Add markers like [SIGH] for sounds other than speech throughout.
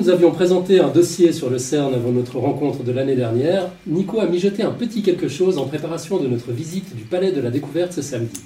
nous avions présenté un dossier sur le CERN avant notre rencontre de l'année dernière, Nico a mijoté un petit quelque chose en préparation de notre visite du Palais de la Découverte ce samedi.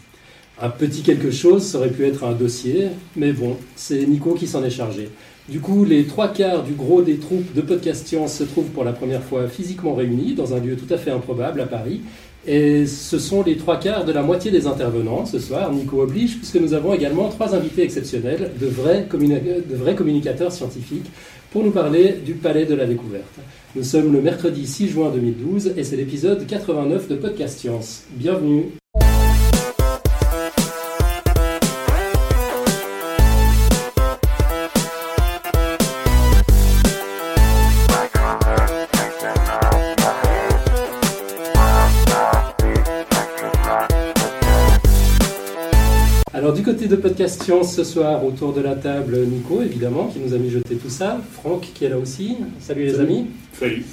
Un petit quelque chose, aurait pu être un dossier, mais bon, c'est Nico qui s'en est chargé. Du coup, les trois quarts du gros des troupes de Podcast Science se trouvent pour la première fois physiquement réunis dans un lieu tout à fait improbable à Paris, et ce sont les trois quarts de la moitié des intervenants ce soir. Nico oblige, puisque nous avons également trois invités exceptionnels, de vrais, de vrais communicateurs scientifiques, pour nous parler du Palais de la Découverte. Nous sommes le mercredi 6 juin 2012 et c'est l'épisode 89 de Podcast Science. Bienvenue. Côté de Podcast Science ce soir, autour de la table, Nico, évidemment, qui nous a mis jeté tout ça. Franck, qui est là aussi. Salut, les amis. Salut.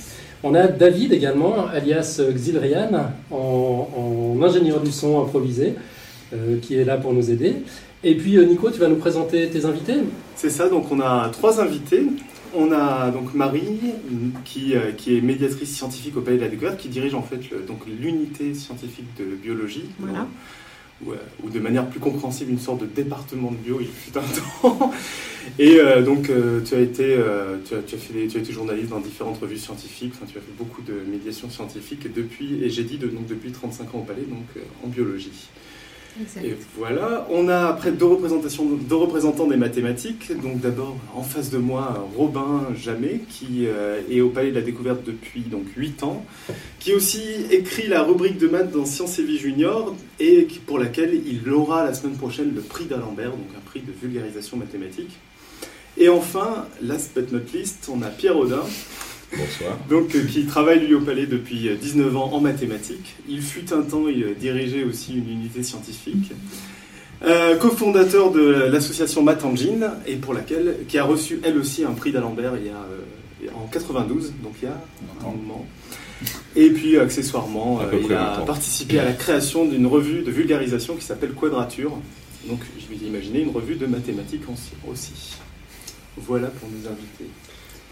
On a David également, alias Xilrian, en, ingénieur du son improvisé, euh, qui est là pour nous aider. Et puis, euh, Nico, tu vas nous présenter tes invités C'est ça, donc on a trois invités. On a donc Marie, qui, euh, qui, est médiatrice scientifique au Palais de la Découverte, qui dirige en fait donc l'unité scientifique de biologie. Voilà ou, de manière plus compréhensible une sorte de département de bio il fut un [LAUGHS] temps. Et euh, donc euh, tu, as été, euh, tu, as, tu, as fait tu as été journaliste dans différentes revues scientifiques, tu as fait beaucoup de médiation scientifique et, depuis, et j'ai dit de, donc, depuis 35 ans au Palais, donc en biologie. Et voilà, on a après deux, deux représentants des mathématiques. Donc d'abord, en face de moi, Robin Jamet, qui euh, est au Palais de la Découverte depuis donc 8 ans, qui aussi écrit la rubrique de maths dans Sciences et Vie Junior, et pour laquelle il aura la semaine prochaine le prix d'Alembert, donc un prix de vulgarisation mathématique. Et enfin, last but not least, on a Pierre Audin, Bonsoir. Donc, euh, qui travaille lui au palais depuis 19 euh, ans en mathématiques. Il fut un temps, il dirigeait aussi une unité scientifique. Euh, cofondateur de l'association Math Engine et pour laquelle qui a reçu elle aussi un prix d'Alembert il y a en 92 donc il y a un moment et puis accessoirement il a participé à la création d'une revue de vulgarisation qui s'appelle Quadrature donc je vais imaginer une revue de mathématiques aussi voilà pour nous inviter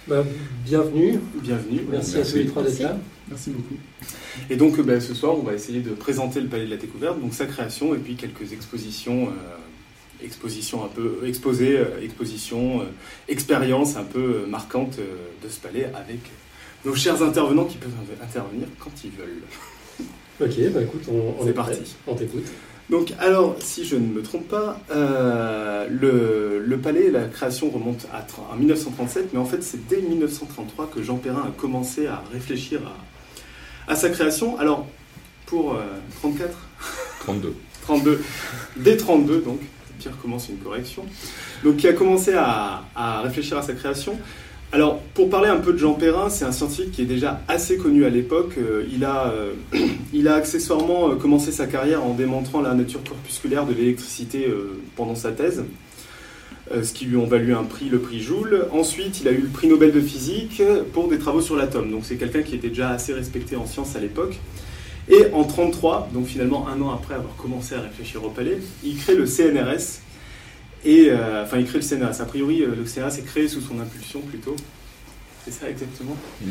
bah, bienvenue. Bienvenue. Merci, à tous les trois d'être là. Merci beaucoup. Et donc bah, ce soir, on va essayer de présenter le Palais de la Découverte, donc sa création, et puis quelques expositions, euh, expositions un peu exposées, euh, expositions, euh, expériences un peu marquantes de ce palais avec nos chers intervenants qui peuvent intervenir quand ils veulent. Ok, bah écoute, on, est, parti. On t'écoute. Donc, alors, si je ne me trompe pas, euh, le, palais, la création remonte à, 1937, mais en fait, c'est dès 1933 que Jean Perrin a commencé à réfléchir à, sa création. Alors, pour 34 32. 32. Dès 32, donc, Pierre commence une correction. Donc, qui a commencé à, à réfléchir à sa création. Alors, pour parler un peu de Jean Perrin, c'est un scientifique qui est déjà assez connu à l'époque. Euh, il, a, euh, [CLEARS THROAT] il a accessoirement euh, commencé sa carrière en démontrant la nature corpusculaire de l'électricité pendant sa thèse, ce qui lui ont valu un prix, le prix Joule. Ensuite, il a eu le prix Nobel de physique pour des travaux sur l'atome. Donc, c'est quelqu'un qui était déjà assez respecté en sciences à l'époque. Et en 1933, donc finalement un an après avoir commencé à réfléchir au palais, il crée le CNRS, et euh, enfin, il crée le CNRS. A priori, euh, le CNRS est créé sous son impulsion plutôt. C'est ça exactement. Mm.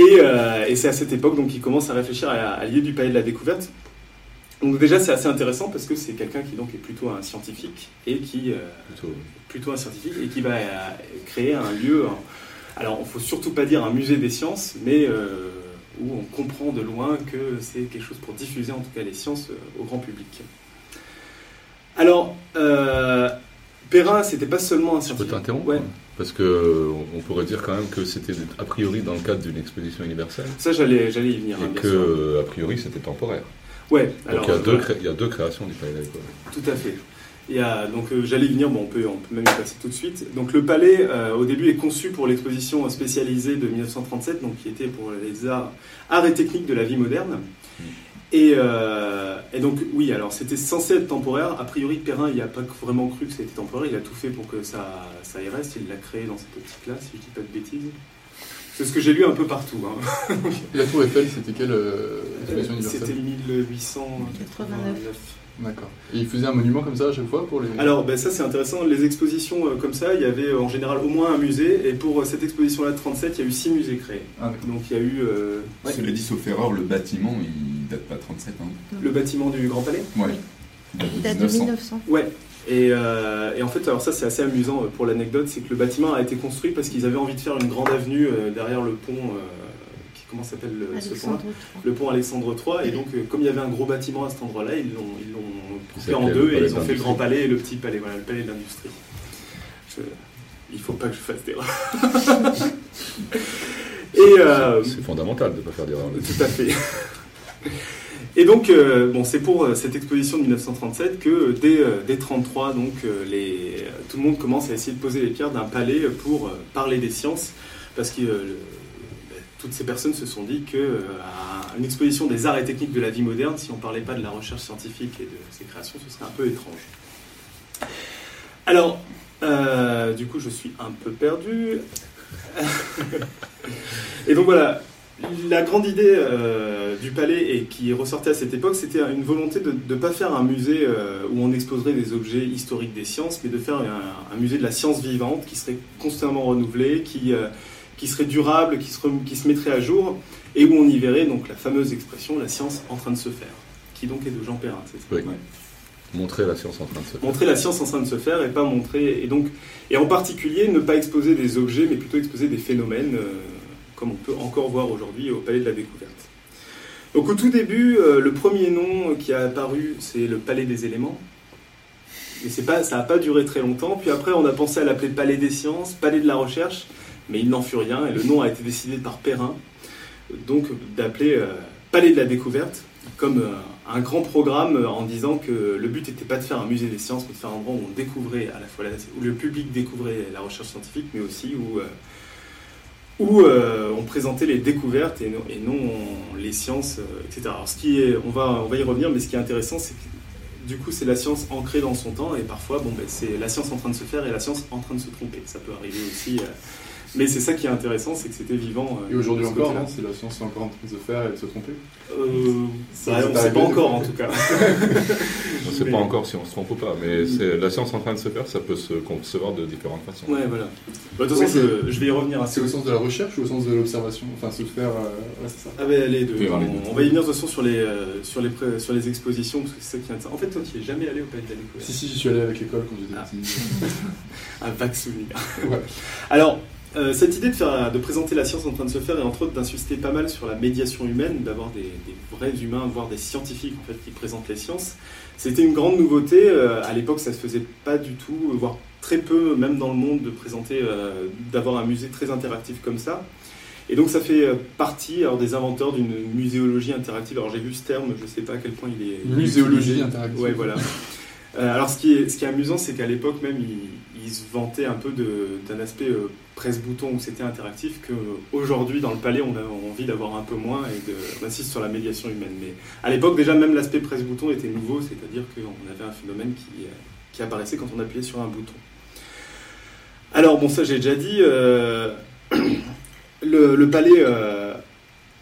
Euh, et, c'est à cette époque donc qu'il commence à réfléchir à, l'idée du palais de la découverte. Donc déjà c'est assez intéressant parce que c'est quelqu'un qui donc est plutôt un scientifique et qui plutôt. un scientifique et qui va créer un lieu. alors il faut surtout pas dire un musée des sciences, mais où on comprend de loin que c'est quelque chose pour diffuser en tout cas les sciences au grand public. Alors, euh, Perrin, c'était pas seulement un. Je peux t'interrompre Parce que on pourrait dire quand même que c'était a priori dans le cadre d'une exposition universelle. Ça, j'allais, j'allais y venir. Et hein, que, a priori, c'était temporaire. Ouais. Donc il, y a deux il y a deux créations du palais Tout à fait. Il y a, donc euh, j'allais y venir, bon, on, peut, on peut même y passer tout de suite. Donc le palais, euh, au début, est conçu pour l'exposition spécialisée de 1937, donc qui était pour les arts, arts et techniques de la vie moderne. Euh, et, donc, oui, alors c'était censé être temporaire. A priori, Perrin, il n'a pas vraiment cru que c'était temporaire. Il a tout fait pour que ça, ça y reste. Il l'a créé dans cette optique-là, si je ne dis pas de bêtises. C'est ce que j'ai lu un peu partout. hein. [LAUGHS] La Tour Eiffel, c'était quelle euh, exposition C'était universelle 1889. D'accord. Et ils faisaient un monument comme ça à chaque fois pour les. Alors ben, ça c'est intéressant, les expositions euh, comme ça, il y avait euh, en général au moins un musée, et pour euh, cette exposition-là de 37, il y a eu six musées créés. Ah. Donc il y a eu euh, ouais, Cela dit, sauf erreur, le bâtiment, il date pas de 37 ans. le bâtiment du Grand Palais. Ouais. Il date de de 1900. 1900. Ouais. Et, euh, et en fait, alors ça c'est assez amusant euh, pour l'anecdote, c'est que le bâtiment a été construit parce qu'ils avaient envie de faire une grande avenue euh, derrière le pont, euh, comment s'appelle le, ce pont Alexandre III. le pont Alexandre III. Et donc, euh, comme il y avait un gros bâtiment à cet endroit-là, ils l'ont coupé en deux et ils ont fait le grand palais et le petit palais, voilà, le palais de l'industrie. Je- Il faut pas que je fasse d'erreur. [LAUGHS] et euh, C'est fondamental de ne pas faire d'erreur. tout à fait. [LAUGHS] Et donc, euh, bon, c'est pour euh, cette exposition de 1937 que euh, dès, euh, dès 33, donc, euh, les, euh, tout le monde commence à essayer de poser les pierres d'un palais pour parler des sciences, parce que toutes ces personnes se sont dit que euh, une exposition des arts et techniques de la vie moderne, si on parlait pas de la recherche scientifique et de ses créations, ce serait un peu étrange. Alors, euh, du coup, je suis un peu perdu. [LAUGHS] et donc voilà, la grande idée euh, du palais et qui ressortait à cette époque, c'était une volonté de ne pas faire un musée où on exposerait des objets historiques des sciences, mais de faire un, musée de la science vivante qui serait constamment renouvelé, qui, qui serait durable, qui se, qui se mettrait à jour, et où on y verrait donc la fameuse expression la science en train de se faire, qui donc est de Jean Perrin. c'est Oui. Ouais Montrer la science en train de se faire. montrer la science en train de se faire et pas montrer et donc et en particulier ne pas exposer des objets mais plutôt exposer des phénomènes euh, comme on peut encore voir aujourd'hui au Palais de la Découverte. Donc au tout début, euh, le premier nom qui a apparu c'est le Palais des éléments. C'est pas, ça n'a pas duré très longtemps. Puis après, on a pensé à l'appeler Palais des sciences, Palais de la recherche, mais il n'en fut rien. Et le nom a été décidé par Perrin, donc d'appeler euh, Palais de la Découverte, comme euh, un grand programme euh, en disant que le but n'était pas de faire un musée des sciences, mais de faire un endroit où on découvrait à la fois où le public découvrait la recherche scientifique, mais aussi où, où on présentait les découvertes et non, les sciences, etc. Alors ce qui est, on va, on va y revenir, mais ce qui est intéressant, c'est que du coup c'est la science ancrée dans son temps et parfois bon, ben, c'est la science en train de se faire et la science en train de se tromper. Ça peut arriver aussi. Mais c'est ça qui est intéressant, c'est que c'était vivant. euh, Et aujourd'hui encore, non C'est la science est encore en train de se faire et de se tromper. Euh, Ça bah, on ne sait pas encore en tout cas. [LAUGHS] On ne sait pas encore si on se trompe ou pas, mais c'est la science en train de se faire, ça peut se concevoir de différentes façons. Ouais, voilà. Bah, de toute façon, Oui, je, je vais y revenir assez. C'est au sens de la recherche ou au sens de l'observation? Enfin, se faire. euh, ouais, c'est ça. Ah ben les deux. Oui, On, on va y venir de toute façon sur les, euh, sur les, pré- sur les expositions, parce que c'est ça qui est intéressant. En fait, toi, tu n'y es jamais allé au Palais de la Découverte. Si, si, j'y suis allé avec l'école quand j'étais Ah. petit. [LAUGHS] Un vague souvenir. Ouais. Alors, euh, cette idée de, faire, de présenter la science en train de se faire et entre autres d'insister pas mal sur la médiation humaine, d'avoir des, des vrais humains, voire des scientifiques en fait, qui présentent les sciences, c'était une grande nouveauté. Euh, à l'époque, ça se faisait pas du tout, voire très peu, même dans le monde, de présenter, euh, d'avoir un musée très interactif comme ça. Et donc ça fait euh, partie alors, des inventeurs d'une muséologie interactive. Alors j'ai vu ce terme, je ne sais pas à quel point il est... Muséologie interactive. Ouais, voilà. Euh, alors ce qui est, ce qui est amusant, c'est qu'à l'époque même, ils se vantaient un peu d'un aspect euh, presse-bouton où c'était interactif, qu'aujourd'hui dans le palais, on a envie d'avoir un peu moins et de, insiste sur la médiation humaine. Mais à l'époque, déjà, même l'aspect presse-bouton était nouveau, c'est-à-dire qu'on avait un phénomène qui, euh, qui apparaissait quand on appuyait sur un bouton. Alors bon, ça j'ai déjà dit, euh, [CLEARS THROAT] le, palais euh,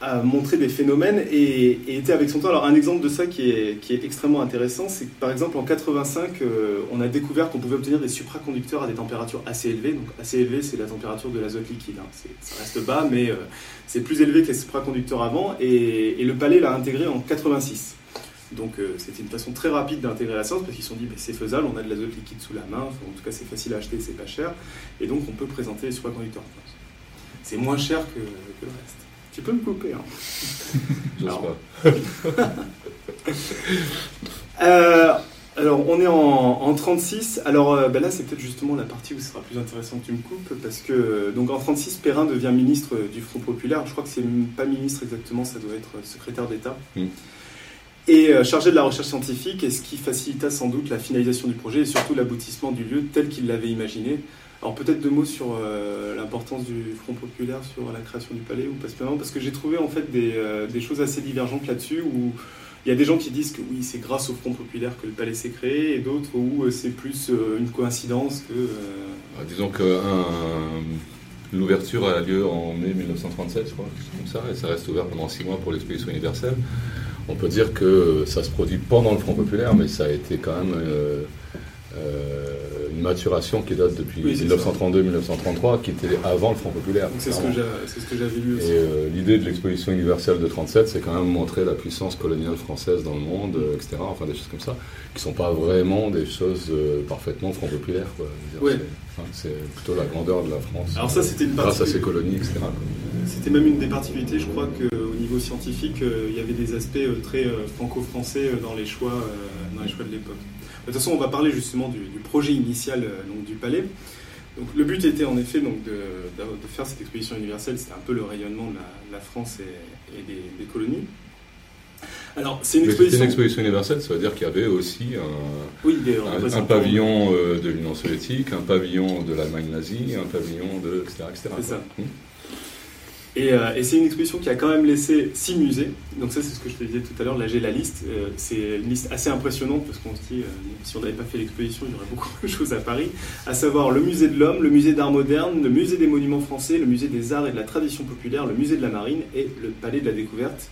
a montré des phénomènes et, était avec son temps. Alors un exemple de ça qui est, qui est extrêmement intéressant, c'est que par exemple en 85, euh, on a découvert qu'on pouvait obtenir des supraconducteurs à des températures assez élevées. Donc assez élevées, c'est la température de l'azote liquide. hein. Ça reste bas, mais euh, c'est plus élevé que les supraconducteurs avant. Et, le palais l'a intégré en 86. Donc euh, c'était une façon très rapide d'intégrer la science parce qu'ils se sont dit c'est faisable, on a de l'azote liquide sous la main, en tout cas c'est facile à acheter, c'est pas cher, et donc on peut présenter les supraconducteurs. C'est moins cher que le reste. Tu peux me couper. Hein. [LAUGHS] Alors. [LAUGHS] Euh, alors, on est en, en 36. Alors euh, ben là, c'est peut-être justement la partie où ce sera plus intéressant que tu me coupes, parce que euh, donc en 36, Perrin devient ministre du Front populaire. Je crois que c'est pas ministre exactement, ça doit être secrétaire d'État. Mm. Et euh, chargé de la recherche scientifique, et ce qui facilita sans doute la finalisation du projet et surtout l'aboutissement du lieu tel qu'il l'avait imaginé. Alors peut-être deux mots sur euh, l'importance du Front populaire sur la création du palais ou pas spécialement, parce que j'ai trouvé en fait des, euh, des choses assez divergentes là-dessus où il y a des gens qui disent que oui, c'est grâce au Front populaire que le palais s'est créé, et d'autres où euh, c'est plus une coïncidence que. euh, Ah, Disons qu'un L'ouverture a lieu en mai 1937, je crois, comme ça, et ça reste ouvert pendant six mois pour l'exposition universelle. On peut dire que ça se produit pendant le Front populaire, mais ça a été quand même une maturation qui date depuis Oui, c'est 1932-1933, qui était avant le Front populaire. C'est ce que j'avais lu aussi. Et euh, l'idée de l'exposition universelle de 37, c'est quand même montrer la puissance coloniale française dans le monde, euh, etc. Enfin, des choses comme ça, qui sont pas vraiment des choses euh, parfaitement front dire, Ouais. c'est- enfin, C'est plutôt la grandeur de la France. Alors ça, c'était une grâce à partie- ses colonies, etc. C'était même une des particularités, je crois, qu'au niveau scientifique, il y avait des aspects très franco-français dans les choix, dans les choix de l'époque. De toute façon, on va parler justement du, du projet initial euh, donc, du palais. Donc, le but était en effet donc, de, de- de faire cette exposition universelle, c'était un peu le rayonnement de la, de la France et, et des, des colonies. Alors, c'est une exposition. une exposition universelle, ça veut dire qu'il y avait aussi un, Oui, des un- un, représentants. pavillon euh, de l'Union soviétique, un pavillon de l'Allemagne nazie, un pavillon de. etc. etc. C'est ça. Hum. Et, euh, et c'est une exposition qui a quand même laissé six musées. Donc ça, c'est ce que je te disais tout à l'heure. Là, j'ai la liste. Euh, c'est une liste assez impressionnante parce qu'on se dit, euh, si on n'avait pas fait l'exposition, il y aurait beaucoup [LAUGHS] de choses à Paris. À savoir le musée de l'homme, le musée d'art moderne, le musée des monuments français, le musée des arts et de la tradition populaire, le musée de la marine et le palais de la découverte,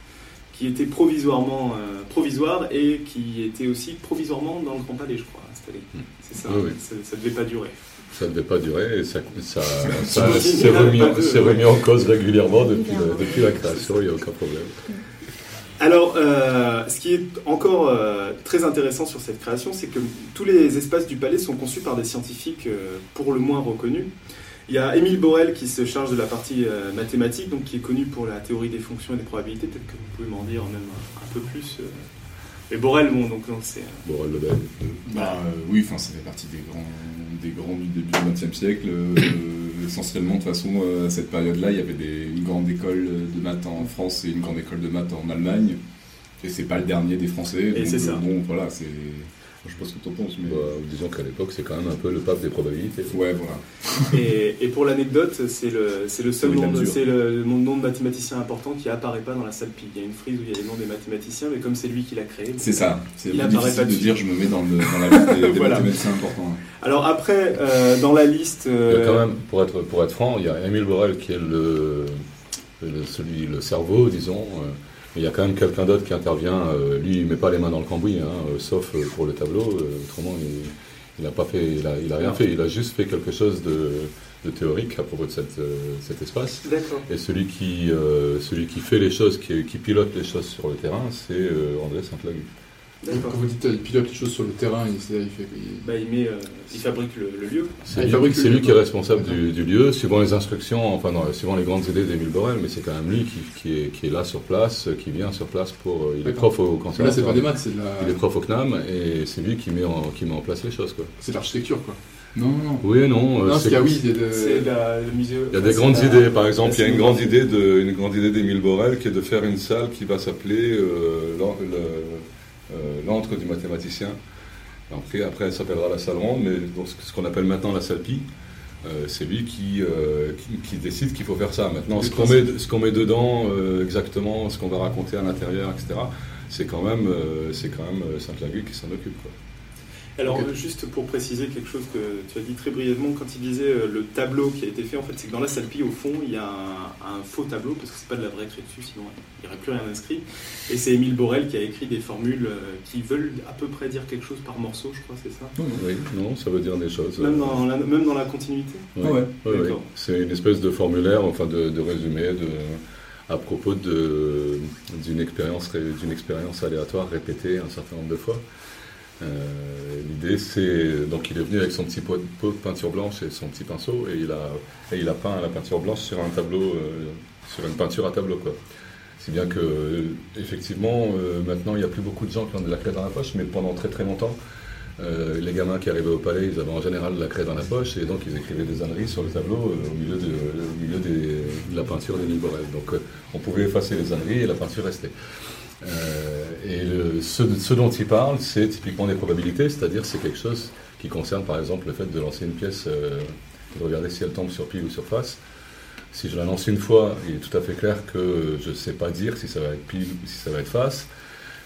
qui était provisoirement provisoire et qui était aussi provisoirement dans le Grand Palais, je crois, installé. Mm. C'est ça. Oui, oui. Ça, ça devait pas durer. Ça ne devait pas durer et ça, ça, [LAUGHS] ça, s'est remis, en- remis cause régulièrement depuis, Régulièrement. le- depuis la création, il n'y a aucun problème. Alors, euh, ce qui est encore euh, très intéressant sur cette création, c'est que tous les espaces du palais sont conçus par des scientifiques euh, pour le moins reconnus. Il y a Émile Borel qui se charge de la partie euh, mathématique, donc qui est connu pour la théorie des fonctions et des probabilités. Peut-être que vous pouvez m'en dire même un, un peu plus. Euh. Mais Borel, bon, donc non, c'est. Borel Lebel. Bah euh, oui, enfin ça fait partie des grands, des grands du début du XXe siècle. Euh, [COUGHS] essentiellement, de toute façon, euh, à cette période-là, il y avait des, une grande école de maths en France et une grande école de maths en Allemagne. Et c'est pas le dernier des Français. Et donc, c'est ça. euh, Bon, voilà, c'est. Je ce que t'en penses, mais. Bah, disons qu'à l'époque, c'est quand même un peu le pape des probabilités. Ouais, voilà. [LAUGHS] Et, et pour l'anecdote, c'est le, c'est le seul Oui, nom, de- mesure. c'est le, mon nom de mathématicien important qui apparaît pas dans la salle pi. Il y a une frise où il y a les noms des mathématiciens, mais comme c'est lui qui l'a créé. C'est ça. C'est Il apparaît difficile pas de dessus. dire je me mets dans, le, dans la [LAUGHS] liste des, des Voilà. mathématiciens importants. ouais. Alors après, euh, dans la liste. Il y a euh, quand même, pour être, pour être franc, il y a Émile Borel qui est le, le- celui, le cerveau, disons. euh, mais il y a quand même quelqu'un d'autre qui intervient. euh, lui, il met pas les mains dans le cambouis, hein, euh, sauf euh, pour le tableau. autrement, il n'a pas fait, il a, il a rien fait. Il a juste fait quelque chose de, de théorique à propos de cette, cet espace. Et celui qui, celui qui fait les choses, qui, qui pilote les choses sur le terrain, c'est André Saint-Lagu. Quand vous dites euh, il pilote les choses sur le terrain, il, c'est- il fait. il- Bah, il, met, euh, il fabrique le, le lieu. C'est Ah, il lui, fabrique c'est le lui lieu, qui est responsable du, du lieu, suivant les instructions, enfin non, suivant les grandes idées d'Émile Borel, mais c'est quand même lui qui, qui est, qui est là sur place, euh, qui vient sur place pour. euh, Il est prof au Parce que Là, c'est pas conservatoire. des maths, c'est de la- Il est prof au CNAM et c'est lui qui met, en, qui met en place les choses. C'est l'architecture, quoi. Non, non, non. Oui non. non, c'est- oui, le musée. Il y a des grandes la- idées, par exemple, il y a une grande idée de, une grande idée d'Émile Borel qui est de faire une salle qui va s'appeler euh, le- l'antre du mathématicien. Après, après, elle s'appellera la salle ronde, mais donc, ce qu'on appelle maintenant la salle pi, euh, c'est lui qui, euh, qui, qui décide qu'il faut faire ça. Maintenant, ce qu'on met, ce qu'on met dedans, euh, exactement, ce qu'on va raconter à l'intérieur, etc., c'est quand même, euh, c'est quand même euh, Sainte-Lagu qui s'en occupe. Quoi. Alors, juste pour préciser quelque chose que tu as dit très brièvement, quand il disait euh, le tableau qui a été fait, en fait, c'est que dans la salle Pi, au fond, il y a un, un faux tableau, parce que c'est pas de la vraie écriture, sinon il n'y aurait plus rien inscrit. Et c'est Émile Borel qui a écrit des formules euh, qui veulent à peu près dire quelque chose par morceau, je crois, c'est ça? Oui, non, ça veut dire des choses. même euh, dans, la, même dans la continuité? Oui, ouais, oui, oui. d'accord. C'est une espèce de formulaire, enfin de, de résumé de, à propos de- d'une expérience, ré- d'une expérience aléatoire répétée un certain nombre de fois. Euh, L'idée, c'est donc il est venu avec son petit pot, de- peinture blanche et son petit pinceau et il a, et il a peint la peinture blanche sur un tableau, euh, sur une peinture à tableau quoi. Si bien que euh, effectivement euh, maintenant il n'y a plus beaucoup de gens qui ont de la craie dans la poche, mais pendant très très longtemps euh, les gamins qui arrivaient au palais, ils avaient en général de la craie dans la poche et donc ils écrivaient des âneries sur le tableau au milieu, de, au milieu des- de la peinture d'Émile Borel. Donc on pouvait effacer les âneries et la peinture restait. Euh, et ce, dont il parle, c'est typiquement des probabilités, c'est-à-dire c'est quelque chose qui concerne par exemple le fait de lancer une pièce euh, de regarder si elle tombe sur pile ou sur face. Si je la lance une fois, il est tout à fait clair que je ne sais pas dire si ça va être pile ou si ça va être face.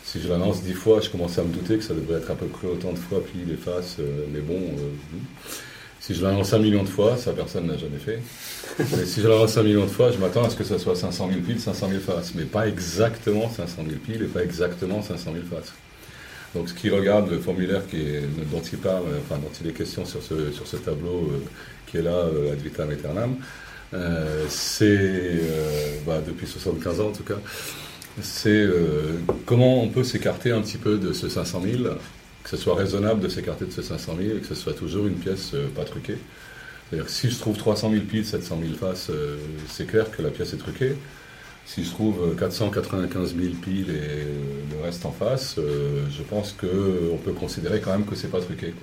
Si je la lance dix fois, je commence à me douter que ça devrait être à peu près autant de fois pile et face, euh, mais bon. Si je la lance un million de fois, ça personne n'a jamais fait. [LAUGHS] Mais si je la lance un million de fois, je m'attends à ce que ça soit 500 000 piles, 500 000 faces. Mais pas exactement 500 000 piles et pas exactement 500 000 faces. Donc ce qui regarde le formulaire qui est, dont il parle, enfin dont il est question sur ce, sur ce tableau euh, qui est là, euh, ad vitam aeternam, euh, c'est, euh, bah, depuis 75 ans en tout cas, c'est comment on peut s'écarter un petit peu de ce 500 000, que ce soit raisonnable de s'écarter de ce 500 000 et que ce soit toujours une pièce euh, pas truquée. C'est-à-dire si je trouve 300 000 piles, 700 000 faces, euh, c'est clair que la pièce est truquée. Si je trouve euh, 495 000 piles et euh, le reste en face, euh, je pense qu'on peut considérer quand même que c'est pas truqué.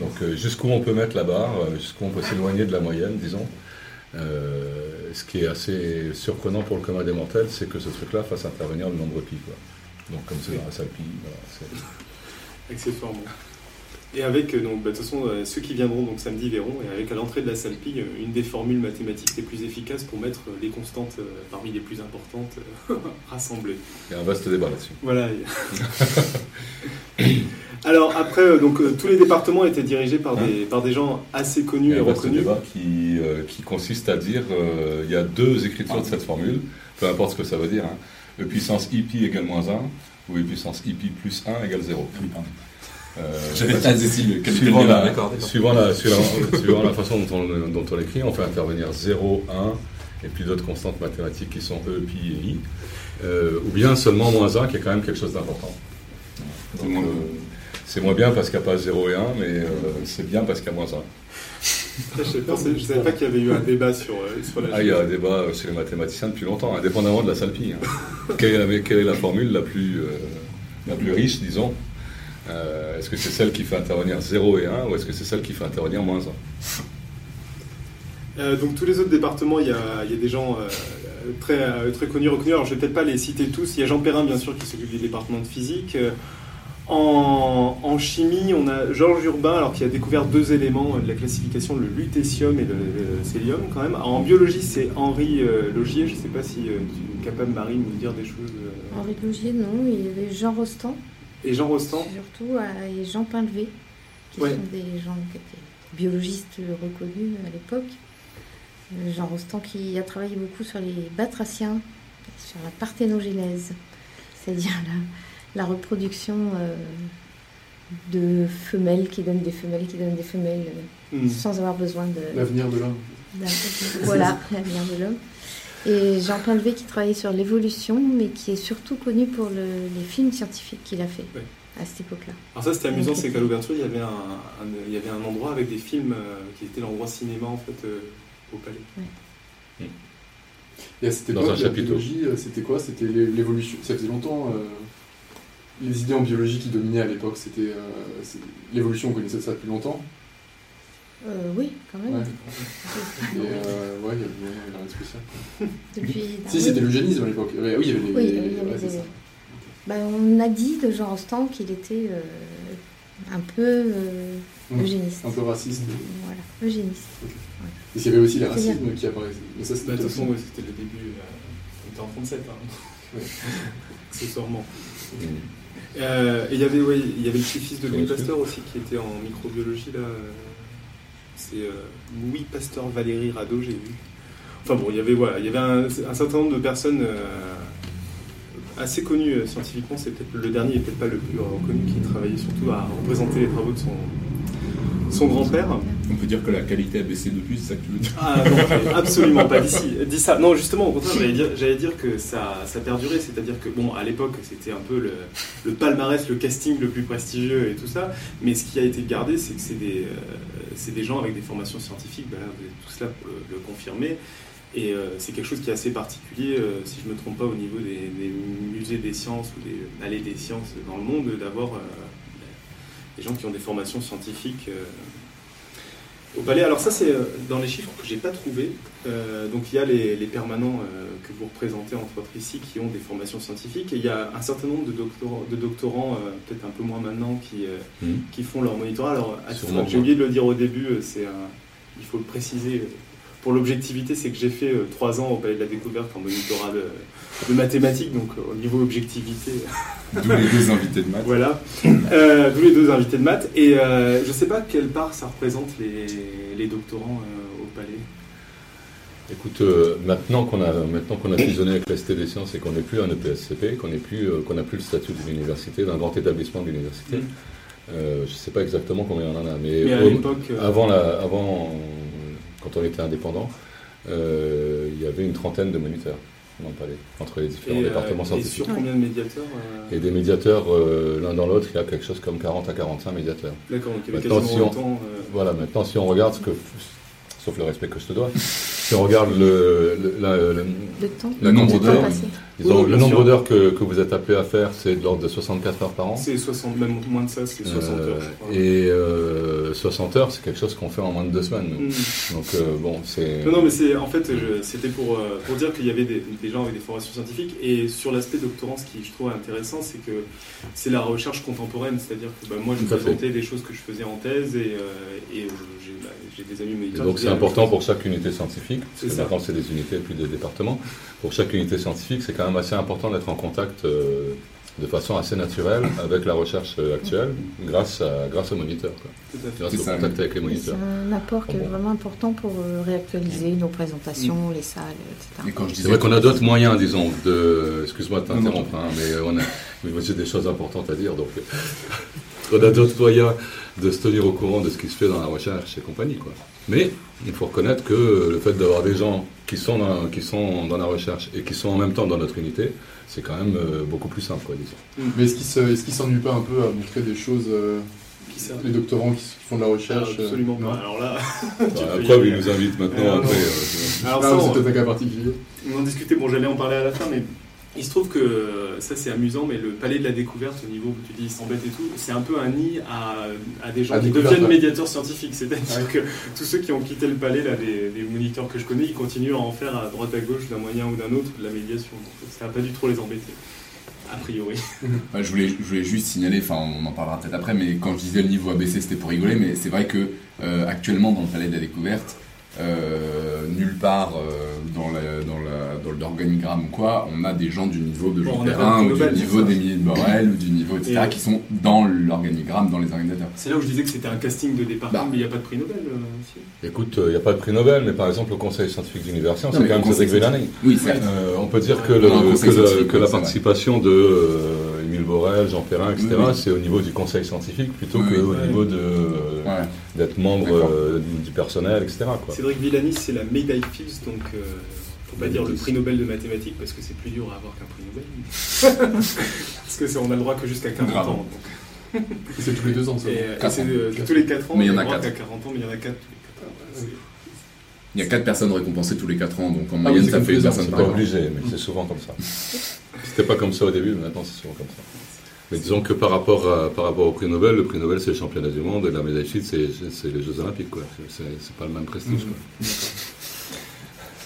Donc euh, jusqu'où on peut mettre la barre, euh, jusqu'où on peut s'éloigner de la moyenne, disons. Euh, ce qui est assez surprenant pour le commun des mortels, c'est que ce truc-là fasse intervenir le nombre pi. Donc comme c'est dans la salle pi, voilà, Accessoirement. Et avec, euh, donc, bah, de toute façon, euh, ceux qui viendront donc samedi verront, et avec à l'entrée de la salle pi, euh, une des formules mathématiques les plus efficaces pour mettre les constantes euh, parmi les plus importantes euh, [LAUGHS] rassemblées. il y a un vaste débat là-dessus. Voilà. [LAUGHS] Alors après, donc tous les départements étaient dirigés par des, par des gens assez Il connus y et a un vaste reconnus. débat qui, euh, qui consiste à dire il y a deux écritures de cette formule, peu importe ce que ça veut dire. Hein. E puissance i pi égale moins 1 ou e puissance i pi plus 1 égale 0. Euh, [LAUGHS] J'avais pas saisi le quel suivant, la, D'accord, d'accord. suivant, la, suivant, [LAUGHS] suivant la façon dont on, dont on l'écrit, on fait intervenir 0, 1 et puis d'autres constantes mathématiques qui sont e, pi et i. Euh, ou bien seulement moins 1 qui est quand même quelque chose d'important. Donc, euh, C'est moins bien parce qu'il n'y a pas 0 et 1, mais euh, c'est bien parce qu'il y a moins 1. Je ne savais pas qu'il y avait eu un débat sur, euh, sur la Ah, il y a un débat chez les mathématiciens depuis longtemps, indépendamment de la salpie. Hein. [LAUGHS] quelle, est la, quelle est la formule la plus, euh, la plus riche, disons Euh, Est-ce que c'est celle qui fait intervenir 0 et 1 ou est-ce que c'est celle qui fait intervenir moins 1 Euh, donc tous les autres départements, il y a, il y a des gens euh, très, euh, très connus, reconnus. Alors je vais peut-être pas les citer tous. Il y a Jean Perrin, bien sûr, qui s'occupe du département de physique. En, en chimie, on a Georges Urbain, alors qui a découvert deux éléments euh, de la classification, le lutécium et le, le célium, quand même. En biologie, c'est Henri euh, Logier. Je ne sais pas si euh, tu es capable, Marie, de nous dire des choses. euh. Henri Logier, non, il y avait Jean Rostand, Et Jean Rostand. surtout, et Jean Pinlevé, qui Ouais. sont des gens qui étaient biologistes reconnus à l'époque. Jean Rostand qui a travaillé beaucoup sur les batraciens, sur la parthénogenèse, c'est-à-dire la, la reproduction euh, de femelles qui donnent des femelles qui donnent des femelles euh, Hmm. sans avoir besoin de, L'avenir de l'homme. Voilà, [LAUGHS] l'avenir de l'homme. Et Jean Pinlevé qui travaillait sur l'évolution, mais qui est surtout connu pour le- les films scientifiques qu'il a fait Ouais. à cette époque-là. Alors ça c'était amusant, c'est qu'à l'ouverture il y avait un, un- il y avait un endroit avec des films euh, qui était l'endroit cinéma en fait euh, au palais. Et à cette Dans un la euh, c'était quoi? C'était l'é- l'évolution. Ça faisait longtemps. euh, les idées en biologie qui dominaient à l'époque, c'était euh, l'évolution. On connaissait ça depuis longtemps. Euh, oui, quand même. Ouais. [LAUGHS] Et euh, ouais, il y avait il rien de spécial. Depuis, Si, c'était l'eugénisme à l'époque. Oui, il y avait les. Oui, il y avait ouais, des-. Bah, on a dit de Jean Rostand qu'il était euh, un peu eugéniste. Un peu raciste. Voilà, eugéniste. Et s'il y avait aussi bien. racismes qui apparaissaient. Mais ça, Bah, c'était de toute façon, ouais, c'était le début. euh, on était en 37, hein. Ouais. [LAUGHS] accessoirement. Euh, et il y avait, ouais, il y avait le petit-fils de Louis Pasteur aussi qui était en microbiologie là. C'est euh, Louis Pasteur Valérie Rado, j'ai vu. Enfin bon, il y avait voilà, il y avait un, un certain nombre de personnes euh, assez connues scientifiquement. C'est peut-être le dernier et peut-être pas le plus reconnu qui travaillait surtout à représenter les travaux de son son grand-père. On peut dire que la qualité a baissé depuis, c'est ça que tu veux dire Ah non, absolument pas d'ici. [LAUGHS] Dis ça. Non, justement, au contraire, j'allais dire, j'allais dire que ça, ça perdurait. C'est-à-dire que, bon, à l'époque, c'était un peu le, le palmarès, le casting le plus prestigieux et tout ça. Mais ce qui a été gardé, c'est que c'est des, euh, c'est des gens avec des formations scientifiques. Ben là, vous êtes tous là pour le, le confirmer. Et euh, c'est quelque chose qui est assez particulier, euh, si je ne me trompe pas, au niveau des, des musées des sciences ou des allées des sciences dans le monde, d'avoir des gens qui ont des formations scientifiques. euh, au palais, alors ça c'est euh, dans les chiffres que j'ai pas trouvé. Euh, donc il y a les, les permanents euh, que vous représentez entre autres ici qui ont des formations scientifiques et il y a un certain nombre de doctorants, de doctorants euh, peut-être un peu moins maintenant, qui, Mhm. qui font leur monitorat. Alors j'ai oublié de le dire au début, c'est il faut le préciser pour l'objectivité, c'est que j'ai fait euh, trois ans au Palais de la Découverte en monitorat de, de mathématiques, donc euh, au niveau objectivité, D'où les deux invités de maths. [LAUGHS] voilà. Euh, D'où les deux invités de maths. Et euh, je sais pas quelle part ça représente les, les doctorants euh, au Palais. Écoute, euh, maintenant qu'on a maintenant qu'on a fusionné avec la Cité des Sciences et qu'on n'est plus un EPSCP, qu'on n'est plus euh, qu'on n'a plus le statut d'une université, d'un grand établissement de l'université, Mm. euh, je ne sais pas exactement combien on en a, mais, Mais à au- l'époque, euh, avant la avant quand on était indépendant, euh, il y avait une trentaine de moniteurs dans le palais entre les différents et, euh, départements et scientifiques. sur combien de médiateurs euh, Et des médiateurs euh, l'un dans l'autre, il y a quelque chose comme 40 à 45 médiateurs. D'accord, donc il y avait Maintenant, quasiment si on- autant. euh, Voilà, maintenant si on regarde ce que, sauf le respect que je te dois, si on regarde le, le- la- le- Le temps. Nombre d'heures. Passé. disons, Oui, le nombre d'heures que, que vous êtes appelé à faire, c'est de l'ordre de 64 heures par an. C'est 60, même moins de ça, c'est 60 Euh, heures. je crois. et euh, 60 heures, c'est quelque chose qu'on fait en moins de deux semaines. nous. Mm. Donc euh, bon, c'est. Non, non, mais c'est en fait, c'était pour, euh, pour dire qu'il y avait des, des gens avec des formations scientifiques. Et sur l'aspect doctorant, ce qui je trouve intéressant, c'est que c'est la recherche contemporaine. C'est-à-dire que bah, moi, je présentais des choses que je faisais en thèse et, euh, et euh, j'ai bah, j'ai des amis méditeurs. donc c'est important pour chaque unité scientifique, C'est parce que ça. maintenant c'est des unités plus des départements, pour chaque unité scientifique c'est quand même assez important d'être en contact euh, de façon assez naturelle avec la recherche euh, actuelle grâce, à, grâce aux moniteurs, quoi. grâce au contact avec les C'est un apport qui est Bon. vraiment important pour euh, réactualiser nos présentations, les salles, etc. Et quand je C'est disais vrai qu'on a d'autres moyens, disons, de... Excuse-moi de t'interrompre, hein, mais on a... mais moi, j'ai des choses importantes à dire, donc... [LAUGHS] on a d'autres moyens de se tenir au courant de ce qui se fait dans la recherche et compagnie, quoi. Mais il faut reconnaître que le fait d'avoir des gens qui sont, dans, qui sont dans la recherche et qui sont en même temps dans notre unité, c'est quand même euh, beaucoup plus simple, quoi, disons. Mais est-ce qu'ils qu'ils s'ennuient pas un peu à montrer des choses, euh, Qui les doctorants qui, qui font de la recherche euh, Absolument pas. Alors là, [LAUGHS] Bah, ils nous invitent maintenant après. euh, alors ça, c'est peut-être un cas particulier. On en discutait, bon j'allais en parler à la fin, mais il se trouve que ça c'est amusant, mais le palais de la découverte au niveau où tu dis ils s'embêtent et tout, c'est un peu un nid à, à des gens À qui deviennent ouais. médiateurs scientifiques. C'est-à-dire Ouais. que tous ceux qui ont quitté le palais, là, les, les moniteurs que je connais, ils continuent à en faire à droite à gauche d'un moyen ou d'un autre de la médiation. Donc ça va pas du tout les embêter, a priori. [LAUGHS] Ouais, je, voulais, je voulais juste signaler, enfin on en parlera peut-être après, mais quand je disais le niveau ABC c'était pour rigoler, mais c'est vrai que euh, actuellement dans le palais de la découverte, euh, nulle part euh, dans, la, dans, la, dans l'organigramme ou quoi, on a des gens du niveau de Bon, Jean on a Perrin ou le du niveau d'Émilie de Borel ou du niveau etc. Et- qui sont dans l'organigramme, dans les organisateurs. C'est là où je disais que c'était un casting de département, Bah. mais il n'y a pas de prix Nobel euh, aussi. Écoute, il n'y a pas de prix Nobel, mais par exemple, au Conseil scientifique d'université, Non, c'est mais quand même. Oui, certes. Euh, on peut dire que, le- on le- la participation de euh, Borel, Jean Perrin, etc., Oui, oui. c'est au niveau du conseil scientifique plutôt Oui, qu'au oui. niveau de, Ouais. d'être membre euh, du, personnel, etc. Quoi. Cédric Villani, c'est la Médaille Fields, donc euh, faut pas dire le prix Nobel de mathématiques parce que c'est plus dur à avoir qu'un prix Nobel. [LAUGHS] parce que c'est on a le droit que jusqu'à 40 Grave. ans. donc. C'est tous les deux ans, ça. Et, euh, et Quatre c'est ans. tous les 4 ans, Mais il y on en a a le droit quatre. qu'à 40 ans, mais il y en a 4 tous les 4 ans. voilà, Il y a 4 personnes récompensées tous les 4 ans, donc en oui, moyenne ça fait une les personne C'est par pas an. obligé, mais c'est souvent comme ça. [LAUGHS] C'était pas comme ça au début, mais maintenant c'est souvent comme ça. Mais disons que par rapport, à- par rapport au prix Nobel, le prix Nobel c'est le championnat du monde et la médaille Fields c'est, c'est les Jeux Olympiques. Quoi. C'est, c'est pas le même prestige. quoi. [LAUGHS]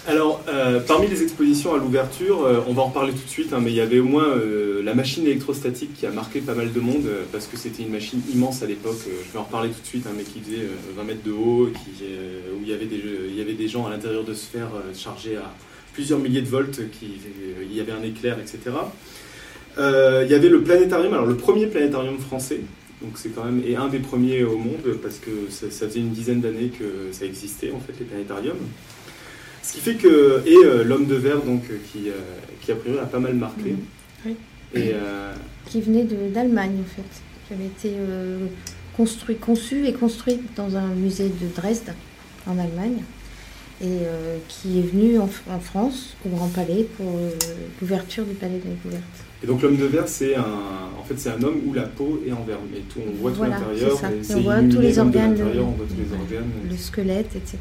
Alors, euh, parmi les expositions à l'ouverture, euh, on va en reparler tout de suite, hein, mais il y avait au moins euh, la machine électrostatique qui a marqué pas mal de monde, parce que c'était une machine immense à l'époque, je vais en reparler tout de suite, hein, mais qui faisait euh, 20 mètres de haut, où il y, avait des, gens à l'intérieur de sphères chargées à plusieurs milliers de volts, il y avait un éclair, etc. Il y avait le planétarium, alors le premier planétarium français, donc c'est quand même et un des premiers au monde parce que ça faisait une dizaine d'années que ça existait en fait les planétariums. Ce qui fait que et euh, l'homme de verre donc euh, qui euh, qui a priori a pas mal marqué. Oui. Et euh, Qui venait de- d'Allemagne, en fait. Qui avait été euh, construit, conçu et construit dans un musée de Dresde, en Allemagne. Et euh, qui est venu en, en France, au Grand Palais, pour euh, l'ouverture du Palais de la Découverte. et donc l'homme de verre c'est un en fait c'est un homme où la peau est en verre mais tout on voit tout l'intérieur On voit tous les organes, on voit tous les organes. Le squelette, etc.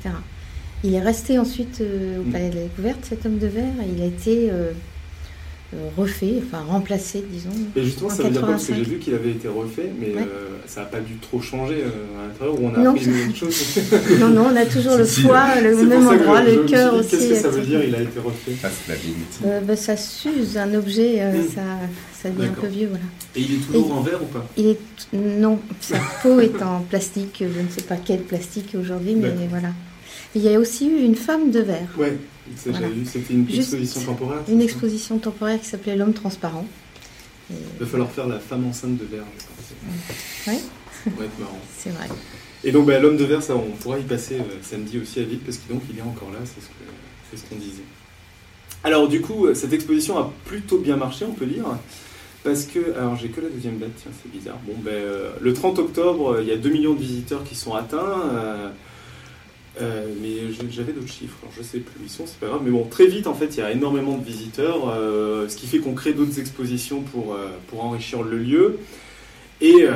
Il est resté ensuite euh, au Mm. Palais de la Découverte, cet homme de verre, et il a été euh, euh, refait, enfin remplacé, disons. Et justement, En ça veut dire quoi? Parce que 85. j'ai vu qu'il avait été refait, mais Ouais. euh, ça n'a pas dû trop changer euh, à l'intérieur, où on a Non, appris ça- une autre chose? [LAUGHS] Non, non, on a toujours le [LAUGHS] foie, le même endroit, le cœur aussi. Qu'est-ce que ça veut dire Il a été refait? Ça, c'est la. Euh, bah, ça s'use, un objet, ça, ça devient un peu vieux, voilà. Et il est toujours Et- en verre ou pas? Il est non, sa peau est en plastique, je ne sais pas quel plastique aujourd'hui, mais voilà. Il y a aussi eu une femme de verre, Ouais, Voilà. vu, c'était une Juste exposition temporaire. une exposition temporaire qui s'appelait L'homme transparent. Et Il va falloir faire la femme enceinte de verre. Ouais. Être marrant. [LAUGHS] C'est vrai. Et donc bah, l'homme de verre, ça, on pourra y passer euh, samedi aussi à vite parce qu'il il est encore là, c'est ce c'est ce qu'on disait. Alors du coup, euh, cette exposition a plutôt bien marché, on peut dire, parce que alors j'ai que la deuxième date, tiens c'est bizarre. Bon ben euh, le 30 octobre, il y a 2 millions de visiteurs qui sont atteints. euh, euh, mais j'avais d'autres chiffres, alors je sais plus où ils sont, c'est pas grave. Mais bon, très vite en fait, il y a énormément de visiteurs, euh, ce qui fait qu'on crée d'autres expositions pour, euh, pour enrichir le lieu. Et euh,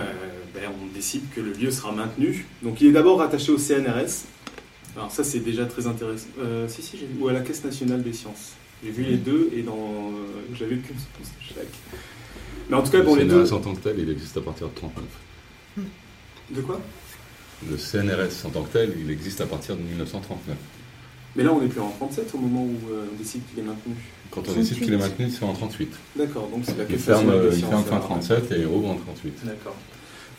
ben, on décide que le lieu sera maintenu. Donc il est d'abord rattaché au CNRS. Alors ça c'est déjà très intéressant. Euh, si si, j'ai vu. Ou à la Caisse nationale des sciences. J'ai vu les deux et dans euh, j'avais qu'une seconde de chaque. Mais en tout cas bon le les deux. CNRS en tant que tel, il existe à partir de 39. De quoi? Le CNRS en tant que tel, il existe à partir de 1939. Mais là on est plus en 37 au moment où euh, on décide qu'il est maintenu. Quand on décide qu'il est maintenu, c'est en 38. D'accord, donc c'est la Il Caisse ferme, nationale euh, des il sciences. ferme fin alors. 37 et il rouvre en 38. D'accord.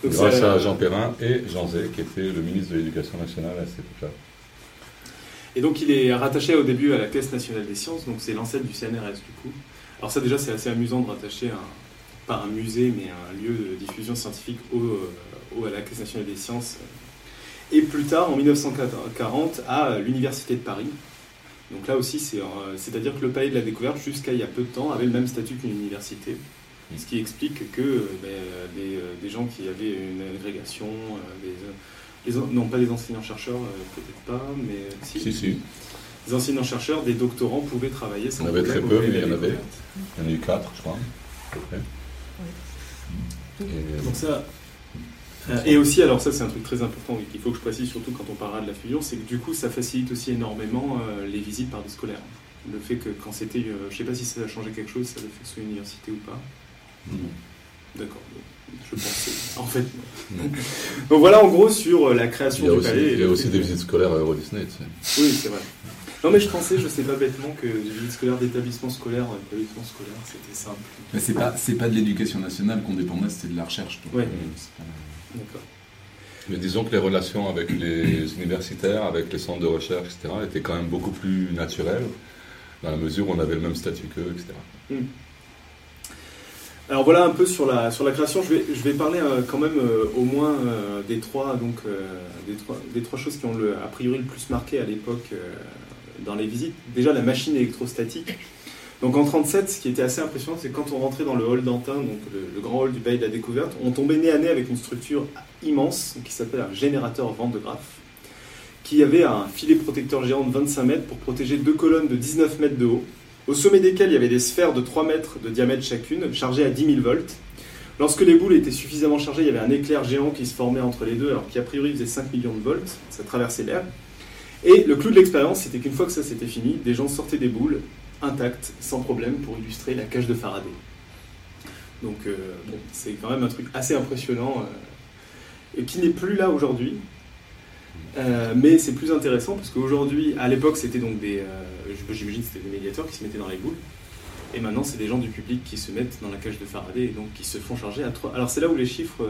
Donc Grâce à Jean Perrin et Jean Zay, qui était le ministre de l'Éducation nationale à cette époque-là. Et donc il est rattaché au début à la Caisse nationale des sciences, donc c'est l'ancêtre du CNRS du coup. Alors ça déjà c'est assez amusant de rattacher un, pas un musée mais un lieu de diffusion scientifique au, euh, au- à la Caisse nationale des sciences. Et plus tard en 1940 à l'Université de Paris. Donc là aussi c'est, euh, c'est-à-dire que le Palais de la Découverte jusqu'à il y a peu de temps avait le même statut qu'une université. Ce qui explique que euh, ben, des, euh, des gens qui avaient une agrégation, des, non pas des enseignants-chercheurs, peut-être pas, mais si, Si, si. des enseignants-chercheurs, des doctorants pouvaient travailler sans Il y en avait très peu, mais il y la en avait. Il y en a eu 4, je crois. à peu près. Et, Donc ça, et aussi, alors ça c'est un truc très important et qu'il faut que je précise surtout quand on parlera de la fusion, c'est que du coup ça facilite aussi énormément euh, les visites par des scolaires. Le fait que quand c'était, euh, je sais pas si ça a changé quelque chose, ça le fait que ce soit une université ou pas. Non. D'accord, je pensais. En fait, non. Non. Donc voilà en gros sur euh, la création du aussi, palais. il y a aussi des visites scolaires à Euro Disney. tu sais. Oui, c'est vrai. Non mais je pensais, je sais pas bêtement que les visites scolaires d'établissements scolaires, euh, d'établissements scolaires, c'était simple. Mais c'est pas, c'est pas de l'éducation nationale qu'on dépendait, c'était de la recherche. donc, Ouais. euh, c'est pas- D'accord. Mais disons que les relations avec les universitaires, avec les centres de recherche, etc., étaient quand même beaucoup plus naturelles, dans la mesure où on avait le même statut qu'eux, etc. Alors voilà un peu sur la, sur la création. Je vais, je vais parler euh, quand même euh, au moins euh, des, trois, donc, des, trois, des trois choses qui ont le, a priori le plus marqué à l'époque dans les visites. Déjà la machine électrostatique. Donc en 37, ce qui était assez impressionnant, c'est quand on rentrait dans le hall d'Antin, donc le, grand hall du Palais de la Découverte, on tombait nez à nez avec une structure immense qui s'appelle un générateur Van de Graaff, qui avait un filet protecteur géant de 25 mètres pour protéger deux colonnes de 19 mètres de haut au sommet desquelles il y avait des sphères de 3 mètres de diamètre chacune, chargées à 10 000 volts. Lorsque les boules étaient suffisamment chargées, il y avait un éclair géant qui se formait entre les deux, alors qui a priori faisait 5 millions de volts, ça traversait l'air. Et le clou de l'expérience, c'était qu'une fois que ça s'était fini, des gens sortaient des boules intactes, sans problème, pour illustrer la cage de Faraday. Donc, euh, bon, c'est quand même un truc assez impressionnant, euh, et qui n'est plus là aujourd'hui. Euh, mais c'est plus intéressant parce qu'aujourd'hui, à l'époque, c'était donc des, j'imagine c'était des médiateurs qui se mettaient dans les boules, et maintenant c'est des gens du public qui se mettent dans la cage de Faraday et donc qui se font charger à 3. Alors c'est là où les chiffres,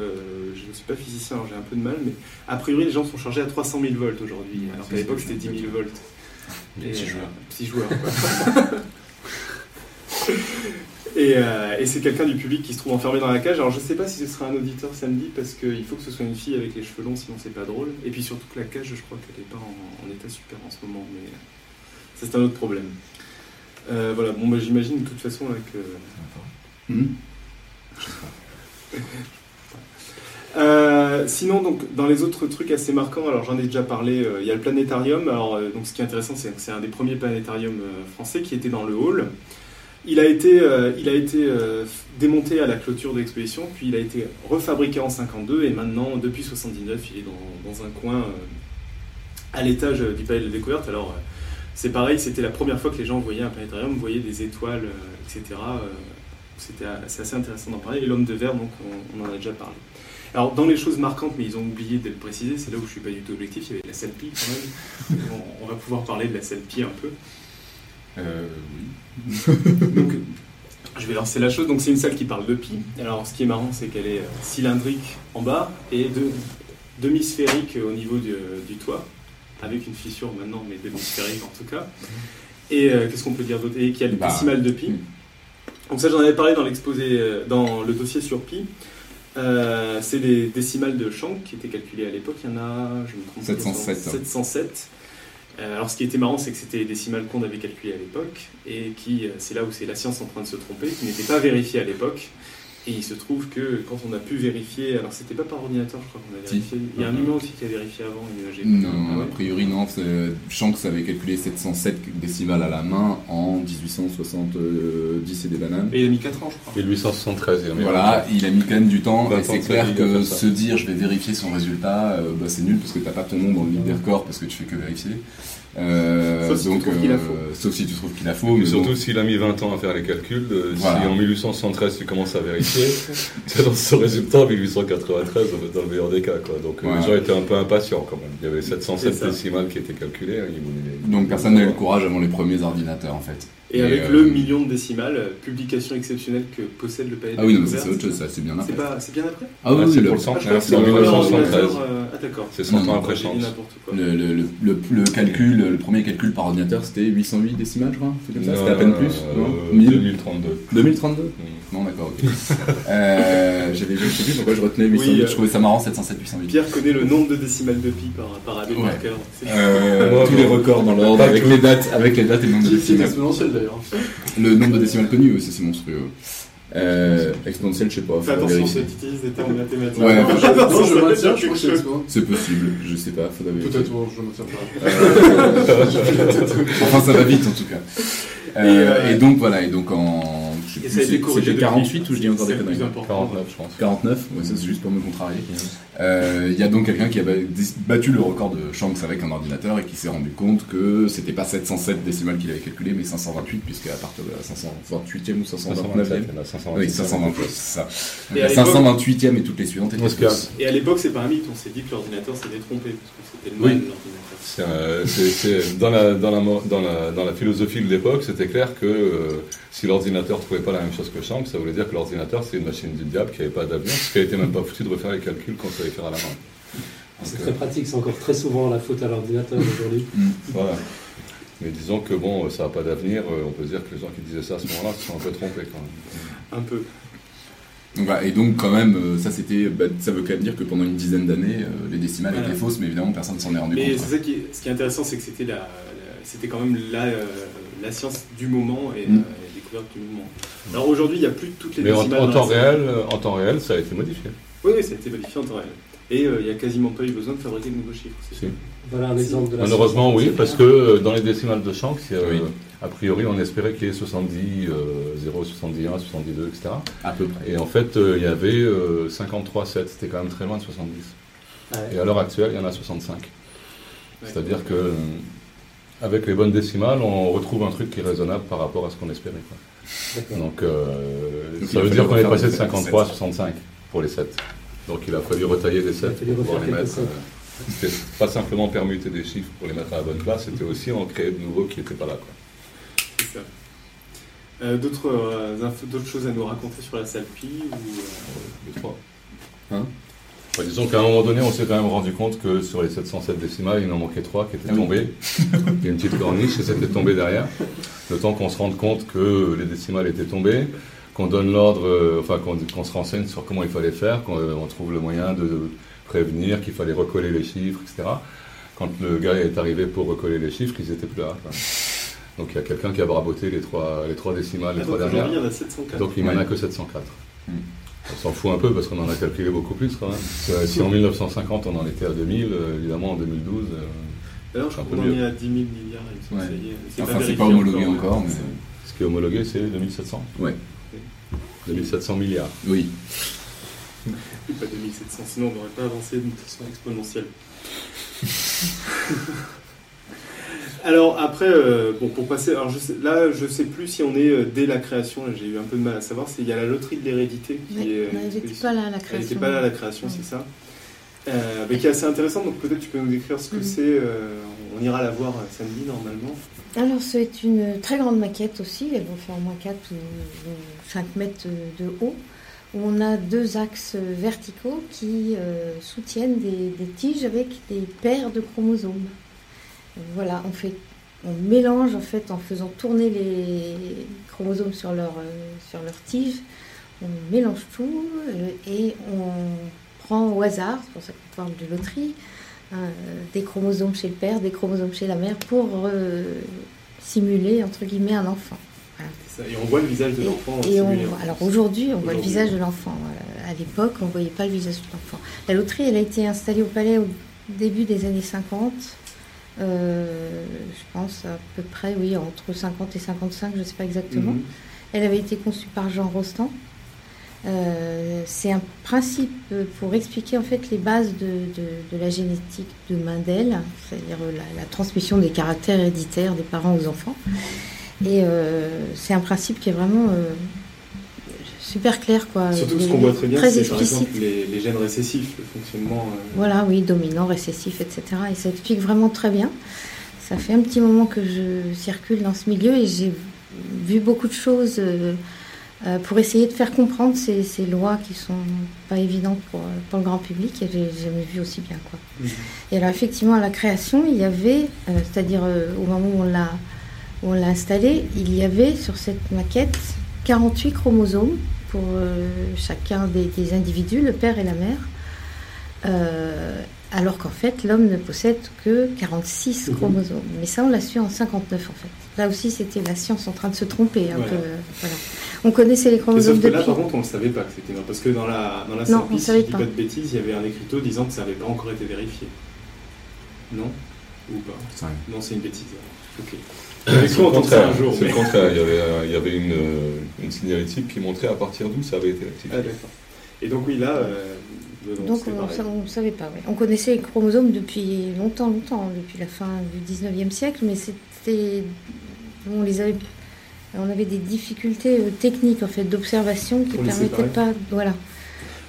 je ne suis pas physicien, j'ai un peu de mal, mais a priori les gens sont chargés à 300 000 volts aujourd'hui, alors qu'à l'époque c'était je 10 000 volts. Les petits euh, joueurs. quoi. [LAUGHS] Et, euh, et c'est quelqu'un du public qui se trouve enfermé dans la cage. Alors je sais pas si ce sera un auditeur samedi parce qu'il faut que ce soit une fille avec les cheveux longs, sinon c'est pas drôle. Et puis surtout que la cage, je crois qu'elle est pas en, en état super en ce moment, mais ça, c'est un autre problème. Euh, voilà, bon bah, j'imagine de toute façon avec. euh, Hmm. Euh, sinon, donc, dans les autres trucs assez marquants, alors j'en ai déjà parlé, euh, il y a le planétarium. Alors, euh, donc, ce qui est intéressant, c'est que c'est un des premiers planétariums français qui était dans le hall. Il a été, il a été démonté à la clôture de l'exposition, puis il a été refabriqué en 52, et maintenant, depuis 79, il est dans, un coin à l'étage du Palais de la Découverte. Alors, c'est pareil, c'était la première fois que les gens voyaient un planétarium, voyaient des étoiles, etc. C'est assez intéressant d'en parler. Et l'homme de verre, donc, on- on en a déjà parlé. Alors, dans les choses marquantes, mais ils ont oublié de le préciser, c'est là où je suis pas du tout objectif, il y avait la salle Pi quand même. [LAUGHS] on, on va pouvoir parler de la salle Pi un peu. Euh, oui. Donc, je vais lancer la chose. Donc, c'est une salle qui parle de Pi. Alors, ce qui est marrant, c'est qu'elle est euh, cylindrique en bas et de, demi-sphérique au niveau du, du toit. avec une fissure maintenant, mais demi-sphérique en tout cas. Et euh, qu'est-ce qu'on peut dire d'autre? Et qui a le Bah, décimal de pi. Donc ça, j'en avais parlé dans l'exposé, euh, dans le dossier sur pi. Euh, c'est les décimales de Shank qui étaient calculées à l'époque. Il y en a, je me trompe, 707, hein. 707. Euh, alors, ce qui était marrant, c'est que c'était les décimales qu'on avait calculées à l'époque et qui, euh, c'est là où c'est la science en train de se tromper, qui n'étaient pas vérifiées à l'époque. Et il se trouve que quand on a pu vérifier, alors c'était pas par ordinateur, je crois qu'on a Si. vérifié. Il y a un Mhm. humain aussi qui a vérifié avant. une. Non, Ah ouais. a priori non. Shanks avait calculé 707 décimales à la main en 1870 et des bananes. Et il a mis 4 ans, je crois. 1873, il y a mis Voilà, il a mis quand même du temps, 20 et c'est clair que se dire je vais vérifier son résultat, euh, bah, c'est nul parce que t'as pas ton nom dans le livre des records parce que tu fais que vérifier. Euh, Sauf si tu donc, trouves qu'il a euh, faux. Sauf si tu trouves qu'il a faux, Mais mais surtout bon. s'il a mis 20 ans à faire les calculs, euh, Voilà. si en 1873 tu commences à vérifier, [LAUGHS] c'est dans ce résultat en 1893 dans le meilleur des cas. Quoi. Donc Ouais. les gens étaient un peu impatients quand même. Il y avait C'est 707 ça. décimales qui étaient calculées. hein, ils voulaient- Donc personne n'avait le courage avant les premiers ordinateurs en fait. Et Et, avec euh, le million de décimales, euh, publication exceptionnelle que possède le palais de Ah oui, non, c'est autre chose, ça c'est bien C'est après. pas, c'est bien après Ah Ah, oui, c'est le, pour le Ah, crois que c'est en le premier 1973. ordinateur, euh, Ah d'accord. C'est 100 Non, ans après le, le, le, le- le calcul, le premier calcul par ordinateur c'était 808 décimales, je crois. C'est comme ça, c'était à peine plus. non Euh, 1000 2032. 2032 Mm. Non, d'accord, [LAUGHS] ok. euh, j'avais, je sais plus pourquoi je retenais 808, Oui, euh, je trouvais ça marrant 707, 808. Pierre connaît le nombre de décimales de pi par, par année Ouais. par cœur. Euh, tous bon. les records dans l'ordre, avec les dates, avec les dates et le nombre de C'est c'est décimales. exponentiel d'ailleurs. Le nombre de décimales connues aussi, c'est monstrueux. Euh, exponentiel, je sais pas, Fais attention, vérifier. tu utilises des termes mathématiques. Ouais, non, je, Attention, non, je maintiens, je crois que c'est possible, je sais pas, vérifier. Peut-être, je maintiens pas. [LAUGHS] Enfin, ça va vite en tout cas. Euh, Et, euh, et donc voilà, et donc en. C'était depuis. 48 ou je dis encore des conneries plus important. 49, je pense. 49, ouais, ça c'est juste pour me contrarier. Euh, Il y a donc quelqu'un qui a ba- battu le record de Shanks avec un ordinateur et qui s'est rendu compte que c'était pas 707 décimales qu'il avait calculé, mais 528, puisqu'à partir de la 528e ou 529e. 527, il y en a 528. Oui, 528, c'est ça. À la l'époque- 528e et toutes les suivantes étaient. Et à l'époque, c'est pas un mythe, on s'est dit que l'ordinateur s'était trompé, parce que c'était le Oui. mal de l'ordinateur. C'est, c'est- c'est- dans, la, dans, la, mo- dans, la, dans la philosophie de l'époque, c'était clair que euh, si l'ordinateur ne trouvait pas la même chose que Shank, ça voulait dire que l'ordinateur c'est une machine du diable qui n'avait pas d'avenir, parce qu'elle était même pas foutue de refaire les calculs qu'on savait faire à la main. C'est très pratique, c'est encore très souvent la faute à l'ordinateur aujourd'hui. [LAUGHS] Voilà. Mais disons que bon, ça n'a pas d'avenir, euh, on peut dire que les gens qui disaient ça à ce moment-là se sont un peu trompés quand même. Un peu. Donc, voilà, et donc quand même, euh, ça c'était, bah, ça veut quand même dire que pendant une dizaine d'années, euh, les décimales Voilà. étaient fausses, mais évidemment personne s'en est rendu Mais compte. c'est ça qui est, ce qui est intéressant, c'est que c'était la, la- c'était quand même la, euh, la science du moment et Mm. euh, la découverte du moment. Alors aujourd'hui, il n'y a plus toutes les Mais en, décimales. en dans temps réel, euh, en temps réel, ça a été modifié. Oui, oui, ça a été modifié en temps réel. Et euh, il n'y a quasiment pas eu besoin de fabriquer de nouveaux chiffres. c'est Si. sûr. Voilà un exemple de la Malheureusement, oui, parce que euh, dans les décimales de Shanks, il y a, Oui. euh, a priori, on espérait qu'il y ait 70, euh, 0, 71, 72, etc. À peu près. Et en fait, euh, il y avait euh, 53, 7, c'était quand même très loin de 70. Ouais. Et à l'heure actuelle, il y en a 65. Ouais. C'est-à-dire que euh, avec les bonnes décimales, on retrouve un truc qui est raisonnable par rapport à ce qu'on espérait. quoi. Donc, euh, Donc, ça veut dire qu'on est passé de les 53 à 7. 65 pour les 7. Donc il a fallu retailler les 7 fallu pour pouvoir les mettre. euh, C'était pas simplement permuter des chiffres pour les mettre à la bonne place, c'était aussi en créer de nouveaux qui n'étaient pas là. Quoi. C'est ça. Euh, d'autres, euh, infos- d'autres choses à nous raconter sur la salle Pi ou, euh, Les trois. Hein Enfin, disons qu'à un moment donné, on s'est quand même rendu compte que sur les 707 décimales, il en manquait trois qui étaient Ah tombés. [LAUGHS] Il y a une petite corniche et c'était tombé derrière. Le temps qu'on se rende compte que les décimales étaient tombées, qu'on donne l'ordre, euh, enfin qu'on qu'on se renseigne sur comment il fallait faire, qu'on euh, on trouve le moyen de prévenir qu'il fallait recoller les chiffres, etc. Quand le gars est arrivé pour recoller les chiffres, ils étaient plus là. Donc il y a quelqu'un qui a braboté les trois, les trois décimales, les ah, trois donc dernières. aujourd'hui, il y en a 704. Donc il n'y en a que 704. Hmm. On s'en fout un peu parce qu'on en a calculé beaucoup plus quand même. Si en 1950 on en était à 2000, euh, évidemment en 2012, euh, D'ailleurs, je crois qu'on en est à 10 000 milliards. Ouais. C'est Enfin, c'est pas homologué encore, mais. ce qui est homologué c'est 2700. Ouais. 2700 milliards. Oui. Pas 2700, sinon on n'aurait pas avancé d'une façon exponentielle. [LAUGHS] alors après, euh, bon pour passer, alors je sais, là je sais plus si on est euh, dès la création, j'ai eu un peu de mal à savoir, c'est il y a la loterie de l'hérédité qui Ouais, est. elle n'était pas là à la Elle création. n'était pas là à la création, Ouais. c'est ça. Euh, mais qui est assez intéressante, donc peut-être tu peux nous décrire ce que Mhm. c'est. on ira la voir samedi normalement. Alors, c'est une très grande maquette aussi. Elle doit faire au moins 4 ou 5 mètres de haut. On a deux axes verticaux qui soutiennent des, des tiges avec des paires de chromosomes. Voilà, on fait, on mélange en fait en faisant tourner les chromosomes sur leur euh, sur leur tige. On mélange tout euh, et on prend au hasard, c'est pour ça qu'on parle de loterie, euh, des chromosomes chez le père, des chromosomes chez la mère pour euh, simuler entre guillemets un enfant. Ça. Et on voit le visage de l'enfant. Alors aujourd'hui, on voit le visage de l'enfant. À l'époque, on ne voyait pas le visage de l'enfant. La loterie, elle a été installée au palais au début des années 50. Euh, je pense à peu près, oui, entre 50 et 55, je ne sais pas exactement. Mhm. Elle avait été conçue par Jean Rostand. Euh, c'est un principe pour expliquer en fait les bases de, de- de la génétique de Mendel, c'est-à-dire la, la transmission des caractères héréditaires des parents aux enfants. Et euh, c'est un principe qui est vraiment super clair, quoi. Surtout que ce qu'on voit très bien, c'est par exemple les, les gènes récessifs, le fonctionnement. euh, Voilà, oui, dominant, récessif, etc. Et ça explique vraiment très bien. Ça fait un petit moment que je circule dans ce milieu et j'ai vu beaucoup de choses euh, euh, pour essayer de faire comprendre ces, ces lois qui sont pas évidentes pour, pour le grand public et j'ai jamais vu aussi bien. Quoi. Mhm. Et alors effectivement, à la création, il y avait, c'est-à-dire au moment où on l'a où on l'a installé, il y avait sur cette maquette 48 chromosomes pour euh, chacun des, des individus, le père et la mère. Euh, alors qu'en fait, l'homme ne possède que 46 Mhm. chromosomes. Mais ça, on l'a su en 59 en fait. Là aussi, c'était la science en train de se tromper un Voilà. peu. voilà. On connaissait les chromosomes sauf que là, par contre, on ne le savait pas que c'était non, parce que dans la dans la Non, on savait pas. pas de bêtises, il y avait un écriteau disant que ça n'avait pas encore été vérifié. Non? Ou pas? Non, c'est une bêtise. Ok. C'est le contraire. un jour. C'est mais- le contraire. Il y avait, il y avait une, euh, une signalétique qui montrait à partir d'où ça avait été Ah, rectifié. d'accord. Et donc, oui, là, euh, donc, on ne savait pas. ouais. On connaissait les chromosomes depuis longtemps, longtemps, depuis la fin du 19e siècle, mais c'était. On les avait. On avait des difficultés euh, techniques en fait d'observation qui les permettaient séparer. pas. Voilà.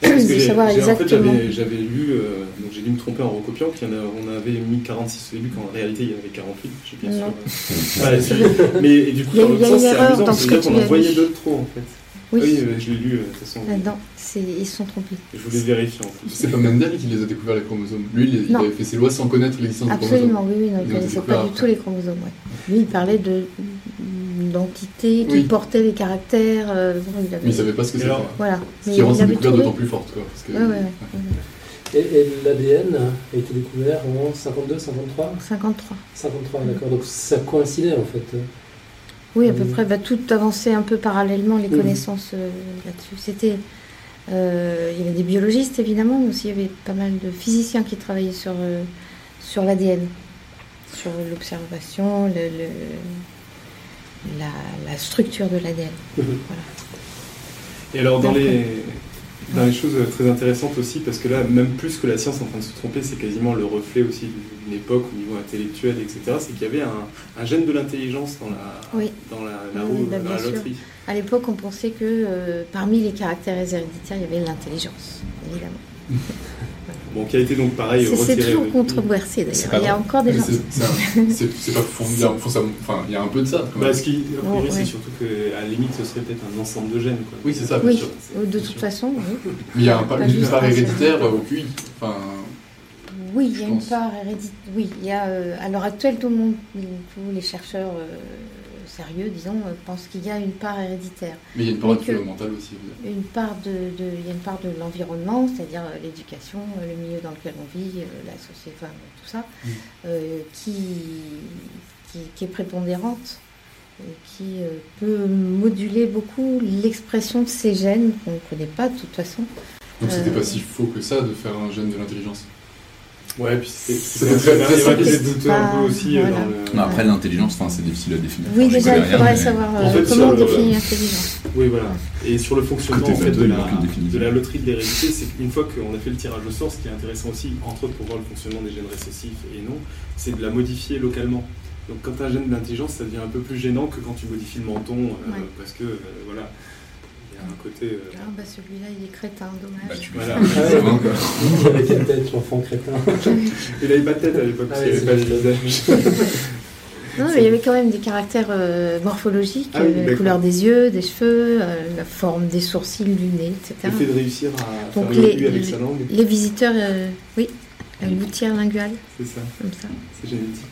De savoir En fait, j'avais, lu, euh, donc j'ai dû me tromper en recopiant, qu'il y en a, on avait mis 46 au début, quand en réalité il y en avait 48, j'ai bien Non. [LAUGHS] sûr. Mais et du coup, Il y a- dans a sens, une c'est erreur amusant, dans parce ce que qu'on en voyait deux de trop en fait. Oui, Oui, euh, je l'ai lu euh, de toute façon. là-dedans, c'est ils se sont trompés. Je voulais vérifier en plus. C'est pas Mendel qui les a découverts les chromosomes. Lui, il, avait fait ses lois sans connaître l'existence des Absolument, chromosomes. oui, oui, non, il ne connaissait pas du tout les chromosomes. Lui, il parlait de d'entités qui Oui. portaient les caractères. euh, bon, il avait- Mais il savait pas ce que c'était. Voilà. Ce Mais qui rend il sa découverte d'autant plus forte. Quoi, parce que, Ouais, ouais, ouais. Et, et l'ADN a été découvert en 52, 53 53. 53, d'accord. Donc ça coïncidait en fait. Oui, à peu Mhm. près. Bah, tout avançait un peu parallèlement, les Mhm. connaissances euh, là-dessus. C'était. euh, il y avait des biologistes évidemment, mais aussi il y avait pas mal de physiciens qui travaillaient sur, euh, sur l'ADN, sur l'observation, le, le- la, la structure de l'ADN. Et alors, dans les, dans les choses très intéressantes aussi, parce que là, même plus que la science en train de se tromper, c'est quasiment le reflet aussi d'une époque au niveau intellectuel, etc. C'est qu'il y avait un, un gène de l'intelligence dans la, Oui. dans la, la Oui, roue, bah, dans la bien sûr. loterie. À l'époque, on pensait que euh, parmi les caractères héréditaires, il y avait l'intelligence, évidemment. [LAUGHS] Bon, qui a été donc pareil C'est- toujours controversé d'ailleurs. Il y a encore des gens. c'est- [LAUGHS] pas Enfin, il y a un peu de ça. Quand même. Bah, ce qui, a priori, Ouais, c'est surtout qu'à la limite, ce serait peut-être un ensemble de gènes. Quoi. Oui, c'est ça, Oui, sûr. de toute façon, oui. Mais il y a un, pas, Pas une part héréditaire au QI. Enfin, Oui, il y a une part héréditaire. Oui, il y a, euh, à l'heure actuelle, tout le monde, tous les chercheurs euh, sérieux, disons, euh, pensent qu'il y a une part héréditaire. mais il y a une part environnementale aussi. vous. Une part de, de- il y a une part de l'environnement, c'est-à-dire euh, l'éducation, euh, le milieu dans lequel on vit, la société, enfin, tout ça, Mm. euh, qui, qui, qui est prépondérante et qui euh, peut moduler beaucoup l'expression de ces gènes qu'on ne connaît pas de toute façon. Donc c'était Euh, pas si faux que ça de faire un gène de l'intelligence? Ouais, puis c'est C'était très- très des douteurs un peu Pas- aussi euh, voilà. dans le. Mais après, l'intelligence, c'est difficile à définir. Oui, déjà, il faudrait mais- savoir En euh, fait, comment le- définit l'intelligence. Oui, voilà. Et sur le fonctionnement en fait, de, la, de la loterie de l'hérédité, c'est qu'une fois qu'on a fait le tirage au sort, ce qui est intéressant aussi, entre autres pour voir le fonctionnement des gènes récessifs et non, c'est de la modifier localement. Donc quand tu as un gène d'intelligence, ça devient un peu plus gênant que quand tu modifies le menton, euh, Ouais. parce que euh, voilà, il y a un côté. euh, Ah bah celui-là, il est crétin, Bah, dommage. tu peux Voilà. Ah quoi. Il avait quelle tête, l'enfant crétin [LAUGHS] Il avait pas de tête à l'époque, parce Ah qu'il avait pas de visage. [LAUGHS] Non, mais il y avait quand même des caractères euh, morphologiques, Ah oui, euh, la d'accord. couleur des yeux, des cheveux, euh, la forme des sourcils, du nez, Le etc. fait de réussir à Donc faire le les- avec les- sa langue, Les visiteurs, euh, oui, la gouttière linguale, c'est ça, comme ça. c'est génétique.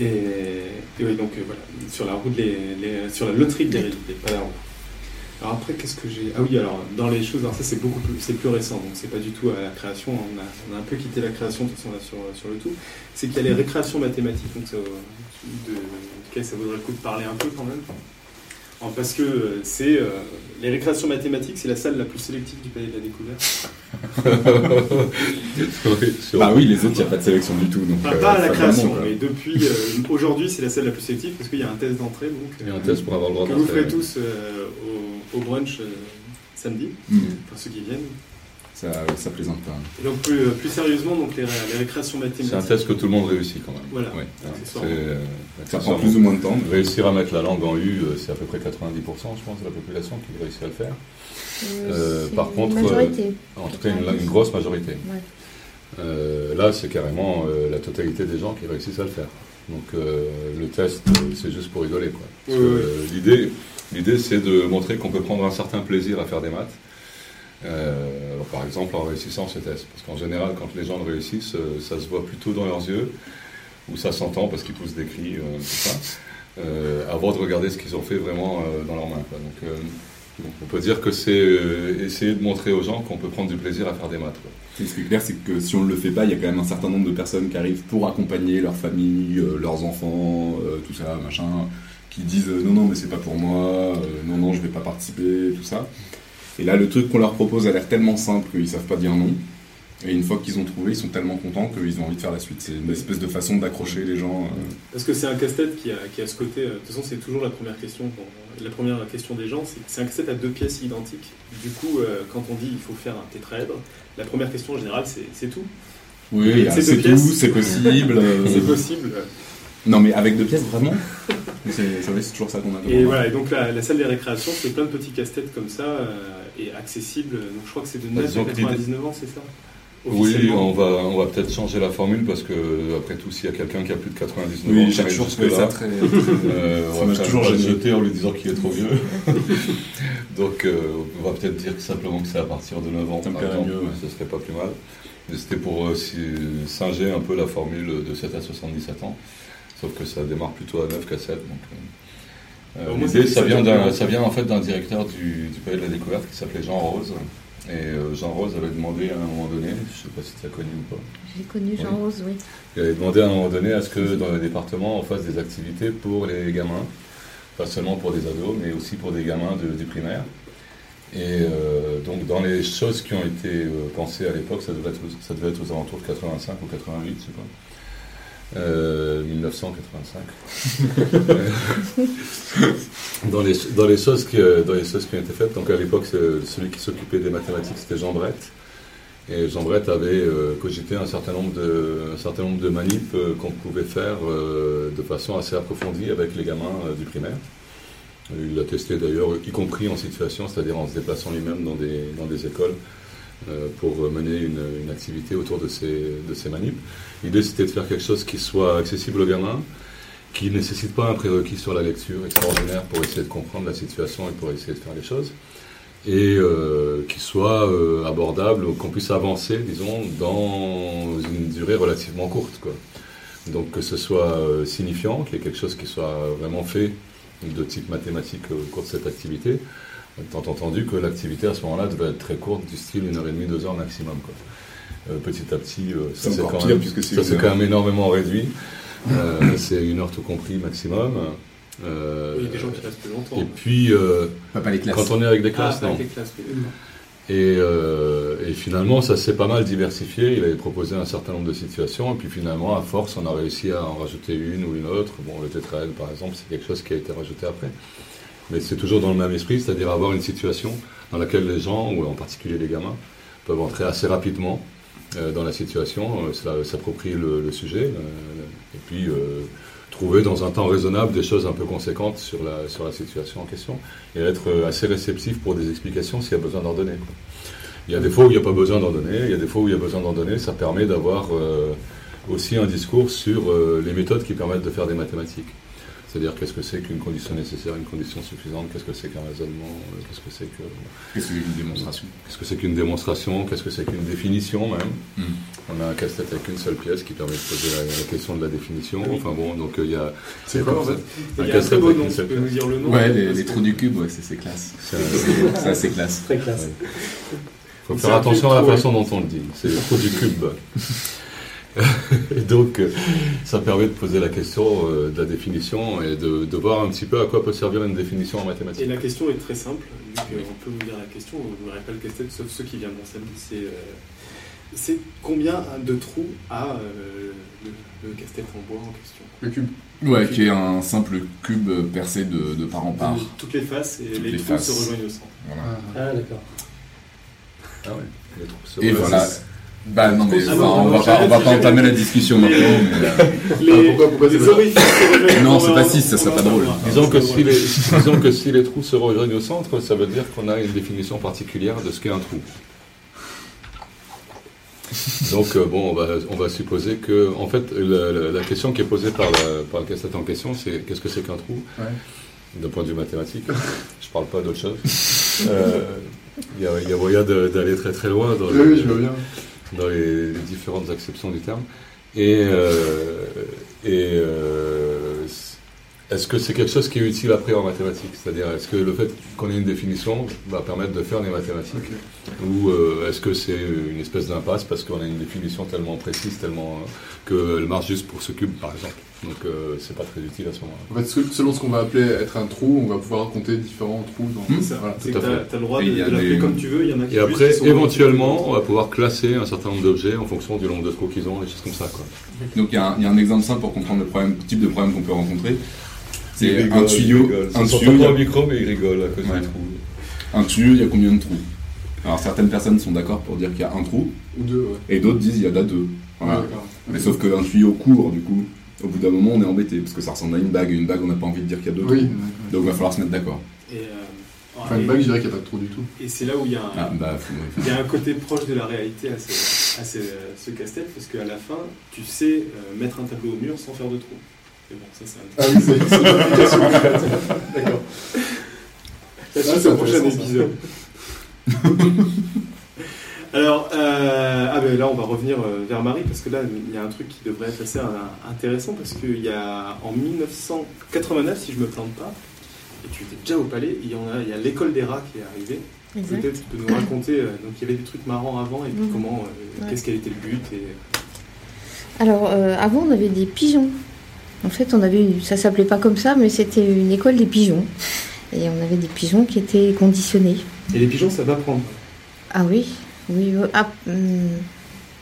Et, et oui, donc euh, voilà, sur la roue de les, les- sur la loterie de l'hérédité, pas la roue. Alors après, qu'est-ce que j'ai Ah oui, alors dans les choses, alors ça c'est beaucoup plus, c'est plus récent, donc c'est pas du tout à la création. On a, on a un peu quitté la création de toute façon là sur, sur le tout. C'est qu'il y a les récréations mathématiques, donc ça, de, duquel ça vaudrait le coup de parler un peu quand même? Alors, parce que euh, c'est euh, les récréations mathématiques, c'est la salle la plus sélective du Palais de la Découverte. [LAUGHS] Oui, Bah oui, les autres, il n'y a pas de sélection du tout. Donc, euh, pas à la ça, création, vraiment, mais depuis euh, aujourd'hui, c'est la salle la plus sélective parce qu'il y a un test d'entrée, donc Il y a un euh, test pour avoir le droit que vous ferez tous euh, au, au brunch euh, samedi, Mm. pour ceux qui viennent. Ça, ça plaisante pas. Et donc plus, euh, plus sérieusement, donc les, ré- les récréations mathématiques. C'est un test que tout le monde réussit quand même. Voilà. Euh, Ça prend plus ou moins de temps. Réussir à mettre la langue en U, euh, c'est à peu près 90%, je pense, de la population qui réussit à le faire. Euh, par contre, une majorité. En tout cas, une, une grosse majorité. Ouais. Euh, là, c'est carrément euh, la totalité des gens qui réussissent à le faire. Donc, euh, le test, c'est juste pour rigoler. Quoi. Parce Oui, que, oui. euh, l'idée, l'idée, c'est de montrer qu'on peut prendre un certain plaisir à faire des maths. Euh, par exemple, en réussissant ce test. Parce qu'en général, quand les gens le réussissent, euh, ça se voit plutôt dans leurs yeux, ou ça s'entend parce qu'ils poussent des cris, euh, tout ça, euh, avant de regarder ce qu'ils ont fait vraiment euh, dans leurs mains. Donc, euh, on peut dire que c'est euh, essayer de montrer aux gens qu'on peut prendre du plaisir à faire des maths. ce qui est clair, c'est que si on ne le fait pas, il y a quand même un certain nombre de personnes qui arrivent pour accompagner leur famille, euh, leurs enfants, euh, tout ça, machin, qui disent euh, non, non, mais c'est pas pour moi, euh, non, non, je vais pas participer, tout ça. Et là, le truc qu'on leur propose a l'air tellement simple qu'ils savent pas dire non. Et une fois qu'ils ont trouvé, ils sont tellement contents qu'ils ont envie de faire la suite. C'est une espèce de façon d'accrocher les gens. euh. Parce que c'est un casse-tête qui a, qui a ce côté. euh, De toute façon, c'est toujours la première question. la première question des gens, c'est c'est un casse-tête à deux pièces identiques. Du coup, euh, quand on dit il faut faire un tétraèdre, la première question en général, c'est tout. Oui, Et ah, c'est tout, c'est possible. euh. [LAUGHS] C'est possible. Non, mais avec deux pièces, vraiment C'est c'est toujours ça qu'on a Et voilà, et donc la, la salle des récréations, c'est plein de petits casse-têtes comme ça, euh, et accessible. Donc je crois que c'est de Bah, 9 disons à que l'idée- 99 ans, c'est ça Oui, on va, on va peut-être changer la formule parce que, après tout, s'il y a quelqu'un qui a plus de 99 ans, Oui, qui j'ai toujours trouvé ça très. euh, Ça on m'a va toujours le jeter en lui disant qu'il est trop vieux. [LAUGHS] Donc, euh, on va peut-être dire que simplement que c'est à partir de 9 ans, par exemple, mieux, ouais. ce serait pas plus mal. Mais C'était pour euh, si- singer un peu la formule de 7 à 77 ans, sauf que ça démarre plutôt à 9 qu'à 7. Donc, euh, euh, L'idée, ça- vient d'un- bien. ça vient en fait d'un directeur du, du Palais de la Découverte qui s'appelait Jean Rose. Et euh, Jean Rose avait demandé à un moment donné, je sais pas si tu as connu ou pas, J'ai connu Jean Oui. Rose, oui. il avait demandé à un moment donné à ce que dans le département on fasse des activités pour les gamins, pas seulement pour des ados, mais aussi pour des gamins de- du primaire. Et euh, donc dans les choses qui ont été euh, pensées à l'époque, ça, devait être aux- ça devait être aux alentours de 85 ou 88, je sais pas. Euh, 1985. [LAUGHS] dans, les, dans, les choses qui, euh, dans les choses qui ont été faites, donc à l'époque, celui qui s'occupait des mathématiques, c'était Jean Brett. Et Jean Brett avait euh, cogité un certain nombre de, un certain nombre de euh, qu'on pouvait faire euh, de façon assez approfondie avec les gamins euh, du primaire. Il l'a testé d'ailleurs, y compris en situation, c'est-à-dire en se déplaçant lui-même dans des, dans des écoles euh, pour mener une, activité autour de ces, de. L'idée c'était de faire quelque chose qui soit accessible aux gamins, qui ne nécessite pas un prérequis sur la lecture extraordinaire pour essayer de comprendre la situation et pour essayer de faire les choses et euh, qui soit euh, abordable, qu'on puisse avancer, disons, dans une durée relativement courte. Donc que ce soit euh, signifiant, qu'il y ait quelque chose qui soit vraiment fait de type mathématique au cours de cette activité, étant entendu que l'activité à ce moment-là devait être très courte, du style une heure et demie, deux heures maximum. Quoi. Euh, petit à petit, euh, ça C'est s'est quand, même- ça quand même énormément réduit. Euh, [COUGHS] c'est une heure tout compris maximum. Euh, Il y a des gens qui restent plus longtemps. et puis, euh, Pas, pas les classes. quand on est avec des Ah, classes, non. avec les classes, oui. Et, euh, et finalement, ça s'est pas mal diversifié. Il avait proposé un certain nombre de situations. Et puis finalement, à force, on a réussi à en rajouter une ou une autre. Bon, le tétraèdre, par exemple, c'est quelque chose qui a été rajouté après. Mais c'est toujours dans le même esprit, c'est-à-dire avoir une situation dans laquelle les gens, ou en particulier les gamins, peuvent entrer assez rapidement euh, dans la situation, euh, s'la- s'approprier le, sujet, euh, et puis euh, trouver dans un temps raisonnable des choses un peu conséquentes sur la, sur la situation en question, et être euh, assez réceptif pour des explications s'il y a besoin d'en donner. quoi. Il y a des fois où il n'y a pas besoin d'en donner, il y a des fois où il y a besoin d'en donner, ça permet d'avoir euh, aussi un discours sur euh, les méthodes qui permettent de faire des mathématiques. C'est-à-dire qu'est-ce que c'est qu'une condition nécessaire, une condition suffisante, qu'est-ce que c'est qu'un raisonnement, euh, qu'est-ce que c'est que Qu'est-ce que c'est qu'une démonstration? qu'est-ce que c'est qu'une démonstration, qu'est-ce que c'est qu'une définition même? Hmm. On a un casse-tête avec une seule pièce qui permet de poser la, la question de la définition. Oui. Enfin bon, donc euh, il y a. C'est quoi en fait Il Un y a un très casse-tête beau avec nom, une tu seule peux nous pièce. dire le nom Ouais, les, Parce les trous du cube, ouais, c'est c'est classe. C'est assez classe. Très classe. Ouais. faut faire attention à la façon dont on le dit. C'est le trou du cube. [LAUGHS] [LAUGHS] et donc, euh, ça permet de poser la question euh, de la définition et de, de voir un petit peu à quoi peut servir une définition en Et mathématiques. la question est très simple, vu qu'on peut vous dire la question, vous n'aurez pas le casse-tête, sauf ceux qui viendront samedi. C'est euh, c'est combien de trous a euh, le, le casse-tête en bois en question? Le cube. Ouais, qui est un simple cube percé de, de part en part. De Toutes les faces et Toutes les, les trous faces. se rejoignent au centre. Voilà. Ah, d'accord. Ah ouais. Les trous se Et rejoignent. voilà. Bah non, mais Ah enfin, on, va pas, on va pas entamer la discussion maintenant. mais, euh, Les, pourquoi- pourquoi les c'est pas- orifices. Non, On c'est pas six, ça serait pas drôle. Disons que, si les, disons que si les trous se rejoignent au centre, ça veut dire qu'on a une définition particulière de ce qu'est un trou. Donc, euh, bon, on va, on va supposer que, en fait, la, la- la question qui est posée par, la- par le casse-tête en question, c'est qu'est-ce que c'est qu'un trou? Ouais. D'un point de vue mathématique. Je parle pas d'autre chose. Euh, Il y, a, il y a moyen de- d'aller très très loin dans, Oui, le- oui, je vois bien. Dans les, les différentes acceptions du terme. Et, euh, et euh, est-ce que c'est quelque chose qui est utile après en mathématiques? C'est-à-dire, est-ce que le fait qu'on ait une définition va permettre de faire des mathématiques? Ou euh, est-ce que c'est une espèce d'impasse parce qu'on a une définition tellement précise, tellement qu'elle marche juste pour ce cube, par exemple Donc, euh, c'est pas très utile à ce moment-là. En fait, ce- selon ce qu'on va appeler être un trou, on va pouvoir compter différents trous dans ça. Voilà, C'est tout que à fait. t'as le droit Et de, l'appeler des- comme tu veux. Il y en a qui Et après, sont éventuellement, on va pouvoir classer un certain nombre d'objets en fonction du nombre de trous qu'ils ont, des choses comme ça. Quoi. Donc il y, a un- il y a un exemple simple pour comprendre le problème, type de problème qu'on peut rencontrer. C'est un tuyau, un tuyau, a- le micro, mais il rigole à cause Ouais. du trou. un tuyau, il y a combien de trous? Alors certaines personnes sont d'accord pour dire qu'il y a un trou, Ou deux, ouais. et d'autres disent il y en a deux. Voilà. Ouais, d'accord. Mais sauf qu'un tuyau court, du coup, au bout d'un moment, on est embêté, parce que ça ressemble à une bague, et une bague, on n'a pas envie de dire qu'il y a deux Oui. trous. Donc il va falloir se mettre d'accord. Et, euh, Enfin, une et- bague, je dirais qu'il n'y a pas de trou du tout. et c'est là où il y a un, Ah bah, faut, Il y a un côté proche de la réalité à ce, à ce, ce casse-tête, parce qu'à la fin, tu sais euh, mettre un tableau au mur sans faire de trou. Mais bon, ça, c'est un... Ah oui, c'est c'est une application concrète. D'accord. Ça, Ah, c'est c'est au prochain épisode. [LAUGHS] Alors, euh, ah ben là, on va revenir euh, vers Marie, parce que là, il y a un truc qui devrait être assez euh, intéressant, parce qu'il y a, en 1989, si je me plante pas, et tu étais déjà au palais, il y, en a, il y a l'école des rats qui est arrivée. Peut-être tu peux nous raconter, donc il y avait des trucs marrants avant, et puis Mhm. comment, euh, Ouais. qu'est-ce quel était le but, et... Alors, euh, avant, on avait des pigeons. En fait, on avait, une- ça s'appelait pas comme ça, mais c'était une école des pigeons. Et on avait des pigeons qui étaient conditionnés. Et les pigeons, ça va prendre. Ah oui, oui, euh, à, hum,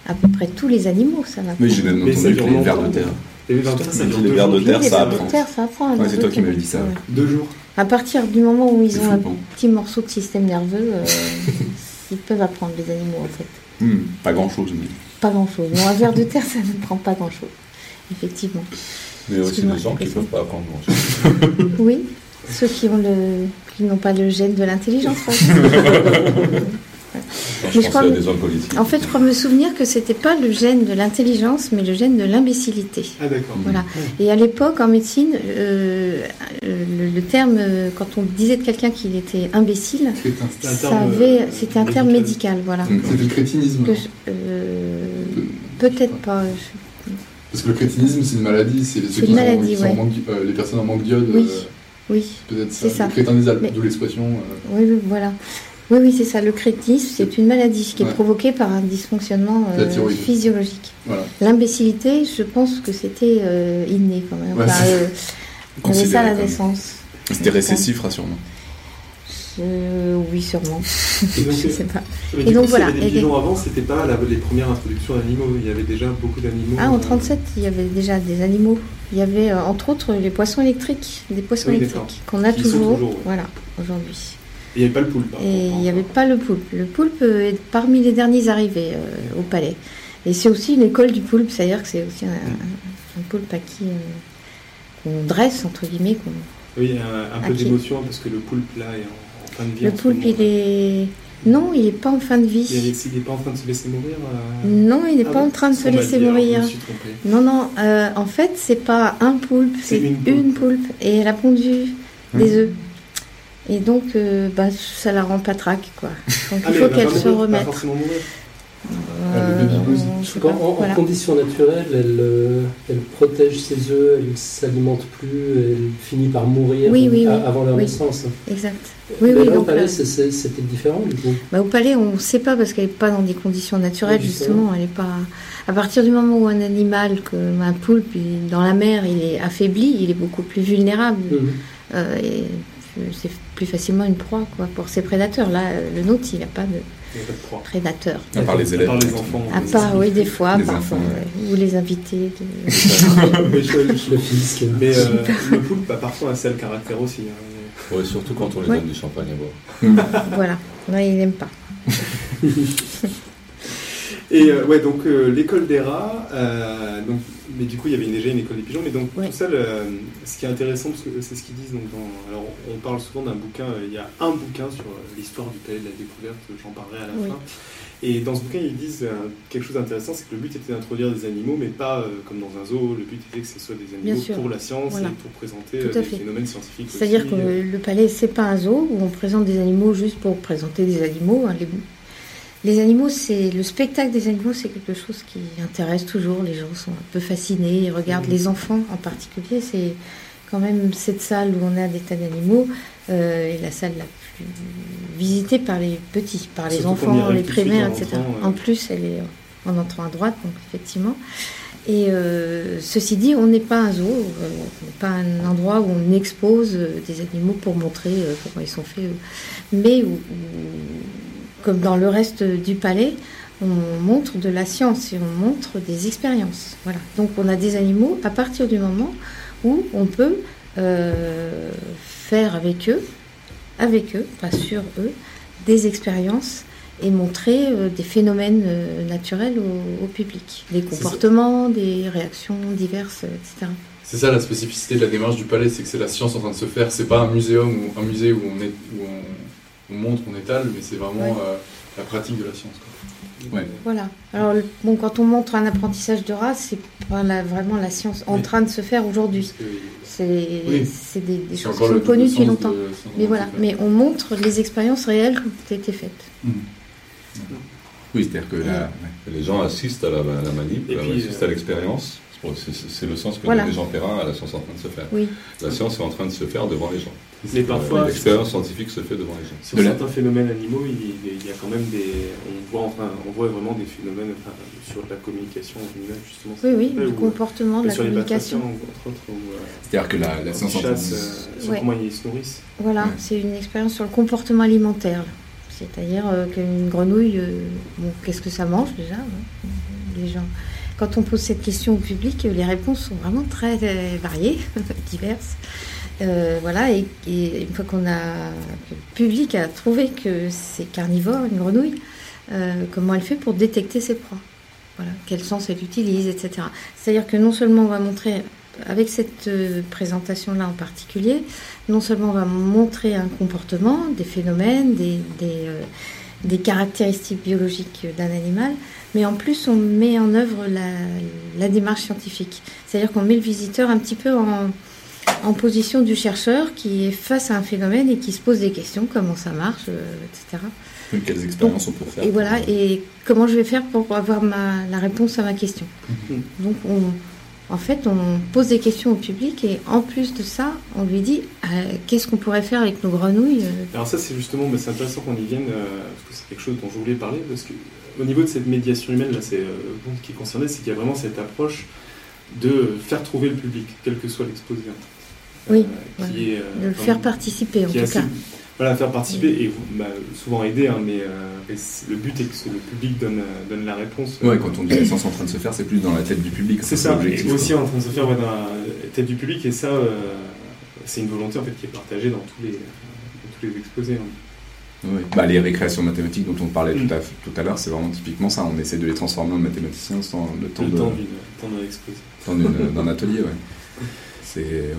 à peu près tous les animaux, ça va. Mais j'ai même ça entendu dure que les vers de terre. Les vers de terre, ça Les vers de jours. terre, ça apprend. terre, ça apprend. Ouais, c'est toi qui m'avais dit ça. Ouais. Deux jours. À partir du moment où ils ont un flippant. petit morceau de système nerveux, euh, [LAUGHS] ils peuvent apprendre les animaux en fait. Hmm, pas grand chose, mais. Pas grand chose. Non, un ver de terre, [LAUGHS] ça ne prend pas grand chose. Effectivement. Mais aussi des gens qui ne peuvent pas apprendre grand-chose. Oui, ceux qui ont le, qui n'ont pas le gène de l'intelligence. [LAUGHS] par Enfin, Mais je je pensais crois à que- des hommes politiques. En fait, je crois me souvenir que c'était pas le gène de l'intelligence, mais le gène de l'imbécilité. Ah d'accord. Voilà. Et à l'époque, en médecine, euh, euh, le, le terme, quand on disait de quelqu'un qu'il était imbécile, C'était un ça euh, c'était un terme médical, voilà. C'était le crétinisme. Euh, Peut-être pas. je- Parce que le crétinisme, c'est une maladie. C'est ceux qui sont- maladie, qui sont ouais. en manque d'i- euh, les personnes en manque d'iode. Oui. euh, Oui, Peut-être C'est ça. ça. Le crétin des Alpes, Mais- d'où l'expression. euh, oui, oui, voilà. Oui, oui, c'est ça. Le crétinisme, c'est une maladie qui est provoquée par un dysfonctionnement euh, physiologique. Voilà. L'imbécilité, je pense que c'était euh, inné quand même. Ouais, Enfin, c'est- euh, [LAUGHS] on avait ça à la naissance. C'était récessif, rassure-moi. Euh, oui, sûrement. Et donc, [LAUGHS] je sais pas. Et donc, coup, voilà. Et des pigeons avant, c'était pas la- les premières introductions d'animaux. Il y avait déjà beaucoup d'animaux. Ah, en euh, 37, il y avait déjà des animaux. Il y avait euh, entre autres les poissons électriques, des poissons Oui, électriques qu'on a Qui toujours, toujours, ouais. voilà, aujourd'hui. Il n'y avait pas le poulpe. par Et il n'y avait pas le poulpe. Le poulpe est parmi les derniers arrivés euh, au palais. Et c'est aussi une école du poulpe, c'est-à-dire que c'est aussi un, un poulpe à qui euh, qu'on dresse, entre guillemets. Oui, un, un peu d'émotion parce que le poulpe là est en, en fin de vie. Le poulpe, moment. il est, Non, il n'est pas en fin de vie. Il n'est pas en train de se laisser mourir euh, Non, il n'est Ah pas bon en train de se On laisser alors, mourir. Je me suis trompé. Non, non, euh, en fait, c'est pas un poulpe, C'est une une poulpe. poulpe. Et elle a pondu des œufs. Et donc, euh, bah, ça la rend patraque, quoi. [LAUGHS] Donc, Ah, il mais faut qu'elle pas se pas remette. forcément mourir. Ah, on pas. qu'en en Voilà. conditions naturelles, elle, euh, elle protège ses œufs, elle ne s'alimente plus, elle finit par mourir Oui, oui, a- oui. avant leur Oui. naissance. Exact. Oui, Mais oui, là, au palais, c'était différent du coup. Bah, au palais, on ne sait pas parce qu'elle n'est pas dans des conditions naturelles, Oui, justement. justement. Elle est pas. À partir du moment où un animal, comme un poulpe, il- dans la mer, il est affaibli, il est beaucoup plus vulnérable. Mhm. Euh, et c'est plus facilement une proie quoi, pour ses prédateurs. Là, le nôtre, il n'a pas de Il n'y a pas de proie. prédateurs. À part les À élèves. part les enfants. À part, oui, des fois, Les parfois, enfants, ouais. ou les invités. de- [LAUGHS] mais je- Le fisc. mais, euh, le poulpe a parfois un sale caractère aussi. hein. Ouais, surtout quand on les Ouais. donne du champagne à boire. voilà, non, il n'aime pas. [LAUGHS] Et euh, ouais, donc euh, l'école des rats, euh, donc, mais du coup il y avait déjà une école des pigeons, mais donc Ouais. tout ça, le- ce qui est intéressant, parce que c'est ce qu'ils disent, donc dans, alors on parle souvent d'un bouquin, euh, il y a un bouquin sur euh, l'histoire du palais de la découverte, j'en parlerai à la Oui. fin. Et dans ce bouquin, ils disent euh, quelque chose d'intéressant, c'est que le but était d'introduire des animaux, mais pas euh, comme dans un zoo, le but était que ce soit des animaux pour la science Voilà. et pour présenter euh, des fait. phénomènes scientifiques. C'est-à-dire que le, le palais, c'est pas un zoo où on présente des animaux juste pour présenter des animaux. hein. Les, les animaux, c'est le spectacle des animaux, c'est quelque chose qui intéresse toujours. Les gens sont un peu fascinés, ils regardent Mhm. les enfants en particulier. C'est quand même cette salle où on a des tas d'animaux euh, et la salle la plus visitée par les petits, par les enfants, les primaires, etc. euh. En plus, elle est en entrant à droite, donc effectivement. Et euh, ceci dit, on n'est pas un zoo, euh, on n'est pas un endroit où on expose euh, des animaux pour montrer euh, comment ils sont faits. euh. Mais où- où, comme dans le reste du palais, on montre de la science et on montre des expériences. Voilà. Donc on a des animaux à partir du moment où on peut euh, faire avec eux, avec eux, pas sur eux, des expériences et montrer euh, des phénomènes euh, naturels au, au public, des comportements, des réactions diverses, etc. C'est ça la spécificité de la démarche du palais, c'est que c'est la science en train de se faire. C'est pas un muséum ou un musée où on, est, où on, on montre, on étale, mais c'est vraiment Ouais. euh, la pratique de la science. quoi. Ouais. Voilà. Alors, bon, quand on montre un apprentissage de race, c'est pas la- vraiment la science en Oui. train de se faire aujourd'hui. C'est Oui. des, choses qui sont connues depuis longtemps. de Mais voilà, mais on montre les expériences réelles qui ont été faites. Oui, c'est-à-dire que là, les gens assistent à la, à la manip, Et euh, puis, assistent euh, à l'expérience. C'est le sens que Voilà. donne Jean Perrin à la science en train de se faire. Oui. La science est en train de se faire devant les gens. Mais parfois, L'expérience scientifique se fait devant les gens. Sur De la- certains phénomènes animaux, il, il y a quand même des. On voit, enfin, on voit vraiment des phénomènes enfin, sur la communication animale, justement. Oui, oui, le comportement de la communication. euh, c'est-à-dire que la, la science chassent, euh, sur Ouais. comment ils se nourrissent. Voilà, Ouais. c'est une expérience sur le comportement alimentaire. C'est-à-dire euh, qu'une grenouille, euh, bon, qu'est-ce que ça mange déjà hein Les gens. Quand on pose cette question au public, les réponses sont vraiment très variées, [LAUGHS] diverses. Euh, voilà, et, et une fois qu'on a, le public a trouvé que c'est carnivore, une grenouille, euh, comment elle fait pour détecter ses proies? Voilà, quel sens elle utilise, etc. C'est-à-dire que non seulement on va montrer, avec cette euh, présentation-là en particulier, non seulement on va montrer un comportement, des phénomènes, des, des, euh, des caractéristiques biologiques d'un animal, mais en plus on met en œuvre la, la démarche scientifique. C'est-à-dire qu'on met le visiteur un petit peu en, en position du chercheur qui est face à un phénomène et qui se pose des questions, comment ça marche, euh, etc. Quelles expériences on peut faire Et voilà, et comment je vais faire pour avoir ma, la réponse à ma question. Mhm. Donc, on, en fait, on pose des questions au public et en plus de ça, on lui dit euh, qu'est-ce qu'on pourrait faire avec nos grenouilles euh, Alors, ça, c'est justement, c'est intéressant qu'on y vienne, euh, parce que c'est quelque chose dont je voulais parler, parce que au niveau de cette médiation humaine, là, c'est euh, vous qui est concerné, c'est qu'il y a vraiment cette approche de faire trouver le public, quel que soit l'exposé. Fait. Oui, Euh, est, euh, de le faire participer en tout assez- cas. Voilà, faire participer et vous- bah, souvent aider, hein, mais, euh, le but est que le public donne, euh, donne la réponse. Ouais, quand on dit la science en train de se faire, c'est plus dans la tête du public. C'est ça, et aussi quoi. en train de se faire ouais, dans la tête du public, et ça, euh, c'est une volonté en fait qui est partagée dans tous les, dans tous les exposés. hein. Oui. Bah, les récréations mathématiques dont on parlait Mm. tout à, tout à l'heure, c'est vraiment typiquement ça. On essaie de les transformer en mathématiciens sans le temps Le de- temps d'une- le temps d'un atelier. Ouais. C'est ouais.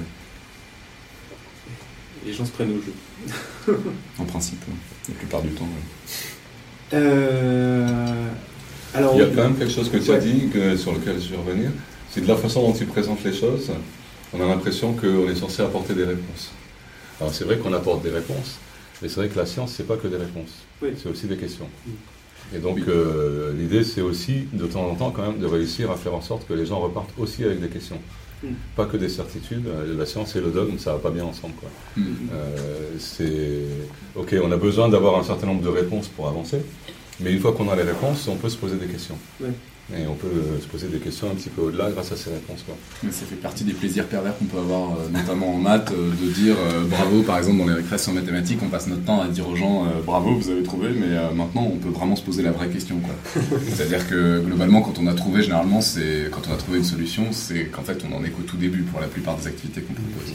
Les gens se prennent au jeu. [LAUGHS] En principe, ouais. la plupart du temps. Euh, alors, Il y a quand même quelque chose que tu as Ouais. dit, que- sur lequel je vais revenir. C'est de la façon dont tu présentes les choses, on a l'impression qu'on est censé apporter des réponses. Alors c'est vrai qu'on apporte des réponses, mais c'est vrai que la science, c'est pas que des réponses. Oui. C'est aussi des questions. Mm. Et donc euh, l'idée, c'est aussi, de temps en temps, quand même, de réussir à faire en sorte que les gens repartent aussi avec des questions. Pas que des certitudes. Euh, La science et le dogme, ça va pas bien ensemble. Quoi. Mm. Euh, c'est ok, on a besoin d'avoir un certain nombre de réponses pour avancer, mais une fois qu'on a les réponses, on peut se poser des questions. Ouais. Et on peut euh, se poser des questions un petit peu au-delà grâce à ces réponses. Quoi. Mais ça fait partie des plaisirs pervers qu'on peut avoir, euh, notamment en maths, euh, de dire euh, bravo, par exemple, dans les récréations mathématiques, on passe notre temps à dire aux gens euh, bravo, vous avez trouvé, mais euh, maintenant on peut vraiment se poser la vraie question. quoi. [LAUGHS] C'est-à-dire que globalement, quand on a trouvé, généralement, c'est quand on a trouvé une solution, c'est qu'en fait on en est qu'au tout début pour la plupart des activités qu'on propose.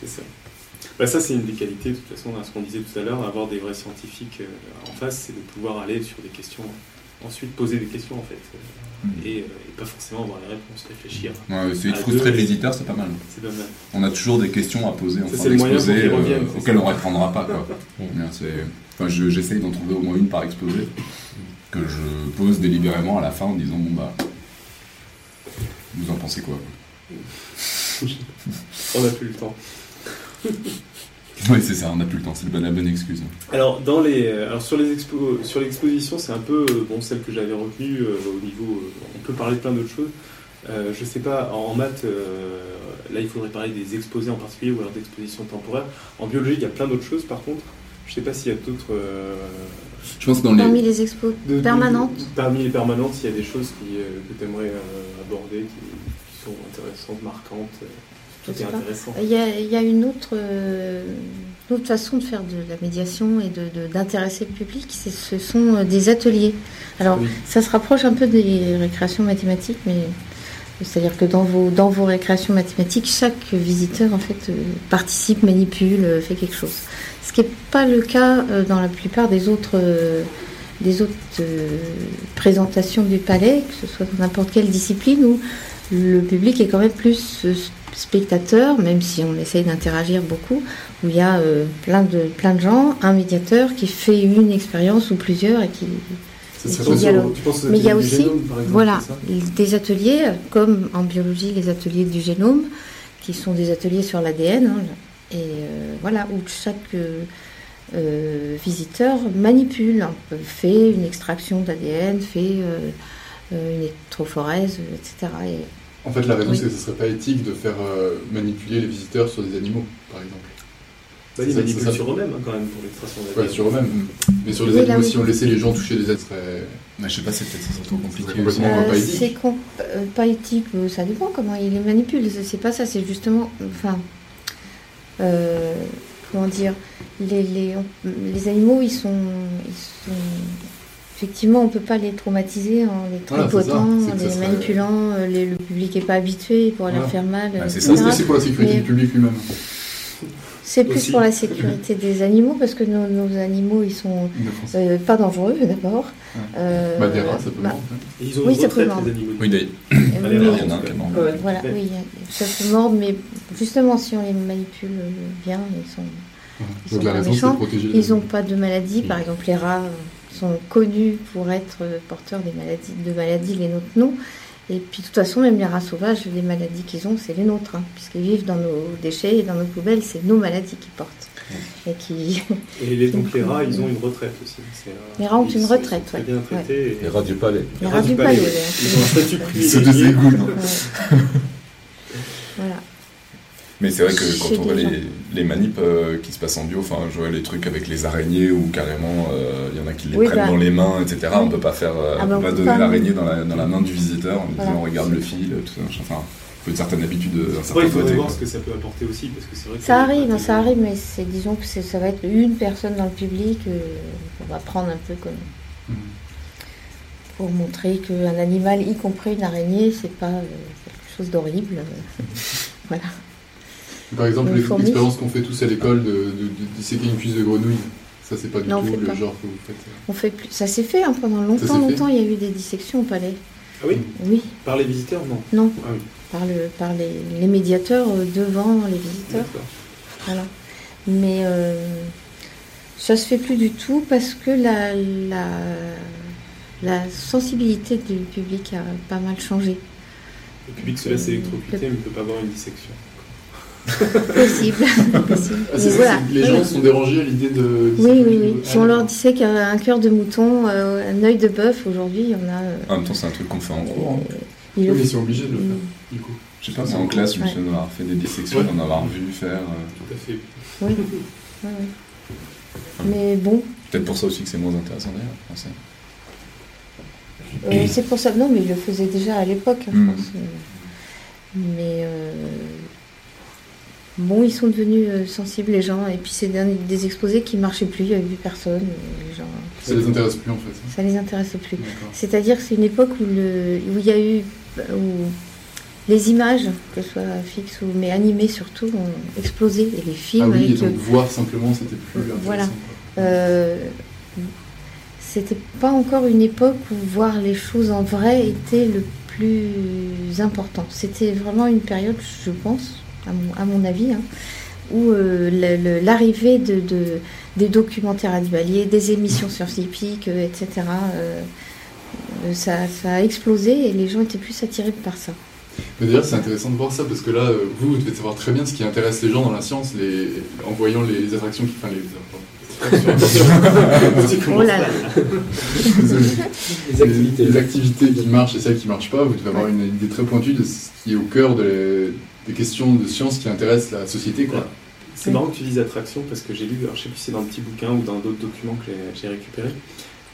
C'est ça. Bah, ça, c'est une des qualités, de toute façon, à ce qu'on disait tout à l'heure, avoir des vrais scientifiques en face, c'est de pouvoir aller sur des questions, ensuite poser des questions, en fait, Mm. et, euh, et pas forcément avoir les réponses, réfléchir. Ouais, essayer de frustrer l'éditeur, c'est pas mal. C'est pas mal. On a toujours des questions à poser en fin d'exposé euh, auxquelles on répondra pas. Quoi. [LAUGHS] Enfin, je- J'essaye d'en trouver au moins une par exposé que je pose délibérément à la fin en disant bon bah vous en pensez quoi [LAUGHS] On n'a plus le temps. [LAUGHS] Oui c'est ça, on n'a plus le temps, c'est la bonne, la bonne excuse. Alors, dans les, euh, alors sur les expo, sur l'exposition, c'est un peu euh, bon celle que j'avais retenue euh, au niveau. euh, on peut parler de plein d'autres choses. Euh, je sais pas, en, en maths, euh, là il faudrait parler des exposés en particulier ou alors d'expositions temporaires. En biologie, il y a plein d'autres choses par contre. Je sais pas s'il y a d'autres. euh, Je pense que dans les... Parmi les expos de- de- permanentes, Parmi les permanentes, il y a des choses qui, euh, que tu aimerais aborder, qui, qui sont intéressantes, marquantes. Euh, Tout il y a, il y a une, autre, euh, une autre façon de faire de la médiation et d'intéresser le public, ce sont euh, des ateliers. Alors, Oui. ça se rapproche un peu des récréations mathématiques, mais c'est-à-dire que dans vos, dans vos récréations mathématiques, chaque visiteur en fait euh, participe, manipule, euh, fait quelque chose. Ce qui n'est pas le cas euh, dans la plupart des autres, euh, des autres euh, présentations du palais, que ce soit dans n'importe quelle discipline, où le public est quand même plus euh, spectateur, même si on essaye d'interagir beaucoup, où il y a euh, plein, de, plein de gens, un médiateur qui fait une expérience ou plusieurs et qui, Ça dialogue. Mais il y a aussi- génome, par exemple, voilà, des ateliers, euh, comme en biologie, les ateliers du génome, qui sont des ateliers sur l'ADN, hein, et euh, voilà, où chaque euh, visiteur manipule, peu, fait une extraction d'ADN, fait euh, une électrophorèse, etc. Et En fait, la raison, Oui. c'est que ce serait pas éthique de faire euh, manipuler les visiteurs sur des animaux, par exemple. Bah, ils manipulent sur eux-mêmes hein, quand même pour l'extraction Ouais, d'ADN. sur eux-mêmes. Mais sur les Oui, animaux, si on laissait les gens toucher des êtres, serait... Ouais, je sais pas, c'est peut-être trop compliqué. C'est pas Euh, éthique. c'est com- euh, pas éthique, euh, ça dépend comment il les manipule. C'est- pas ça, c'est justement. Enfin. euh, comment dire les, les, on- les animaux, ils sont, ils sont. Effectivement, on peut pas les traumatiser en les ça. tripotant, en ça les serait- manipulant. euh, les- le public est pas habitué, il pourrait leur faire mal. Bah, c'est ça, C'est aussi pour la sécurité Mais- du public lui-même. C'est plus Aussi. pour la sécurité des animaux parce que nos, nos animaux, ils sont euh, pas dangereux d'abord. Ouais. Euh, Bah, des rats, simplement. bah, Et ils ont Oui, ça peut les animaux. Oui, d'ailleurs, euh, oui, alors, il y en a un qui est mort. Ouais. Voilà, Ouais. oui, ça se mord, mais justement, si on les manipule bien, ils sont, Ils Donc sont la pas raison, méchants. ils n'ont pas de maladie. Par exemple, les rats sont connus pour être porteurs des maladies, de maladies, les nôtres non. Et puis, de toute façon, même les rats sauvages, les maladies qu'ils ont, c'est les nôtres, hein, puisqu'ils vivent dans nos déchets et dans nos poubelles, c'est nos maladies qu'ils portent. Et qui... Et les, [LAUGHS] donc les rats, ils ont une retraite aussi. Euh, Les rats ont une retraite, ouais. bien traités. et- Les rats du palais. Les rats du palais. ouais, Ils ont un statut privilégié. déségoulinent. Ouais. [LAUGHS] Voilà. Mais c'est vrai que quand on voit les, les manips euh, qui se passent en bio, enfin, je vois les trucs avec les araignées ou carrément euh, il y en a qui les Oui, prennent bah. dans les mains, etc. On peut pas faire, euh, Ah on on peut donner pas, l'araignée dans la, dans la main du visiteur en lui Voilà. disant regarde le fil, tout ça. Enfin, il faut une certaine habitude, un certain il faudrait côté. voir ce que ça peut apporter aussi, parce que c'est vrai que Ça arrive, hein, ça arrive, mais c'est disons que ça va être une personne dans le public euh, qu'on va prendre un peu comme Mhm. pour montrer qu'un animal, y compris une araignée, c'est pas euh, quelque chose d'horrible. [LAUGHS] voilà. Par exemple, l'expérience qu'on fait tous à l'école de, de- de disséquer une cuisse de grenouille, ça c'est pas du Non, tout le pas. genre que vous faites. On fait plus. Ça s'est fait hein, pendant longtemps, longtemps. Il y a eu des dissections au palais. Ah oui Oui, Par les visiteurs, non non, Ah oui. par, le, par les, les médiateurs euh, devant les visiteurs. Voilà. Mais euh, ça se fait plus du tout parce que la, la, la sensibilité du public a pas mal changé. Le public se laisse électrocuter, mais il ne peut pas avoir une dissection. Possible. [LAUGHS] possible. Ah, voilà. les gens sont dérangés à l'idée de. Oui, oui, oui. Si on leur disait qu'un cœur de mouton, euh, un œil de bœuf, aujourd'hui, on a. euh, En même temps, c'est un truc qu'on fait en cours. hein. Oui, mais fait. ils sont obligés de le Mm. faire, du coup. Je sais pas, c'est en classe, je me souviens d'avoir fait des dissections, d'en avoir vu faire. euh, Tout à fait. Oui. Ouais, ouais. Mais bon, Peut-être pour ça aussi que c'est moins intéressant d'ailleurs, en français. euh, c'est pour ça. Non, mais il le faisait déjà à l'époque, hein, je Mm. pense. euh. Mais euh, bon, ils sont devenus euh, sensibles, les gens. Et puis, c'est des, des exposés qui marchaient plus, il n'y avait plus personne. euh, Les gens, Ça les intéresse plus en fait. ça les intéresse plus. C'est-à-dire que c'est une époque où, le, où il y a eu où les images, que ce soit fixes ou mais animées surtout, ont explosé et les films Ah oui, et donc voir simplement c'était plus intéressant. Voilà. euh, c'était pas encore une époque où voir les choses en vrai était le plus important. C'était vraiment une période, je pense, à mon, à mon avis, hein, où euh, l'arrivée de, de- des documentaires animaliers, des émissions scientifiques, etc., euh, euh, ça, ça a explosé et les gens étaient plus attirés par ça. D'ailleurs, c'est intéressant de voir ça parce que là, vous, vous devez savoir très bien ce qui intéresse les gens dans la science, les... en voyant les attractions qui. Enfin, les. [LAUGHS] Oh là là. Les activités. Les, les activités qui marchent et celles qui marchent pas, vous devez avoir une idée très pointue de ce qui est au cœur de les- des questions de science qui intéressent la société. Quoi. C'est marrant que tu dises attraction parce que j'ai lu, alors je sais plus si c'est dans un petit bouquin ou dans d'autres documents que j'ai- récupéré,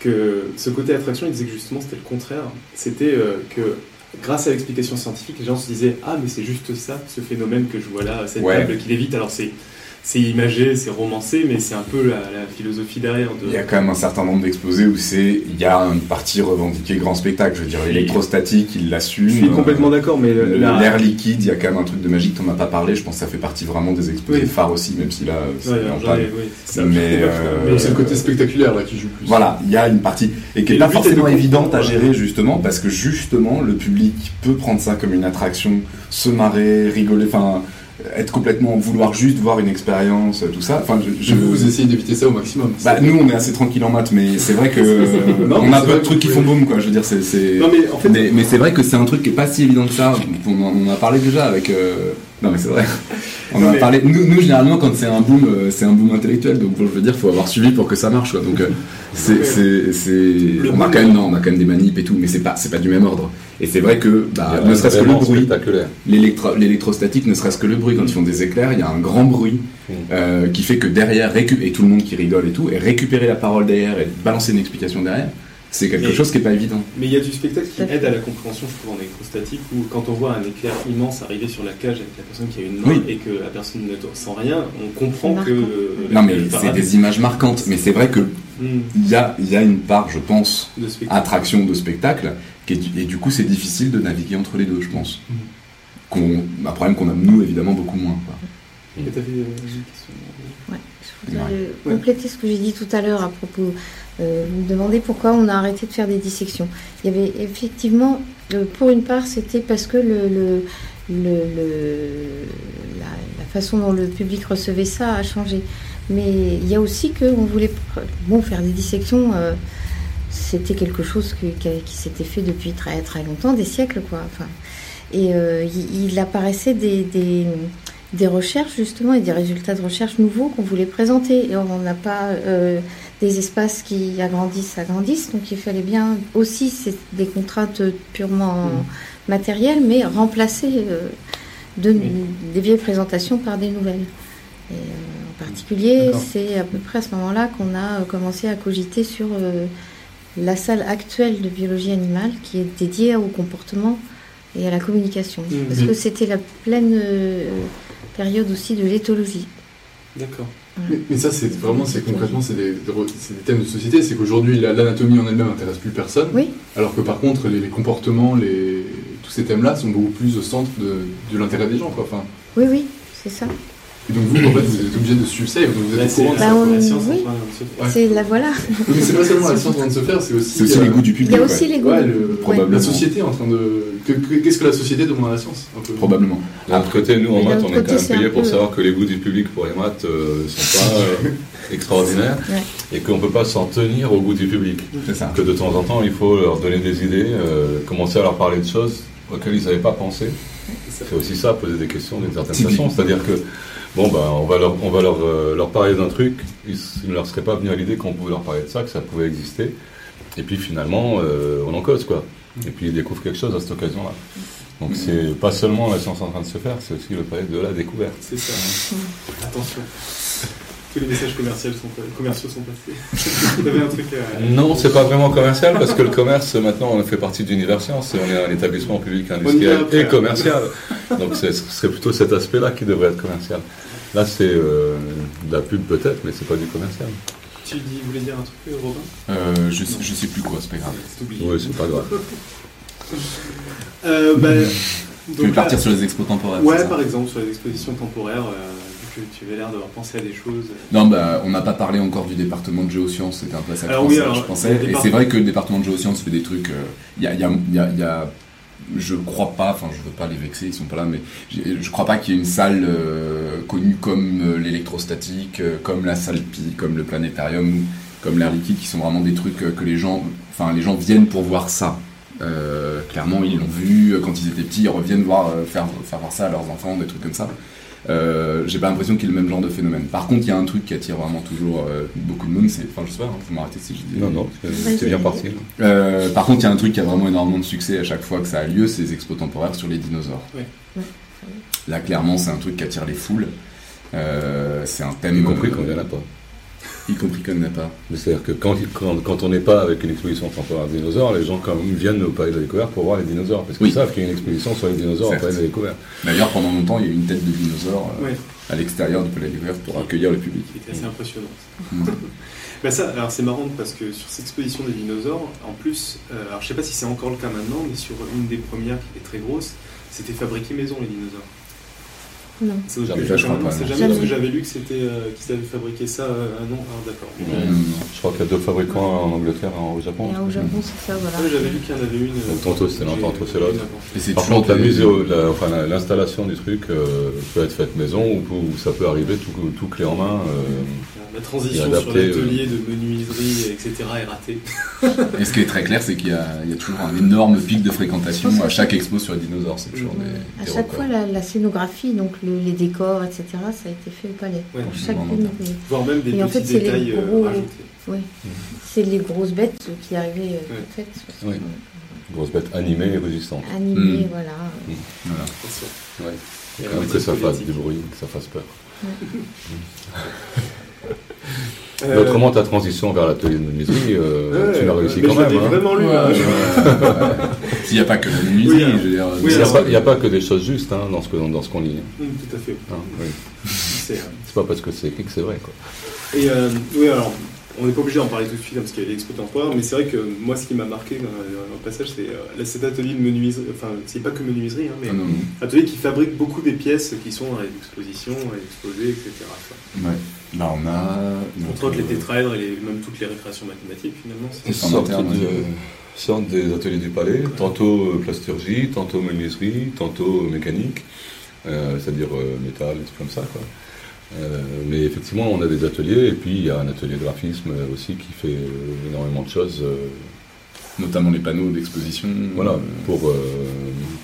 que ce côté attraction, il disait que justement c'était le contraire. C'était euh, que grâce à l'explication scientifique, les gens se disaient Ah, mais c'est juste ça, ce phénomène que je vois là, cette Ouais. table qui lévite. Alors c'est. C'est imagé, c'est romancé, mais c'est un peu la, la philosophie derrière. De... Il y a quand même un certain nombre d'exposés où c'est, il y a une partie revendiquée grand spectacle. Je veux dire, l'électrostatique, il l'assume. Je suis complètement d'accord, mais Euh, la- L'air liquide, il y a quand même un truc de magique, t'en as pas parlé. Je pense que ça fait partie vraiment des exposés Oui. phares aussi, même si là, c'est Ouais, oui. Mais, euh, Donc c'est le côté spectaculaire là qui joue plus. Voilà, il y a une partie et qui n'est pas forcément évidente à gérer justement parce que justement le public peut prendre ça comme une attraction, se marrer, rigoler, enfin être complètement vouloir juste voir une expérience, tout ça. Enfin, je, vous, vous essayez d'éviter ça au maximum. bah, nous on est assez tranquille en maths, mais c'est vrai que [LAUGHS] Non, on a peu de trucs qui font boum quoi. Je veux dire, c'est mais en fait, mais, mais c'est vrai que c'est un truc qui est pas si évident que ça. On en, on en a parlé déjà avec. euh, Non mais c'est vrai. [LAUGHS] On en a parlé. Nous, nous, généralement quand c'est un boom, euh, c'est un boom intellectuel. Donc bon, je veux dire, faut avoir suivi pour que ça marche quoi. Donc euh, [LAUGHS] c'est On a quand même non, on a quand même des manips et tout, mais c'est pas c'est pas du même ordre. Et c'est vrai que bah, Il ne serait-ce que le bruit, l'électro- l'électrostatique, ne serait-ce que le bruit quand ils font des éclairs, il y a un grand bruit euh, qui fait que derrière récup et tout le monde qui rigole et tout, et récupérer la parole derrière et balancer une explication derrière, c'est quelque Mais- chose qui est pas évident. Mais il y a du spectacle qui aide à la compréhension, je trouve, en électrostatique, où quand on voit un éclair immense arriver sur la cage avec la personne qui a une main Oui. et que la personne ne sent rien, on comprend que. euh, Non mais c'est des images marquantes, mais c'est vrai que Hmm, il y a, il y a une part, je pense, de attraction de spectacle, et du coup c'est difficile de naviguer entre les deux, je pense. Qu'on, un problème qu'on a nous évidemment beaucoup moins. quoi. Euh, une question Ouais, je voudrais Ouais. compléter ce que j'ai dit tout à l'heure à propos. Euh, me demandez pourquoi on a arrêté de faire des dissections. Il y avait effectivement, euh, pour une part, c'était parce que la, façon dont le public recevait ça a changé. Mais il y a aussi qu'on voulait bon, faire des dissections. euh, c'était quelque chose qui, s'était fait depuis très très longtemps, des siècles quoi. Et euh, il, il apparaissait des, recherches justement et des résultats de recherche nouveaux qu'on voulait présenter. Et on n'a pas des espaces qui agrandissent, agrandissent. Donc il fallait bien aussi c'est des contraintes purement Mm. matérielles, mais remplacer euh, de- Oui. des vieilles présentations par des nouvelles. Et, euh, en particulier, c'est à peu près à ce moment-là qu'on a euh, commencé à cogiter sur euh, la salle actuelle de biologie animale qui est dédiée au comportement et à la communication. Mhm. Parce que c'était la pleine période aussi de l'éthologie. D'accord. Mais, mais ça, c'est vraiment, c'est concrètement, c'est des, thèmes de société. C'est qu'aujourd'hui, la- l'anatomie en elle-même n'intéresse plus personne. Oui. Alors que par contre, les, les comportements, les, tous ces thèmes-là sont beaucoup plus au centre de, de l'intérêt des gens. Quoi. Enfin, Oui, oui, c'est ça. Et donc vous, en fait, vous êtes obligé de suivre ça et donc vous Là, êtes au c'est courant de Bah, ça. on- la science en oui. train de se faire. Ouais. C'est la voilà. Mais c'est pas seulement la science en train de se faire, c'est aussi, C'est aussi euh, les goûts du Il public. y a ouais. aussi les goûts. Ouais, le- Probablement. la société en train de. que- que- Qu'est-ce que la société demande à la science un peu? Probablement. D'un autre côté, nous en maths, on est quand même payé un pour peu- savoir que les goûts du public pour les maths euh, sont pas euh, [LAUGHS] extraordinaires Ouais. et qu'on peut pas s'en tenir au goût du public. C'est ça. Que de temps en temps, il faut leur donner des idées, euh, commencer à leur parler de choses auxquelles ils n'avaient pas pensé. C'est aussi ça, poser des questions d'une certaine façon. C'est-à-dire que, bon, ben, on va leur, on euh, leur parler d'un truc, ils ne leur seraient pas venus à l'idée qu'on pouvait leur parler de ça, que ça pouvait exister. Et puis finalement, euh, on en cause, quoi. Et puis ils découvrent quelque chose à cette occasion-là. Donc c'est pas seulement la science en train de se faire, c'est aussi le palais de la découverte. C'est ça. Attention. Tous les messages commerciaux sont, commerciaux sont passés. [LAUGHS] Vous avez un truc à. Non, c'est pas vraiment commercial parce que le commerce maintenant on fait partie d'Univers Science et on est un établissement public industriel après. et commercial. Donc c'est- ce serait plutôt cet aspect-là qui devrait être commercial. Là c'est euh, de la pub peut-être, mais c'est pas du commercial. Tu dis, voulais dire un truc, Robin? Euh, je, sais, je sais plus quoi, c'est pas grave. Oui, c'est pas grave. Euh, [LAUGHS] bah, Tu veux partir là- sur les expos temporaires Ouais, par exemple, sur les expositions temporaires, euh, tu avais l'air d'avoir pensé à des choses. Non, bah, on n'a pas parlé encore du département de géosciences, c'était un peu ça que Alors je oui, pensais. alors, je le pensais. Et départ- c'est vrai que le département de géosciences fait des trucs. Il y, a, y a- y a- y a- je crois pas, enfin, je veux pas les vexer, ils sont pas là, mais je crois pas qu'il y ait une salle euh, connue comme euh, l'électrostatique, euh, comme la salle Pi, comme le planétarium, comme l'air liquide, qui sont vraiment des trucs euh, que les gens, enfin, les gens viennent pour voir ça. Euh, clairement, ils l'ont vu euh, quand ils étaient petits, ils reviennent voir, euh, faire, faire voir ça à leurs enfants, des trucs comme ça. Euh, j'ai pas l'impression qu'il y ait le même genre de phénomène. Par contre, il y a un truc qui attire vraiment toujours euh, beaucoup de monde, c'est. Enfin, je sais pas, hein, faut m'arrêter si je dis. Non, non, c'est bien parti. Euh, par contre, il y a un truc qui a vraiment énormément de succès à chaque fois que ça a lieu, c'est les expos temporaires sur les dinosaures. Là, clairement, c'est un truc qui attire les foules. Euh, c'est un thème. Y compris euh, quand il n'y en a pas. Y compris quand il n'y en a pas. Mais C'est-à-dire que quand, quand, quand on n'est pas avec une exposition temporaire de dinosaures, les gens quand même viennent au palais de la découverte pour voir les dinosaures. Parce qu'ils Oui. savent qu'il y a une exposition sur les dinosaures au palais de la découverte. D'ailleurs, pendant longtemps, il y a eu une tête de dinosaure euh, Ouais, à l'extérieur du palais de la découverte pour accueillir le public. était assez impressionnant. Mm. [LAUGHS] bah ça, alors c'est marrant parce que sur cette exposition des dinosaures, en plus, euh, alors je sais pas si c'est encore le cas maintenant, mais sur une des premières qui était très grosse, c'était fabriqué maison les dinosaures. Non. Jamais, c'est jamais, Jamais. parce que j'avais lu que c'était euh, qu'ils avaient fabriqué ça. euh, ah non, ah, d'accord. Je crois qu'il y a deux fabricants en Angleterre et au Japon. Et au Japon, c'est ça, voilà. Ah, j'avais lu qu'il y en avait une. euh, Donc, tantôt c'est l'un, tantôt c'est l'autre. Par contre, la mise, l'installation du truc euh, peut être faite maison ou, ou ça peut arriver tout, tout clé en main. euh, La transition Et sur adapté, l'atelier de menuiserie, etc. est ratée. Et ce qui est très clair, c'est qu'il y, a il y a toujours un énorme pic de fréquentation à que- chaque expo sur les dinosaures. C'est toujours Ouais. des, À chaque fois, la, la scénographie, donc le- les décors, etc., ça a été fait au palais. Ouais, pour chacune. Voire même des Et en fait, c'est les détails euh, gros- rajoutés. Oui. C'est les grosses bêtes qui arrivaient euh, Ouais. toutes faites. Oui. grosse bête animée et résistante. Animées, Mm. voilà. Voilà. Attention. Ouais. Et faut quand même que ça fasse du bruit, que ça fasse peur. [LAUGHS] [LAUGHS] Mais Euh, autrement, ta transition vers l'atelier de menuiserie, euh, ouais, tu l'as réussi mais quand même. hein. vraiment lu. Ouais, hein. S'il n'y a pas que la menuiserie, Oui, alors- je veux dire. oui, Il n'y a, pas- a que des choses justes hein, dans ce que- dans ce qu'on lit. Hum, tout à fait. hein. Oui. C'est, C'est pas parce que c'est écrit que c'est vrai. Quoi. Et euh, oui, alors, on n'est pas obligé d'en parler tout de suite hein, parce qu'il y a l'expo temporaire, mais c'est vrai que moi, ce qui m'a marqué dans, dans le passage, c'est euh, cet atelier de menuiserie, enfin, c'est pas que menuiserie, hein, mais Ah, non, non. atelier qui fabrique beaucoup des pièces qui sont dans les expositions, les exposés, etc. quoi. Ouais. Là, on a. Entre autres, les euh, tétraèdres et les- même toutes les récréations mathématiques, finalement. c'est- ouais. sortent des ateliers du palais, tantôt euh, plasturgie, tantôt menuiserie, tantôt mécanique, euh, c'est-à-dire euh, métal, des trucs comme ça. Quoi. Euh, mais effectivement, on a des ateliers, et puis il y a un atelier de graphisme euh, aussi qui fait euh, énormément de choses. euh, Notamment les panneaux d'exposition. voilà, pour, euh,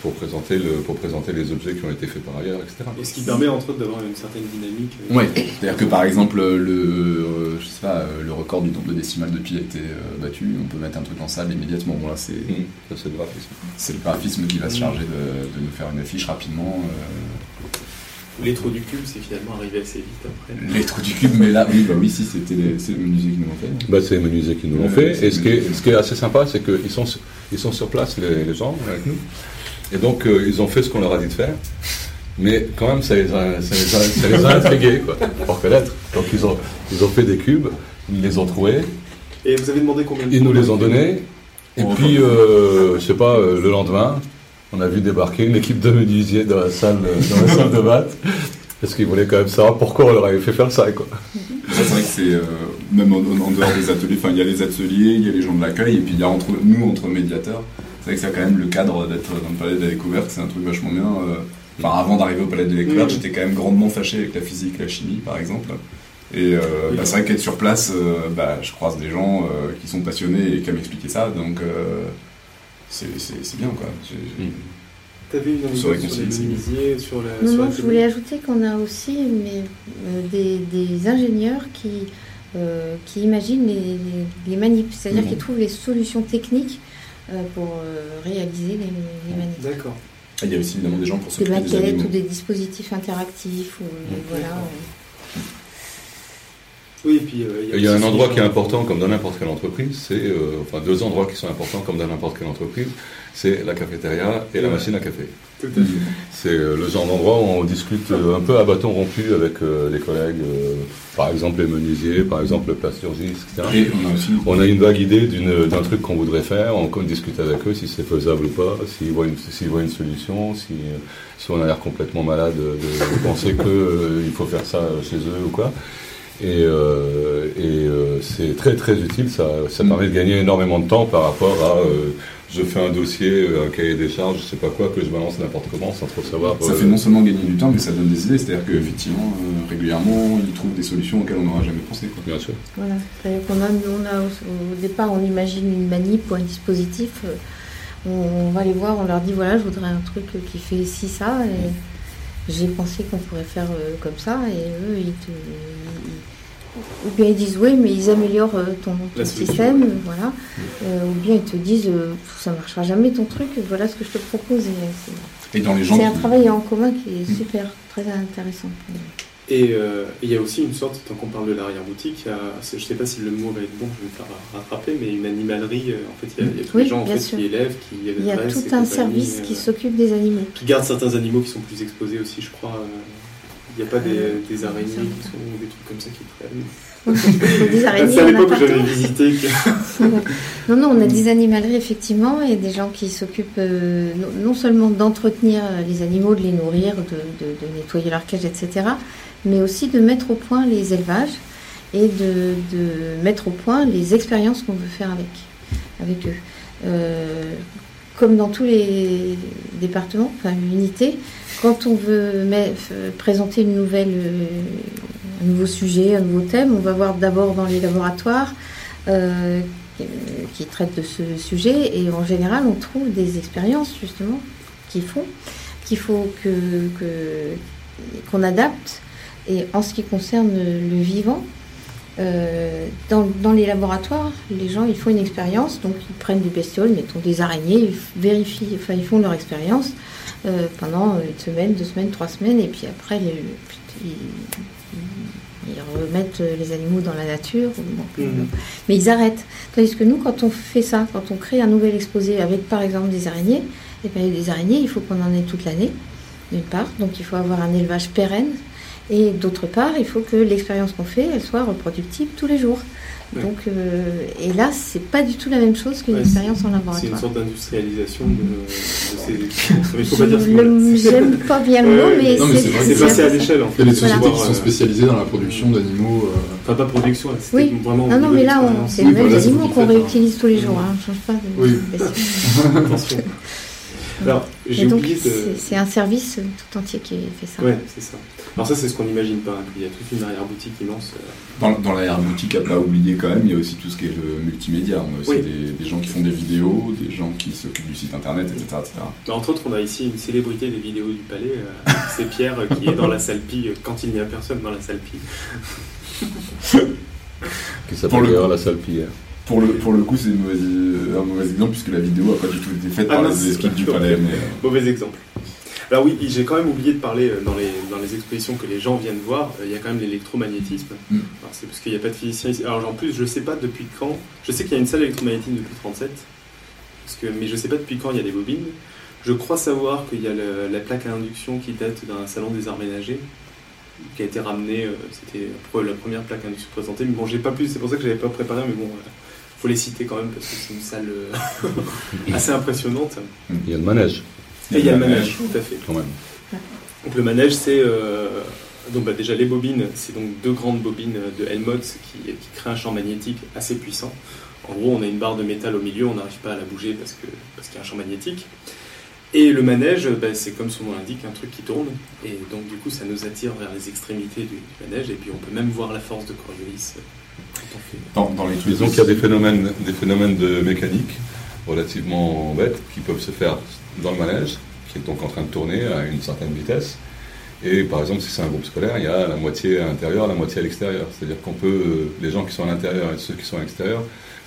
pour, présenter le, pour présenter les objets qui ont été faits par ailleurs, etc. Et ce qui permet, entre autres, d'avoir une certaine dynamique. euh, Ouais, c'est-à-dire que par exemple, le, euh, je sais pas, le record du nombre de décimales de pi a été euh, battu, on peut mettre un truc en salle immédiatement. Bon, là, c'est Mmh, c'est le graphisme. c'est le graphisme qui va se charger de, de nous faire une affiche rapidement. euh, Les trous du cube, c'est finalement arrivé assez vite après. les trous du cube, mais là, oui, bah oui, si, c'était les- c'est le menuisier qui nous l'ont fait. Bah, c'est les menuisiers qui nous l'ont Ouais, fait. Et ce qui, est, menuisiers. ce qui est assez sympa, c'est qu'ils sont, sur- ils sont sur place, les, les gens, avec nous. Et donc, euh, ils ont fait ce qu'on leur a dit de faire. Mais quand même, ça les a, ça les a, ça les a [LAUGHS] intrigués, quoi, pour connaître. Donc, ils ont, ils ont fait des cubes, ils les ont trouvés, Et vous avez demandé combien de ils nous les ont donnés. Et puis, euh, je sais pas, euh, le lendemain, on a vu débarquer une équipe de menuisiers dans la salle, dans la [LAUGHS] salle de maths. Parce qu'ils voulaient quand même savoir pourquoi on leur avait fait faire ça, quoi. C'est vrai que c'est, euh, même en, en dehors des ateliers, enfin, il y a les ateliers, il y a les gens de l'accueil, et puis il y a entre nous, entre médiateurs. C'est vrai que c'est quand même le cadre d'être dans le palais de la découverte, c'est un truc vachement bien. euh. Enfin, avant d'arriver au palais de la découverte, j'étais quand même grandement fâché avec la physique, la chimie, par exemple. Et euh, bah, c'est vrai qu'être sur place, euh, bah, je croise des gens euh, qui sont passionnés et qui aiment ça, donc euh, c'est, c'est, c'est bien, quoi. Une Se anecdote sur les menuisiers, sur la. Non, sur non, la je voulais ajouter qu'on a aussi mais, euh, des, des ingénieurs qui, euh, qui imaginent les, les, les manips, c'est-à-dire Mhm. qui trouvent les solutions techniques euh, pour euh, réaliser les, les manips. D'accord. Ah, Il y a aussi évidemment des gens pour Des s'occuper des maquettes animaux. ou des dispositifs interactifs. Ou, voilà. Oui, et puis. euh, Il y a un endroit qui est important comme dans n'importe quelle entreprise, c'est euh, enfin deux endroits qui sont importants comme dans n'importe quelle entreprise, c'est la cafétéria et la Ouais. machine à café. Tout à fait. C'est euh, le genre d'endroit où on discute euh, un peu à bâton rompu avec euh, les collègues, euh, par exemple les menuisiers, par exemple le plasturgiste, etc. Et on a aussi On a une vague idée d'un truc qu'on voudrait faire, on discute avec eux si c'est faisable ou pas, s'ils voient, une- s'ils voient une solution, si, euh, si on a l'air complètement malade de, de penser qu'il faut faire ça chez eux ou quoi. Et, euh, et euh, c'est très très utile, ça, ça permet de gagner énormément de temps par rapport à euh, je fais un dossier, un cahier des charges, je sais pas quoi, que je balance n'importe comment sans trop savoir. Ça euh, fait non seulement gagner du temps, mais ça donne des idées. C'est-à-dire qu'effectivement, euh, régulièrement, ils trouvent des solutions auxquelles on n'aurait jamais pensé. Quoi. Bien sûr. Voilà. C'est-à-dire qu'on a, on a, au départ, on imagine une manip ou un dispositif. On, on va les voir, on leur dit voilà, je voudrais un truc qui fait ci, ça. Et j'ai pensé qu'on pourrait faire euh, comme ça. Et eux, ils te. ils- ou bien ils disent oui, mais ils améliorent euh, ton, système, ouais. voilà. Euh, ou bien ils te disent euh, ça marchera jamais ton truc, voilà ce que je te propose. Et c'est- Et dans les gens C'est un qui- travail en commun qui est super, très intéressant. Et euh, il y a aussi une sorte, tant qu'on parle de l'arrière-boutique, je ne sais pas si le mot va être bon, je vais me faire rattraper, mais une animalerie, euh, en fait, il y a, y a tous Oui, les gens en fait, qui élèvent, qui Il y a tout et un service qui euh, s'occupe des animaux. qui garde certains animaux qui sont plus exposés aussi, je crois. Il n'y a pas des, des araignées qui sont ou des trucs comme ça qui traînent. [LAUGHS] des [LAUGHS] araignées, C'est à l'époque où j'avais visité. que- [LAUGHS] Non, non, on a des animaleries effectivement et des gens qui s'occupent euh, non- seulement d'entretenir les animaux, de les nourrir, de, de- de nettoyer leur cage, etc., mais aussi de mettre au point les élevages et de, mettre au point les expériences qu'on veut faire avec, avec eux. Euh, comme dans tous les départements, enfin unités, quand on veut f- présenter une nouvelle, euh, un nouveau sujet, un nouveau thème, on va voir d'abord dans les laboratoires euh, qui- traitent de ce sujet et en général on trouve des expériences justement qu'ils font, qu'il faut que- qu'on adapte. Et en ce qui concerne le vivant, euh, dans, dans les laboratoires, les gens ils font une expérience, donc ils prennent des bestioles, mettons des araignées, ils vérifient, enfin ils font leur expérience euh, pendant une semaine, deux semaines, trois semaines, et puis après les- ils, remettent les animaux dans la nature. Bon, Mhm. mais ils arrêtent. Tandis que nous, quand on fait ça, quand on crée un nouvel exposé avec par exemple des araignées, et bien des araignées, il faut qu'on en ait toute l'année, d'une part, donc il faut avoir un élevage pérenne, et d'autre part, il faut que l'expérience qu'on fait, elle soit reproductible tous les jours. Ouais. Donc, euh, et là, c'est pas du tout la même chose qu'une Ouais, expérience en C'est une laboratoire. sorte d'industrialisation de, de ces [LAUGHS] J'aime pas bien le mot, Ouais, mais non, mais c'est passé à l'échelle en Il fait. y a des de sociétés qui sont spécialisées dans la production d'animaux. euh, Enfin, pas production, Oui. vraiment. Non, non, mais là, c'est les mêmes animaux qu'on hein. réutilise tous les jours. Hein. On change pas de Oui. [LAUGHS] bestiole. Attention. Alors, j'ai Et donc, oublié de. c'est- un service tout entier qui fait ça. Ouais, c'est ça. Alors ça, c'est ce qu'on n'imagine pas. hein, qu'il y a toute une arrière-boutique immense. euh, Dans, dans l'arrière-boutique, à pas oublier quand même, il y a aussi tout ce qui est le multimédia. On a aussi Oui. des, des gens qui font des vidéos, des gens qui s'occupent du site internet, etc. etc. Entre autres, on a ici une célébrité des vidéos du palais. euh, [LAUGHS] c'est Pierre euh, qui est dans la salle Pi euh, quand il n'y a personne dans la salle Pi. [LAUGHS] [LAUGHS] Qui s'appelle le d'ailleurs la salle pillère. Pour le, pour le coup, c'est euh, un mauvais exemple puisque la vidéo n'a pas du tout été faite Ah par non, les équipes du sûr. palais. Mais, euh, Mauvais exemple. Alors oui, j'ai quand même oublié de parler euh, dans les, dans les expositions que les gens viennent voir, il y a quand même l'électromagnétisme. Mm. C'est parce qu'il n'y a pas de physicien ici. Alors en plus, je sais pas depuis quand. Je sais qu'il y a une salle électromagnétique depuis 37, parce que, mais je sais pas depuis quand il y a des bobines. Je crois savoir qu'il y a le- la plaque à induction qui date d'un salon des arts ménagers, qui a été ramenée. C'était la première plaque à induction présentée. Mais bon, j'ai pas plus. C'est pour ça que j'avais pas préparé. Mais bon, faut les citer quand même parce que c'est une salle euh, [LAUGHS] assez impressionnante. Il y a le manège, Et il y a le manège, tout à fait. quand même. Donc le manège, c'est euh, donc bah, déjà les bobines, c'est donc deux grandes bobines de Helmholtz qui, qui créent un champ magnétique assez puissant. En gros, on a une barre de métal au milieu, on n'arrive pas à la bouger parce que parce qu'il y a un champ magnétique. Et le manège, bah, c'est comme son nom l'indique, un truc qui tourne. Et donc du coup, ça nous attire vers les extrémités du, du manège. Et puis on peut même voir la force de Coriolis. euh, Dans, dans les trucs Disons qu'il y a des phénomènes, des phénomènes de mécanique relativement bêtes qui peuvent se faire dans le manège, qui est donc en train de tourner à une certaine vitesse. Et par exemple, si c'est un groupe scolaire, il y a la moitié à l'intérieur, la moitié à l'extérieur. C'est-à-dire qu'on peut, euh, les gens qui sont à l'intérieur et ceux qui sont à l'extérieur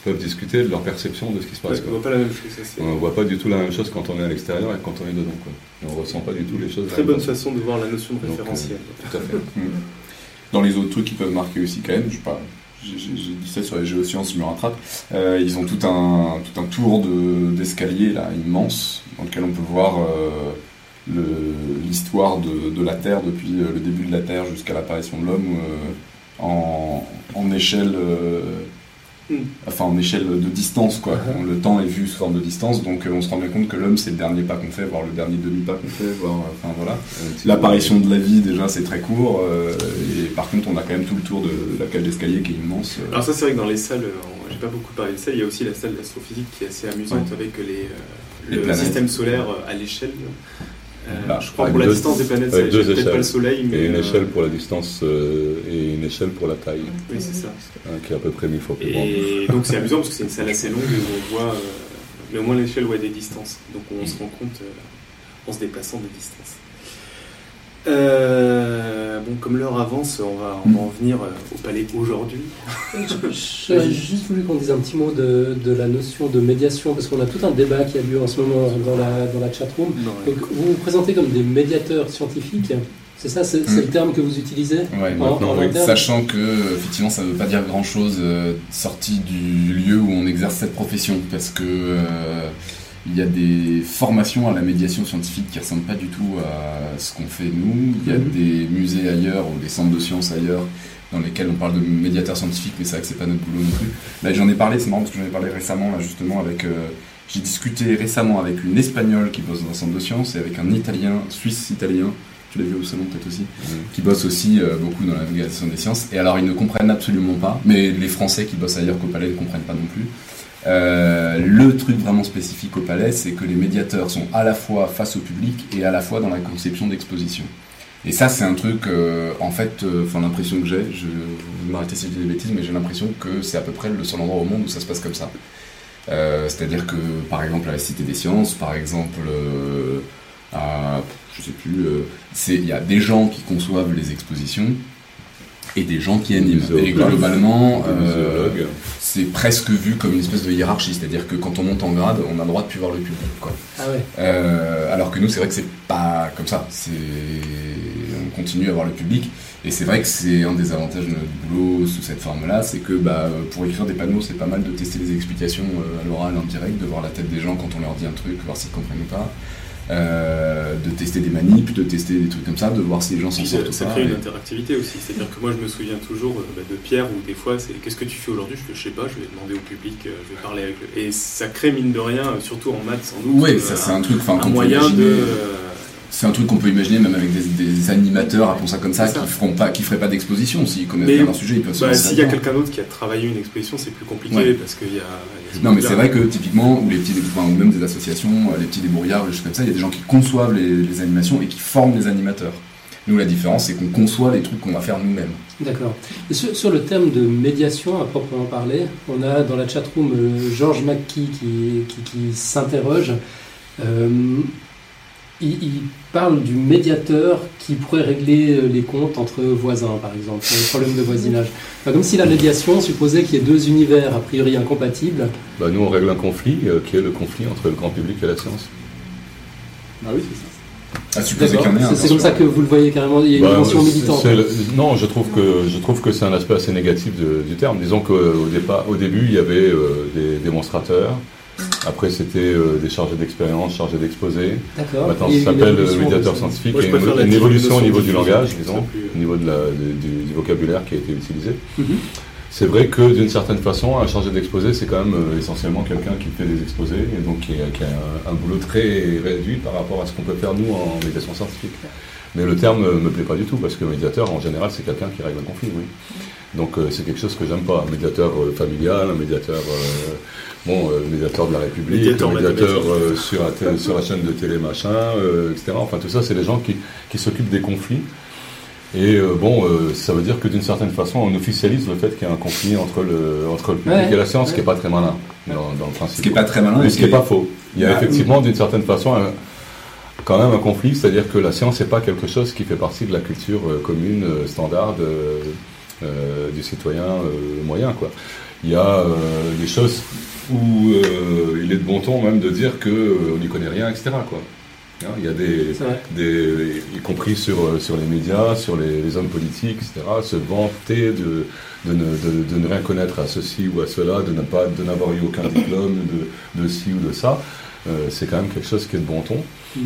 peuvent discuter de leur perception de ce qui se Ouais, passe. on quoi. voit pas la même chose. ça, c'est On ne voit pas du tout la même chose quand on est à l'extérieur et quand on est dedans. Quoi. Et on ne ressent pas du tout les choses. très bonne façon de voir la notion de Donc, euh, référentiel. Tout à fait. [LAUGHS] Dans les autres trucs qui peuvent marquer aussi quand même, je sais pas, j'ai dit ça sur les géosciences, je me rattrape, euh, ils ont tout un, tout un tour de- d'escalier là, immense, dans lequel on peut voir euh, l'histoire de, de la Terre depuis le début de la Terre jusqu'à l'apparition de l'homme euh, en, en échelle... euh, Hmm. Enfin, en échelle de distance, quoi. Le temps est vu sous forme de distance, donc euh, on se rend bien compte que l'homme, c'est le dernier pas qu'on fait, voire le dernier demi-pas qu'on fait, voire, euh, enfin voilà. L'apparition de la vie, déjà, c'est très court. euh, et par contre, on a quand même tout le tour de la cale d'escalier qui est immense. euh. Alors ça c'est vrai que dans les salles, j'ai pas beaucoup parlé de ça, il y a aussi la salle d'astrophysique qui est assez amusante avec les, Les le planètes. système solaire à l'échelle. Euh, Là, je crois pour la deux- distance des planètes, c'est avec deux peut-être pas le échelles. soleil, mais... Et une euh, échelle pour la distance euh, et une échelle pour la taille, Oui, c'est ça. hein, qui est à peu près mille fois plus grande. Et donc c'est amusant parce que c'est une salle assez longue où on voit, euh, mais au moins l'échelle voit des distances. Donc on se rend compte euh, en se déplaçant des distances. Euh, bon, comme l'heure avance, on va, on va en venir euh, au palais aujourd'hui. J'aurais juste voulu qu'on dise un petit mot de, de la notion de médiation, parce qu'on a tout un débat qui a lieu en ce moment dans la, dans la chatroom. Donc, vous vous présentez comme des médiateurs scientifiques, c'est ça, c'est c'est Mm. le terme que vous utilisez Ouais, en- maintenant, en oui. interne Sachant que, effectivement, ça ne veut pas dire grand chose sorti du lieu où on exerce cette profession, parce que euh, il y a des formations à la médiation scientifique qui ressemblent pas du tout à ce qu'on fait nous. Il y a Mhm. des musées ailleurs ou des centres de sciences ailleurs dans lesquels on parle de médiateurs scientifiques, mais c'est vrai que c'est pas notre boulot non plus. Là, j'en ai parlé, c'est marrant parce que j'en ai parlé récemment, là, justement, avec. euh, j'ai discuté récemment avec une espagnole qui bosse dans un centre de sciences et avec un italien, suisse-italien, tu l'as vu au salon peut-être aussi, qui bossent aussi euh, beaucoup dans la vulgarisation des sciences. Et alors, ils ne comprennent absolument pas, mais les Français qui bossent ailleurs qu'au Palais ne comprennent pas non plus. Euh, le truc vraiment spécifique au Palais, c'est que les médiateurs sont à la fois face au public et à la fois dans la conception d'exposition. Et ça, c'est un truc, euh, en fait, euh, l'impression que j'ai, je vous m'arrêtez si je dis des bêtises, mais j'ai l'impression que c'est à peu près le seul endroit au monde où ça se passe comme ça. C'est-à-dire que, par exemple, à la Cité des Sciences, par exemple, à, je sais plus, il y a des gens qui conçoivent les expositions et des gens qui animent. Et globalement, euh, c'est presque vu comme une espèce de hiérarchie, c'est-à-dire que quand on monte en grade, on a le droit de plus voir le public. Quoi. Ah ouais. Euh, alors que nous, c'est vrai que c'est pas comme ça. C'est on continue à voir le public. Et c'est vrai que c'est un des avantages de notre boulot sous cette forme-là, c'est que bah, pour écrire des panneaux, c'est pas mal de tester les explications euh, à l'oral, en direct, de voir la tête des gens quand on leur dit un truc, voir s'ils comprennent ou pas. Euh, de tester des manips, de tester des trucs comme ça, de voir si les gens s'en sortent ça, crée une Et- interactivité aussi. C'est-à-dire que moi, je me souviens toujours euh, bah, de Pierre où des fois, c'est qu'est-ce que tu fais aujourd'hui? Je je sais pas, je vais demander au public, euh, je vais parler avec le. Et ça crée, mine de rien, surtout en maths sans doute, euh, ça c'est un truc enfin, un moyen de. C'est un truc qu'on peut imaginer même avec des, des animateurs, appelons ça comme ça, qui feront pas, qui feraient pas d'exposition. S'ils connaissent Mais- bien leur sujet, ils peuvent se Bah, S'il y a quelqu'un d'autre qui a travaillé une exposition, c'est plus compliqué Ouais. parce qu'il y a. y Non, mais c'est vrai que typiquement, ou les petits, enfin, ou même des associations, euh, les petits débrouillards, les choses comme ça, il y a des gens qui conçoivent les, les animations et qui forment les animateurs. Nous, la différence, c'est qu'on conçoit les trucs qu'on va faire nous-mêmes. D'accord. Et sur, sur le thème de médiation à proprement parler, on a dans la chatroom euh, Georges McKee qui, qui, qui s'interroge. Euh, il, il parle du médiateur qui pourrait régler euh, les comptes entre voisins, par exemple, les problèmes de voisinage. Enfin, comme si la médiation supposait qu'il y ait deux univers a priori incompatibles. Bah, nous, on règle un conflit euh, qui est le conflit entre le grand public et la science. Ah oui, c'est ça. Un. C'est comme ça que vous le voyez carrément. Il y a une Bah, dimension militante. le- non, je trouve que je trouve que c'est un aspect assez négatif de- du terme. Disons qu'au départ, au début, il y avait euh, des démonstrateurs. Après, c'était euh, des chargés d'expérience, chargés d'exposé. D'accord. Maintenant, ça s'appelle évolution médiateur scientifique. Il y a préfère une, évolution au niveau du langage, disons, plus- au niveau de la- de- du, du vocabulaire qui a été utilisé. Mhm. c'est vrai que d'une certaine façon, un chargé d'exposé, c'est quand même euh, essentiellement quelqu'un qui fait des exposés et donc qui, a, qui a un, un, boulot très réduit par rapport à ce qu'on peut faire nous en médiation scientifique. Mais le terme me plaît pas du tout parce que médiateur, en général, c'est quelqu'un qui règle un conflit, oui. Donc euh, c'est quelque chose que j'aime pas. Un médiateur euh, familial, un médiateur, euh, bon, médiateur de la République, médiateur, médiateur sur, la sur la chaîne de télé, machin, etc. Enfin tout ça, c'est les gens qui, qui s'occupent des conflits. Et bon, ça veut dire que d'une certaine façon, on officialise le fait qu'il y a un conflit entre le, entre le public et la science, ce qui n'est pas très malin dans, dans, le principe. Ce qui n'est pas très malin. Mais ce qui n'est pas faux. Il y a bah, effectivement, d'une certaine façon, un, quand même un conflit, c'est-à-dire que la science n'est pas quelque chose qui fait partie de la culture commune, standard, euh, du citoyen euh, moyen. Quoi. Il y a euh, des choses où il est de bon ton même de dire qu'on n'y connaît rien, etc. Quoi. Hein, il y a des, des, y compris sur, sur les médias, sur les, hommes politiques, etc., se vanter de, de, ne, de, ne, rien connaître à ceci ou à cela, de n'avoir eu aucun diplôme de, de ci ou de ça. c'est quand même quelque chose qui est de bon ton. Mm.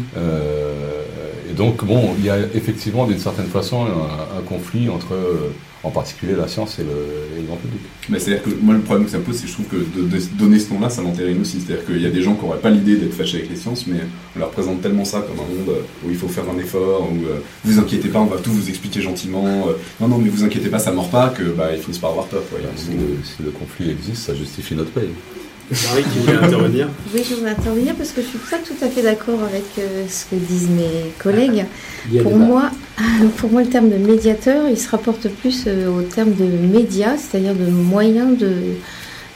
et donc, bon, il y a effectivement d'une certaine façon un, un conflit entre en particulier la science et le, grand public. Mais c'est-à-dire que moi, le problème que ça me pose, c'est que je trouve que de, donner ce nom-là, ça l'entérine aussi. C'est-à-dire qu'il y a des gens qui n'auraient pas l'idée d'être fâchés avec les sciences, mais on leur présente tellement ça comme un monde où il faut faire un effort, où euh, vous inquiétez pas, on va tout vous expliquer gentiment. Euh, non, non, mais vous inquiétez pas, ça mord pas, que bah, ils finissent par avoir peur. Si, si, le conflit existe, ça justifie notre paye. Marie qui voulait intervenir. Oui, je voulais intervenir parce que je suis pas tout à fait d'accord avec euh, ce que disent mes collègues. Pour moi, [LAUGHS] pour moi, le terme de médiateur, il se rapporte plus euh, au terme de média, c'est-à-dire de moyen de,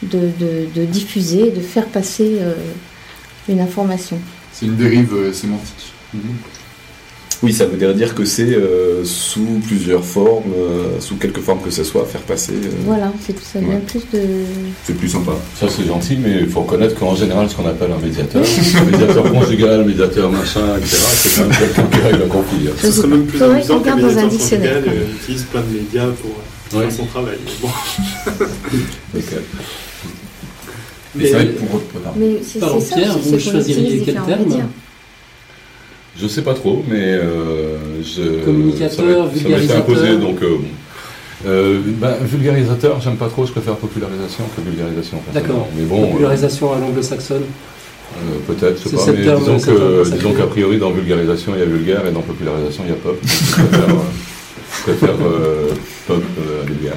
de, diffuser, de faire passer euh, une information. C'est une dérive sémantique. Mhm. Oui, ça voudrait dire que c'est euh, sous plusieurs formes, euh, sous quelques formes que ce soit, faire passer. Euh, voilà, c'est ça vient plus de. C'est plus sympa. Ça c'est gentil, mais il faut reconnaître qu'en général, ce qu'on appelle un médiateur, [LAUGHS] médiateur conjugal, médiateur machin, etc., c'est quand même quelqu'un qui règle un conflit. Ce serait même plus amusant qu'un médiateur conjugal utilise plein de médias pour faire son travail. Bon. [LAUGHS] Mais, c'est vrai que pour. Mais c'est ça, Pierre, vous choisiriez quel terme je sais pas trop, mais euh, je. Communicateur, vulgarisateur. imposé, donc. Euh, euh, ben, vulgarisateur, j'aime pas trop, je préfère popularisation que vulgarisation. D'accord. Mais bon. Popularisation à l'anglo-saxonne. Peut-être, je sais pas, mais disons que, disons qu'a priori dans vulgarisation il y a vulgaire et dans popularisation il y a pop. je préfère, pop à vulgaire.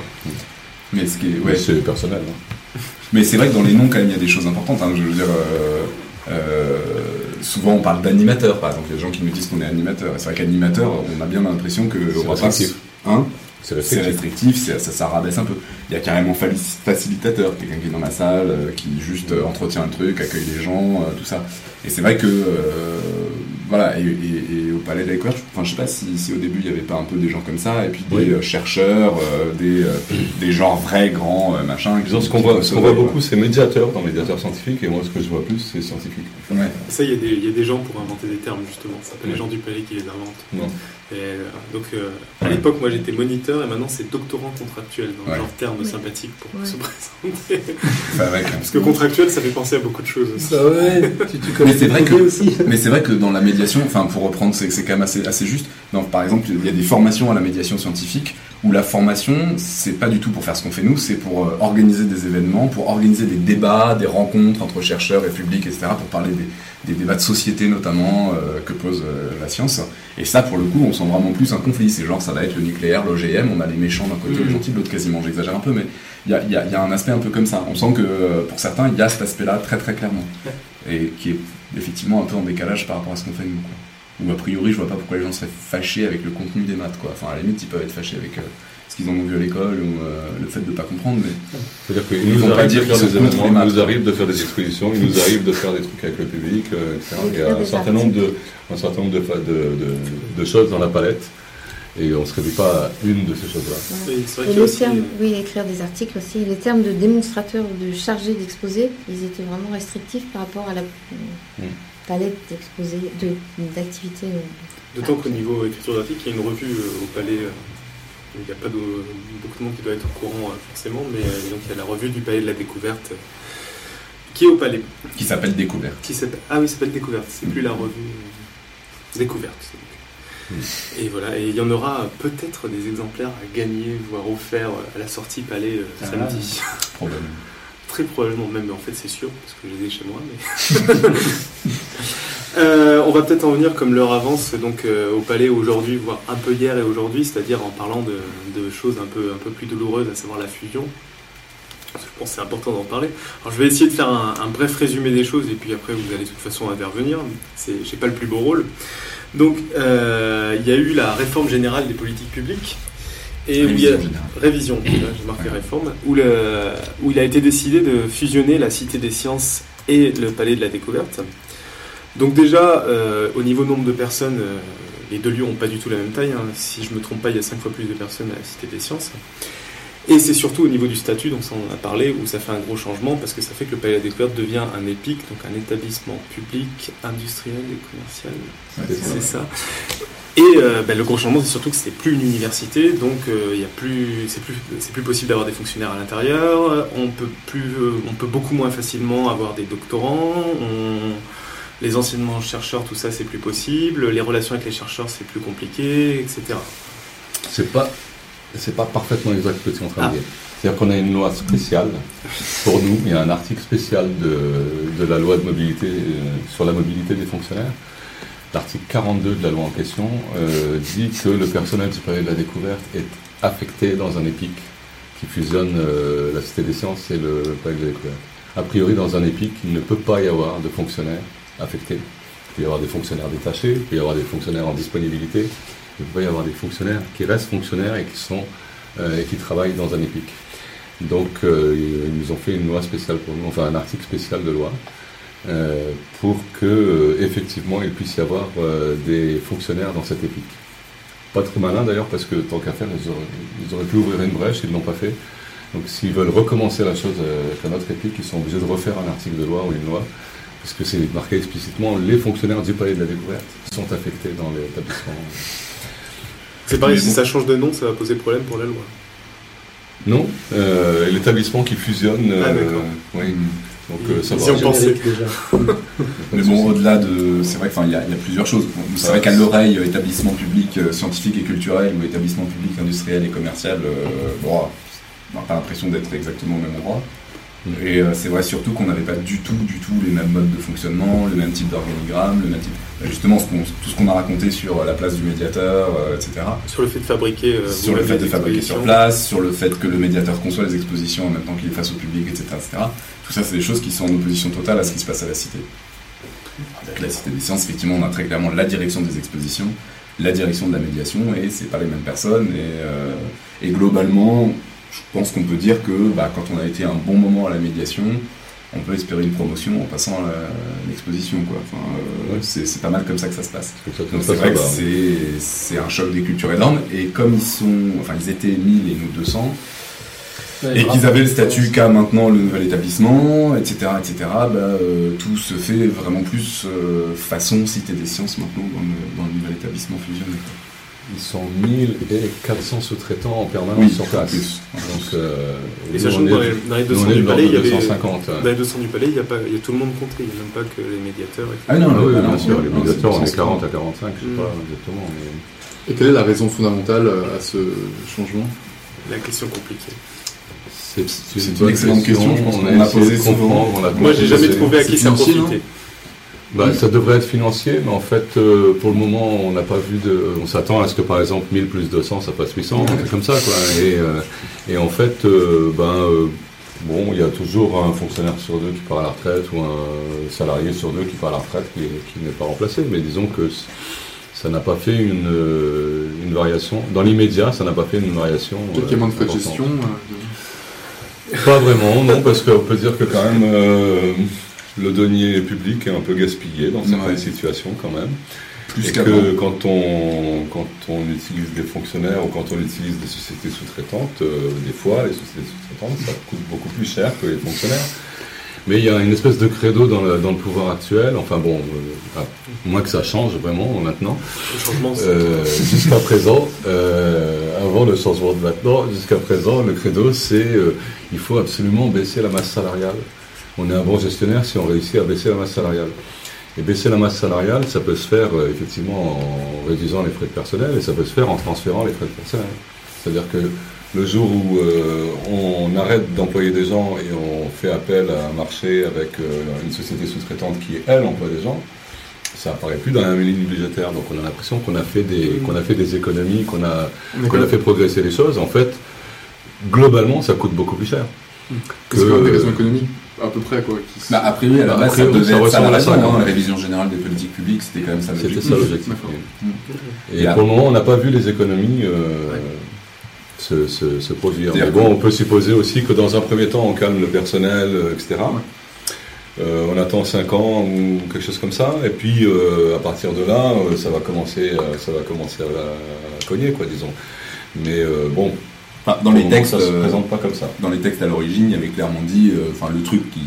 Mais ce qui est, ouais. c'est personnel. Hein. Mais c'est vrai que dans les noms quand même il y a des choses importantes. Hein, je veux dire souvent on parle d'animateur, par exemple. Il y a des gens qui nous disent qu'on est animateur. C'est vrai qu'animateur, on a bien l'impression que. C'est restrictif. Hein c'est restrictif, ça, ça, rabaisse un peu. Il y a carrément facilitateur, quelqu'un qui est dans la salle, euh, qui juste euh, entretient un truc, accueille les gens, euh, tout ça. Et c'est vrai que voilà, et, au Palais de la enfin, je sais pas si, au début il y avait pas un peu des gens comme ça, et puis des euh, chercheurs, euh, des, euh, des gens vrais, grands, machin. ce qu'on voit, voit beaucoup, c'est médiateur dans médiateur scientifique, et moi ce que je vois plus, c'est scientifique. Ouais. Ça, il y, y, a des gens pour inventer des termes, justement. Ça s'appelle les gens du Palais qui les inventent. Non. Et, donc, à l'époque, moi j'étais moniteur, et maintenant c'est doctorant contractuel, dans ouais. genre terme sympathique pour se [LAUGHS] présenter. Parce que contractuel, ça fait penser à beaucoup de choses aussi. Bah ouais, [LAUGHS] tu, tu mais c'est vrai que, [LAUGHS] mais c'est vrai que dans la médiation, enfin pour reprendre, c'est quand même assez, assez juste. Donc, par exemple, il y a des formations à la médiation scientifique où la formation, c'est pas du tout pour faire ce qu'on fait nous, c'est pour euh, organiser des événements, pour organiser des débats, des rencontres entre chercheurs et public, etc., pour parler des, des débats de société notamment euh, que pose euh, la science. Et ça, pour le coup, on sent vraiment plus un conflit. C'est genre, ça va être le nucléaire, l'OGM, on a les méchants d'un côté, les mmh. gentils de l'autre quasiment, j'exagère un peu, mais il y a, y a, un aspect un peu comme ça. On sent que pour certains, il y a cet aspect-là très très clairement. Et qui est effectivement un peu en décalage par rapport à ce qu'on fait nous. Ou a priori, je vois pas pourquoi les gens seraient fâchés avec le contenu des maths. Quoi. Enfin, à la limite, ils peuvent être fâchés avec euh, ce qu'ils ont vu à l'école ou euh, le fait de ne pas comprendre. Mais... C'est-à-dire qu'ils nous, de faire des événements, il nous arrive de faire des expositions, il nous arrive de faire des trucs avec le public, euh, etc. Il y a un certain nombre, de, un certain nombre de, de, de, choses dans la palette. Et on ne se réduit pas à une de ces choses-là. et oui, écrire des articles aussi. Les termes de démonstrateur ou de chargé d'exposé, ils étaient vraiment restrictifs par rapport à la, mm palette d'exposés, d'activités. Euh, D'autant qu'au niveau écriture graphique, il y a une revue euh, au palais. Euh, il n'y a pas beaucoup de monde qui doit être au courant forcément, mais donc il y a la revue du palais de la découverte qui est au palais. Qui s'appelle Découverte. Qui ah oui, s'appelle Découverte. C'est plus la revue Découverte. Et voilà, et il y en aura peut-être des exemplaires à gagner, voire offerts à la sortie Palais euh, Ah. samedi. [LAUGHS] Probablement. Probablement même, mais en fait c'est sûr, parce que je les ai chez moi. Mais... [LAUGHS] Euh, on va peut-être en venir, comme l'heure avance, donc euh, au palais aujourd'hui, voire un peu hier et aujourd'hui, c'est-à-dire en parlant de, choses un peu, un peu plus douloureuses, à savoir la fusion. Je pense c'est important d'en parler. Alors je vais essayer de faire un, bref résumé des choses, et puis après vous allez de toute façon intervenir. C'est, j'ai pas le plus beau rôle. Donc euh, il y a eu la réforme générale des politiques publiques. Et où il y a- Révision. Révision, j'ai marqué réforme, où, le- où il a été décidé de fusionner la Cité des Sciences et le Palais de la Découverte. Donc déjà, euh, au niveau nombre de personnes, euh, les deux lieux n'ont pas du tout la même taille. hein. Si je me trompe pas, il y a cinq fois plus de personnes à la Cité des Sciences. Et c'est surtout au niveau du statut, donc ça on en a parlé, où ça fait un gros changement, parce que ça fait que le Palais de la Découverte devient un EPIC, donc un établissement public, industriel et commercial. C'est ça. Et euh, ben, le gros changement, c'est surtout que c'est plus une université, donc euh, y a plus, c'est plus, c'est plus possible d'avoir des fonctionnaires à l'intérieur. On peut plus, euh, on peut beaucoup moins facilement avoir des doctorants. On- les enseignements chercheurs, tout ça, c'est plus possible. Les relations avec les chercheurs, c'est plus compliqué, etc. C'est pas, c'est pas parfaitement exact ce que tu es en train Ah. de dire. C'est-à-dire qu'on a une loi spéciale pour nous. Il y a un article spécial de, de la loi de mobilité euh, sur la mobilité des fonctionnaires. L'article 42 de la loi en question euh, dit que le personnel du palais de la découverte est affecté dans un EPIC qui fusionne euh, la Cité des Sciences et le palais de la découverte. A priori, dans un EPIC, il ne peut pas y avoir de fonctionnaires affectés. Il peut y avoir des fonctionnaires détachés, il peut y avoir des fonctionnaires en disponibilité, il peut y avoir des fonctionnaires qui restent fonctionnaires et qui, sont, euh, et qui travaillent dans un EPIC. Donc, euh, ils nous ont fait une loi spéciale pour nous, enfin un article spécial de loi, euh, pour que effectivement il puisse y avoir des fonctionnaires dans cet EPIC. Pas trop malin d'ailleurs, parce que tant qu'à faire, ils auraient, pu ouvrir une brèche, ils ne l'ont pas fait. Donc, s'ils veulent recommencer la chose avec un autre EPIC, ils sont obligés de refaire un article de loi ou une loi, puisque c'est marqué explicitement les fonctionnaires du palais de la découverte sont affectés dans l'établissement. C'est pareil, Mais si bon. ça change de nom, ça va poser problème pour la loi. Non, euh, l'établissement qui fusionne. Ah, euh, d'accord. oui. Donc euh, ça Si va. on Générique, déjà. [LAUGHS] Mais bon, au-delà de. C'est vrai qu'il y, y a plusieurs choses. C'est vrai qu'à l'oreille, établissement public euh, scientifique et culturel ou établissement public industriel et commercial, euh, bon, on n'a pas l'impression d'être exactement au même endroit. Mm. Et euh, c'est vrai surtout qu'on n'avait pas du tout, du tout les mêmes modes de fonctionnement, le même type d'organigramme, le même type. bah, Justement, ce tout ce qu'on a raconté sur la place du médiateur, euh, etc. Sur le fait de fabriquer. euh, sur vous le fait l'avez de dit, fabriquer expositions. sur place, sur le fait que le médiateur conçoit les expositions en même temps qu'il est face au public, etc., etc. Tout ça, c'est des choses qui sont en opposition totale à ce qui se passe à la Cité. Avec la Cité des Sciences, effectivement, on a très clairement la direction des expositions, la direction de la médiation, et c'est pas les mêmes personnes. Et, euh, et globalement, je pense qu'on peut dire que bah, quand on a été un bon moment à la médiation, on peut espérer une promotion en passant à l'exposition. quoi. Enfin, euh, Ouais. c'est c'est pas mal comme ça que ça se passe. Ça, Donc c'est vrai que c'est- c'est un choc des cultures énorme. Et comme ils sont, enfin ils étaient 1000 et nous 200, Ouais, et qu'ils avaient le statut qu'a maintenant le nouvel établissement, etc., etc., bah, euh, tout se fait vraiment plus euh, façon Cité des Sciences maintenant dans le, dans le nouvel établissement fusionné. Ils sont 1400 sous-traitants en permanence Oui, sur en place. plus. Donc, euh, Et sachant que dans dans les nous, 200 on est du palais, il y avait. 250. Dans les 200 du palais, il y a, pas, il y a tout le monde compté, il n'y a même pas que les médiateurs. etc. Ah non, Ah oui, non, bien sûr, les médiateurs, on est 40 à 45, je sais Mm. pas exactement. Mais... Et quelle est la raison fondamentale euh, à ce changement? La question compliquée. C'est une bonne excellente question, je pense on qu'on a posée de souvent. comprendre, on l'a Moi, j'ai jamais posé. trouvé à qui ça profitait. Bah, ça devrait être financier, mais en fait, euh, pour le moment, on n'a pas vu de. On s'attend à ce que par exemple 1000 plus 200, ça fasse 800, un truc comme ça, quoi. Et, euh, et en fait, euh, ben, bon, il y a toujours un fonctionnaire sur deux qui part à la retraite ou un salarié sur deux qui part à la retraite qui, qui n'est pas remplacé. Mais disons que ça n'a pas fait une, une variation. Dans l'immédiat, ça n'a pas fait une variation. Peut-être qu'il y a moins de frais de gestion. Pas vraiment, non, parce qu'on peut dire que quand même le denier public est un peu gaspillé dans certaines Ouais. situations quand même. Plus et que quand on, quand on utilise des fonctionnaires ou quand on utilise des sociétés sous-traitantes, euh, des fois les sociétés sous-traitantes ça coûte beaucoup plus cher que les fonctionnaires. Mais il y a une espèce de credo dans le, dans le pouvoir actuel, enfin bon, euh, moins que ça change vraiment maintenant. Le changement, c'est- Euh, jusqu'à présent, euh, avant le changement de maintenant, jusqu'à présent, le credo, c'est euh, il faut absolument baisser la masse salariale. On est un bon gestionnaire si on réussit à baisser la masse salariale. Et baisser la masse salariale, ça peut se faire euh, effectivement en réduisant les frais de personnel et ça peut se faire en transférant les frais de personnel. C'est-à-dire que le jour où euh, on arrête d'employer des gens et on fait appel à un marché avec euh, une société sous-traitante qui, elle, emploie des gens, ça apparaît plus dans la ligne budgétaire. Donc on a l'impression qu'on a fait des, qu'on a fait des économies, qu'on a, qu'on a fait progresser les choses. En fait, globalement, ça coûte beaucoup plus cher. C'est quand même des raisons économiques à peu près quoi. Qui... Bah, a priori, à la base, ça priori, devait ça être ça ressemble la à ça, raison, quand hein. La révision générale des politiques publiques, c'était quand même ça C'était l'objectif. ça l'objectif. D'accord. Et Et pour le moment, on n'a pas vu les économies euh, se, se- se produire. Mais bon, que- on peut supposer aussi que dans un premier temps, on calme le personnel, euh, etc. Euh, on attend 5 ans ou quelque chose comme ça, et puis euh, à partir de là, euh, ça va commencer, euh, ça va commencer à, à cogner, quoi, disons. Mais euh, bon, Enfin, dans les textes, ça se euh, présente pas comme ça. dans les textes à l'origine, il y avait clairement dit, euh, enfin le truc qui,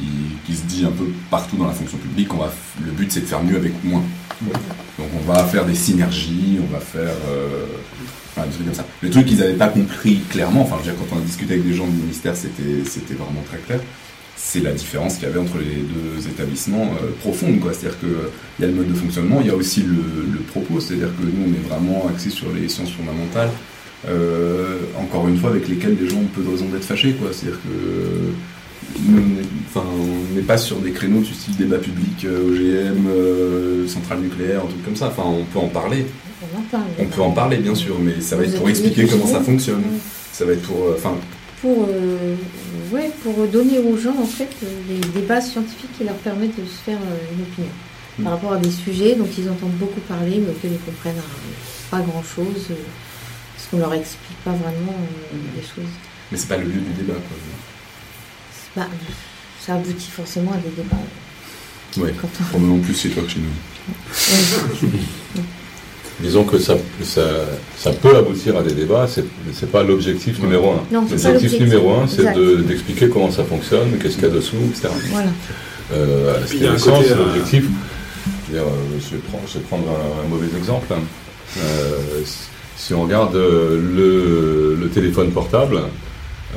qui se dit un peu partout dans la fonction publique, on va, le but c'est de faire mieux avec moins. Donc on va faire des synergies, on va faire, euh, enfin des trucs comme ça. Le truc qu'ils n'avaient pas compris clairement, enfin je veux dire quand on a discuté avec des gens du ministère, c'était c'était vraiment très clair. C'est la différence qu'il y avait entre les deux établissements euh, profonde, quoi. C'est-à-dire que il y a le mode de fonctionnement, il y a aussi le, le propos, c'est-à-dire que nous on est vraiment axé sur les sciences fondamentales. Euh, encore une fois, avec lesquels les gens ont peu de raison d'être fâchés, quoi. C'est-à-dire que on n'est pas sur des créneaux du style débat public, euh, OGM, euh, centrale nucléaire, un truc comme ça. Enfin, on peut en parler. On en parle. On peut en parler, bien sûr, mais ça va Vous être pour expliquer comment ça fonctionne. Ouais. Ça va être pour, euh, Pour, euh, ouais, pour donner aux gens en fait des, des bases scientifiques qui leur permettent de se faire une opinion par rapport à des sujets dont ils entendent beaucoup parler mais auxquels ils comprennent euh, pas grand qu'on leur explique pas vraiment euh, les choses. mais c'est pas le lieu du débat, quoi. C'est pas- ça aboutit forcément à des débats. Quand on- Probablement plus chez toi que chez nous. [LAUGHS] Disons que ça, ça, ça peut aboutir à des débats, c'est c'est pas l'objectif Ouais. numéro un. Non, c'est pas L'objectif numéro un, c'est de- d'expliquer comment ça fonctionne, qu'est-ce qu'il y a dessous, etc. Voilà. Euh, à côté, Sciences, euh, l'objectif, je, euh, vais prendre, je vais prendre un, un mauvais exemple. Euh, si on regarde euh, le, le téléphone portable,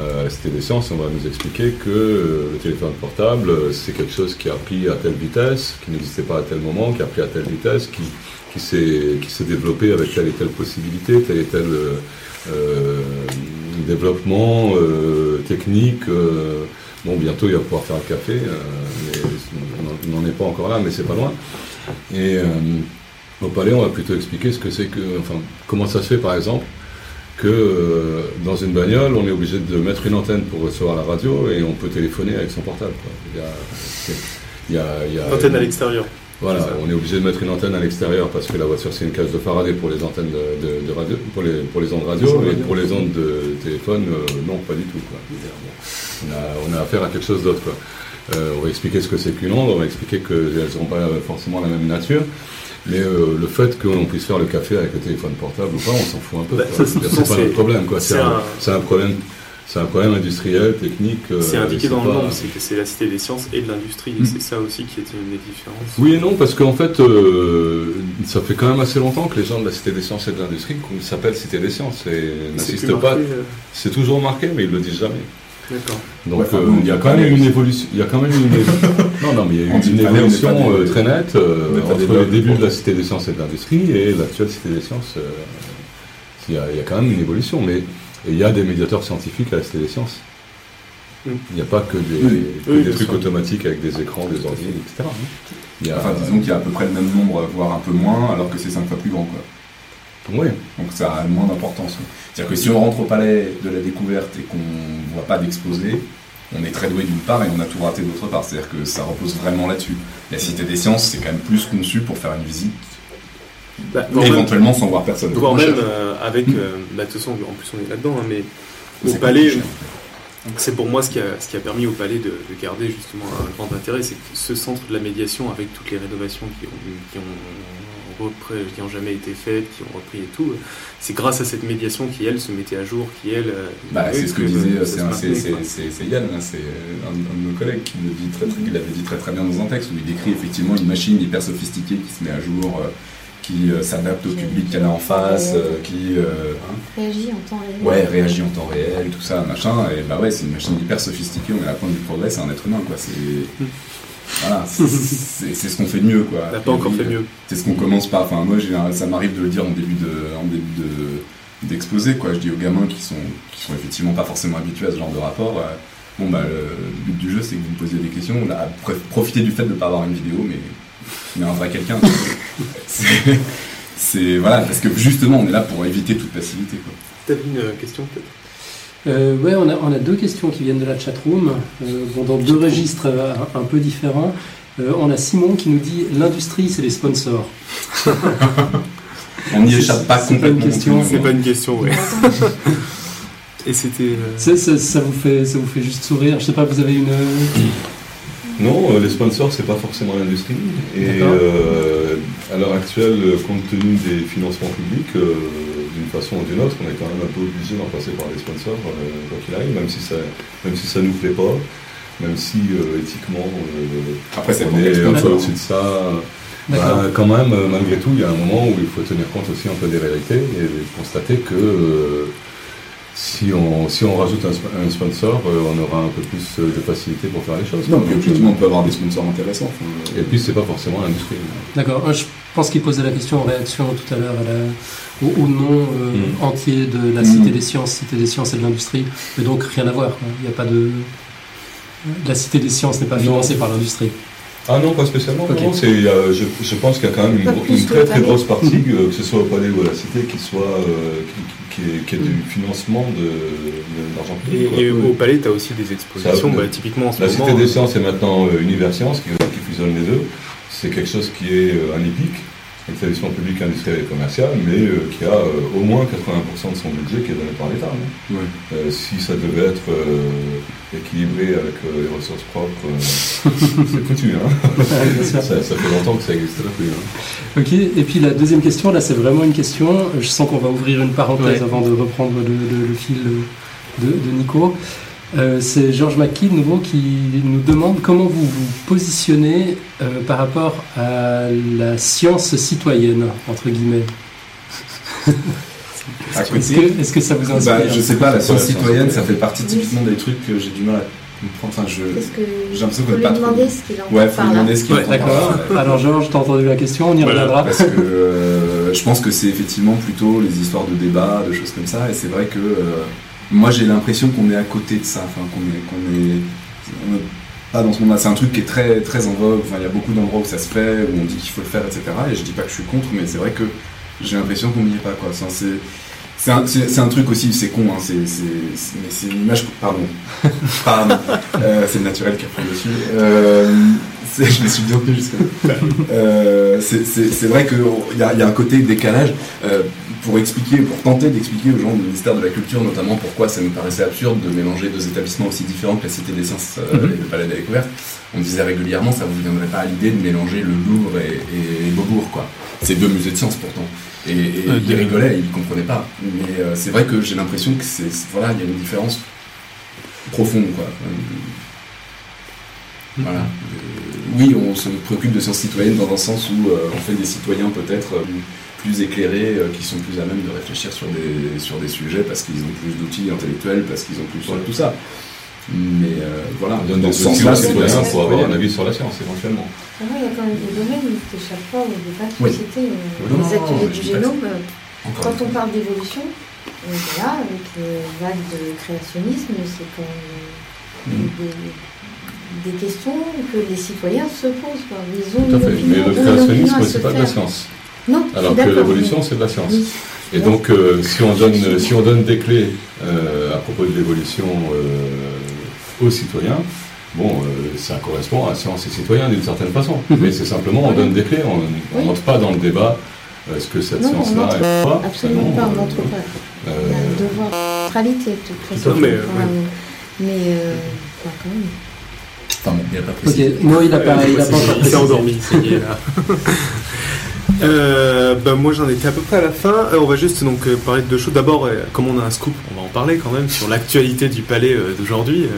euh, à la Cité des Sciences, on va nous expliquer que euh, le téléphone portable, c'est quelque chose qui a pris à telle vitesse, qui n'existait pas à tel moment, qui a pris à telle vitesse, qui, qui s'est développé avec telle et telle possibilité, tel et tel développement technique. Bon, bientôt il va pouvoir faire un café, mais on n'en- est pas encore là, mais c'est pas loin. Au palais, on va plutôt expliquer ce que c'est que, enfin, comment ça se fait par exemple que euh, dans une bagnole, on est obligé de mettre une antenne pour recevoir la radio et on peut téléphoner avec son portable. quoi. Il y a, il y a- il y a- Antenne à l'extérieur. voilà, on est obligé de mettre une antenne à l'extérieur parce que la voiture c'est une cage de Faraday pour les antennes de, de- de radio, pour les, pour les ondes radio, et pour les ondes de téléphone, euh, non, pas du tout. Quoi. On, a, on a affaire à quelque chose d'autre. Euh, on va expliquer ce que c'est qu'une onde, on va expliquer qu'elles ne seront pas forcément la même nature. Mais euh, le fait qu'on puisse faire le café avec le téléphone portable ou pas, on s'en fout un peu. Bah, C'est pas notre problème. C'est un, problème. C'est un problème industriel, technique. euh, C'est indiqué dans le nom, c'est que c'est la cité des sciences et de l'industrie. Mm. Et c'est ça aussi qui était une des différences. Oui et non, parce qu'en fait, euh, ça fait quand même assez longtemps que les gens de la Cité des Sciences et de l'Industrie qu'on s'appelle Cité des Sciences et C'est n'insistent pas. C'est toujours marqué, mais ils le disent jamais. D'accord. Donc Ouais, euh, bon, il y a quand même une évolution. Il y a quand même une [LAUGHS] non non mais il y a On eu dit une pas des- on n'est évolution des- euh, très nette euh, entre les débuts de la Cité des Sciences et de l'Industrie et l'actuelle Cité des Sciences. euh, il, y a, il y a quand même une évolution, mais il y a des médiateurs scientifiques à la Cité des Sciences. Il n'y a pas que des, Oui. que Oui, des bien trucs sûr. automatiques avec des écrans, des ordi, etc. Il y a, Enfin, disons qu'il y a à peu près le même nombre, voire un peu moins, alors que c'est cinq fois plus grand, quoi. Oui, Donc ça a moins d'importance. C'est-à-dire que si on rentre au palais de la découverte et qu'on ne voit pas d'exposé, on est très doué d'une part et on a tout raté d'autre part. C'est-à-dire que ça repose vraiment là-dessus. La Cité des Sciences, c'est quand même plus conçu pour faire une visite, Bah, même- éventuellement sans voir personne. voire même euh, avec. Euh, bah, de toute façon, en plus, on est là-dedans, hein, mais au palais, c'est pour moi ce qui, a, ce qui a permis au palais de, de garder justement un grand intérêt, c'est que ce centre de la médiation, avec toutes les rénovations qui ont, qui ont, qui ont jamais été faites, qui ont repris et tout, c'est grâce à cette médiation qui, elle, se mettait à jour, qui, elle. euh, Bah, c'est ce que disait, c'est Yann, hein, c'est un, un de nos collègues qui le dit très, très, il l'avait dit très très bien dans un texte où il décrit effectivement une machine hyper sophistiquée qui se met à jour, euh, qui euh, s'adapte au public qu'elle a en face, euh, qui euh, hein, Réagit en temps réel. ouais, réagit en temps réel, tout ça, machin. Et bah ouais, c'est une machine hyper sophistiquée, on est à la pointe du progrès, c'est un être humain quoi. C'est Voilà, c'est ce qu'on fait de mieux, quoi. On n'a pas encore fait mieux. C'est ce qu'on commence par. Enfin, moi, ça m'arrive de le dire en début de, en début de, d'exposé, quoi. Je dis aux gamins qui sont, qui sont effectivement pas forcément habitués à ce genre de rapport. euh, bon, bah, le, but du jeu, c'est que vous me posiez des questions. Là, pre- profitez du fait de ne pas avoir une vidéo, mais, mais un vrai quelqu'un. [LAUGHS] c'est, voilà, parce que justement, on est là pour éviter toute passivité, quoi. T'avais une euh, question peut-être? Euh, ouais, on a, on a deux questions qui viennent de la chatroom, euh, bon, dans deux registres euh, un, un peu différents. Euh, on a Simon qui nous dit l'industrie, c'est les sponsors. [LAUGHS] On n'y échappe pas c'est pas une complètement. question, C'est pas une question, ouais. [LAUGHS] Et c'était. euh, Ça, ça- ça vous fait, ça vous fait juste sourire. Je sais pas, vous avez une. Non, les sponsors, c'est pas forcément l'industrie. Et euh, à l'heure actuelle, compte tenu des financements publics, euh, d'une façon ou d'une autre, on est quand même un peu obligé d'en passer par les sponsors, euh, quoi qu'il arrive, même si ça, même si ça nous plaît pas, même si euh, éthiquement, euh, Après, c'est on est un peu l'exploitation. au-dessus de ça. D'accord. Bah, quand même, euh, malgré tout, il y a un moment où il faut tenir compte aussi un peu des réalités et constater que euh, si, on, si on rajoute un, sp- un sponsor, euh, on aura un peu plus de facilité pour faire les choses. Non, puis objectivement, on peut avoir des sponsors intéressants. enfin, euh, Et puis, c'est pas forcément l'industrie. D'accord. Euh, Je pense qu'il posait la question en réaction tout à l'heure à la- au, au nom euh, Mm. entier de la Cité Mm. des Sciences, Cité des Sciences et de l'Industrie. Mais donc rien à voir. quoi. Il n'y a pas de. La Cité des Sciences n'est pas Non. financée par l'industrie. Ah non, pas spécialement. Non, je, je pense qu'il y a quand même une, très très grosse partie, euh, que ce soit au palais ou à la cité, qui soit euh, qui, qui, qui est, qui est du financement de, de l'argent Et, public. et au palais, tu as aussi des expositions, Ça, bah, typiquement en ce La moment. Cité des Sciences est maintenant euh, Univers Sciences qui, qui fusionne les deux. C'est quelque chose qui est euh, un établissement public industriel et commercial, mais euh, qui a euh, au moins 80% de son budget qui est donné par l'État. hein. Euh, si ça devait être euh, équilibré avec euh, les ressources propres, euh, [LAUGHS] c'est foutu. Hein. Ça, ça fait longtemps que ça n'existe plus. hein. Ok, et puis la deuxième question, là c'est vraiment une question, je sens qu'on va ouvrir une parenthèse Ouais. avant de reprendre le, le- le fil de, de Nico. Euh, c'est Georges McKee de nouveau qui nous demande comment vous vous positionnez euh, par rapport à la science citoyenne, entre guillemets. [LAUGHS] Est-ce que, ça vous inspire bah, je sais pas, la science citoyenne, ça fait partie typiquement des trucs que j'ai du mal à comprendre. Enfin, je... J'ai l'impression faut qu'on lui pas trop- demander ce qu'il en Ouais, pense faut par lui là. demander ce qu'il Ouais, entend D'accord. Alors Georges, t'as entendu la question, on y Voilà, reviendra. Parce que euh, je pense que c'est effectivement plutôt les histoires de débat, de choses comme ça, et c'est vrai que euh, moi j'ai l'impression qu'on est à côté de ça, enfin qu'on est, qu'on est, pas dans ce monde-là. C'est un truc qui est très très en vogue. Enfin, il y a beaucoup d'endroits où ça se fait, où on dit qu'il faut le faire, etc. Et je dis pas que je suis contre, mais c'est vrai que j'ai l'impression qu'on n'y est pas, c'est c'est un, truc aussi, c'est con, hein, c'est, c'est, mais c'est une image. Pardon. [LAUGHS] Pardon. Euh, c'est le naturel qui reprend dessus. Euh, je me suis bien tenu jusqu'à euh, c'est- vrai qu'il y, a- il y a un côté décalage pour expliquer, pour tenter d'expliquer aux gens du ministère de la Culture notamment pourquoi ça nous paraissait absurde de mélanger deux établissements aussi différents que la Cité des Sciences euh, Mhm. et le Palais de la Découverte. On disait régulièrement, ça vous viendrait pas à l'idée de mélanger le Louvre et, et Beaubourg, quoi. C'est deux musées de sciences pourtant. Et, et Euh, ils rigolaient, ils comprenaient pas. Mais euh, c'est vrai que j'ai l'impression que c'est voilà, il y a une différence profonde, quoi. Euh, Voilà. Euh, oui, on se préoccupe de sciences citoyennes dans un sens où on fait des citoyens peut-être plus éclairés, euh, qui sont plus à même de réfléchir sur des, sur des sujets parce qu'ils ont plus d'outils intellectuels, parce qu'ils ont plus Ouais. tout ça. Mais euh, voilà, On donne dans des ce sens-là, c'est pour avoir un avis sur la science, éventuellement. Pour moi, il y a quand même des domaines où t'échappes pas au débat de Oui. société. euh, les ateliers du pas génome, euh, quand on parle d'évolution, euh, voilà, avec les vagues de créationnisme, c'est quand même des, des questions que les citoyens se posent. Quoi. Ils ont Tout à une fait. opinion, Mais le créationnisme, c'est pas de la science. Non, Alors que l'évolution, mais- c'est de la science. Oui. Et donc, euh, si, on donne, si on donne des clés euh, à propos de l'évolution euh, aux citoyens, bon, euh, ça correspond à science et citoyens d'une certaine façon. Mhm. Mais c'est simplement, on donne des clés, on Oui. n'entre pas dans le débat est-ce que cette Non, on science-là est pas Absolument non, pas, on euh, n'entre pas. euh, Il y a un devoir de neutralité, de toute Enfin, oui. Mais, euh, enfin, quand même. Bon, il n'y a pas précisé. non, il a pas, il a pas s'est précisé. endormi, ça y est, là. [LAUGHS] Euh, bah, moi j'en étais à peu près à la fin. Euh, on va juste donc euh, parler de deux choses. D'abord, euh, comme on a un scoop, on va en parler quand même sur l'actualité du palais euh, d'aujourd'hui. Euh,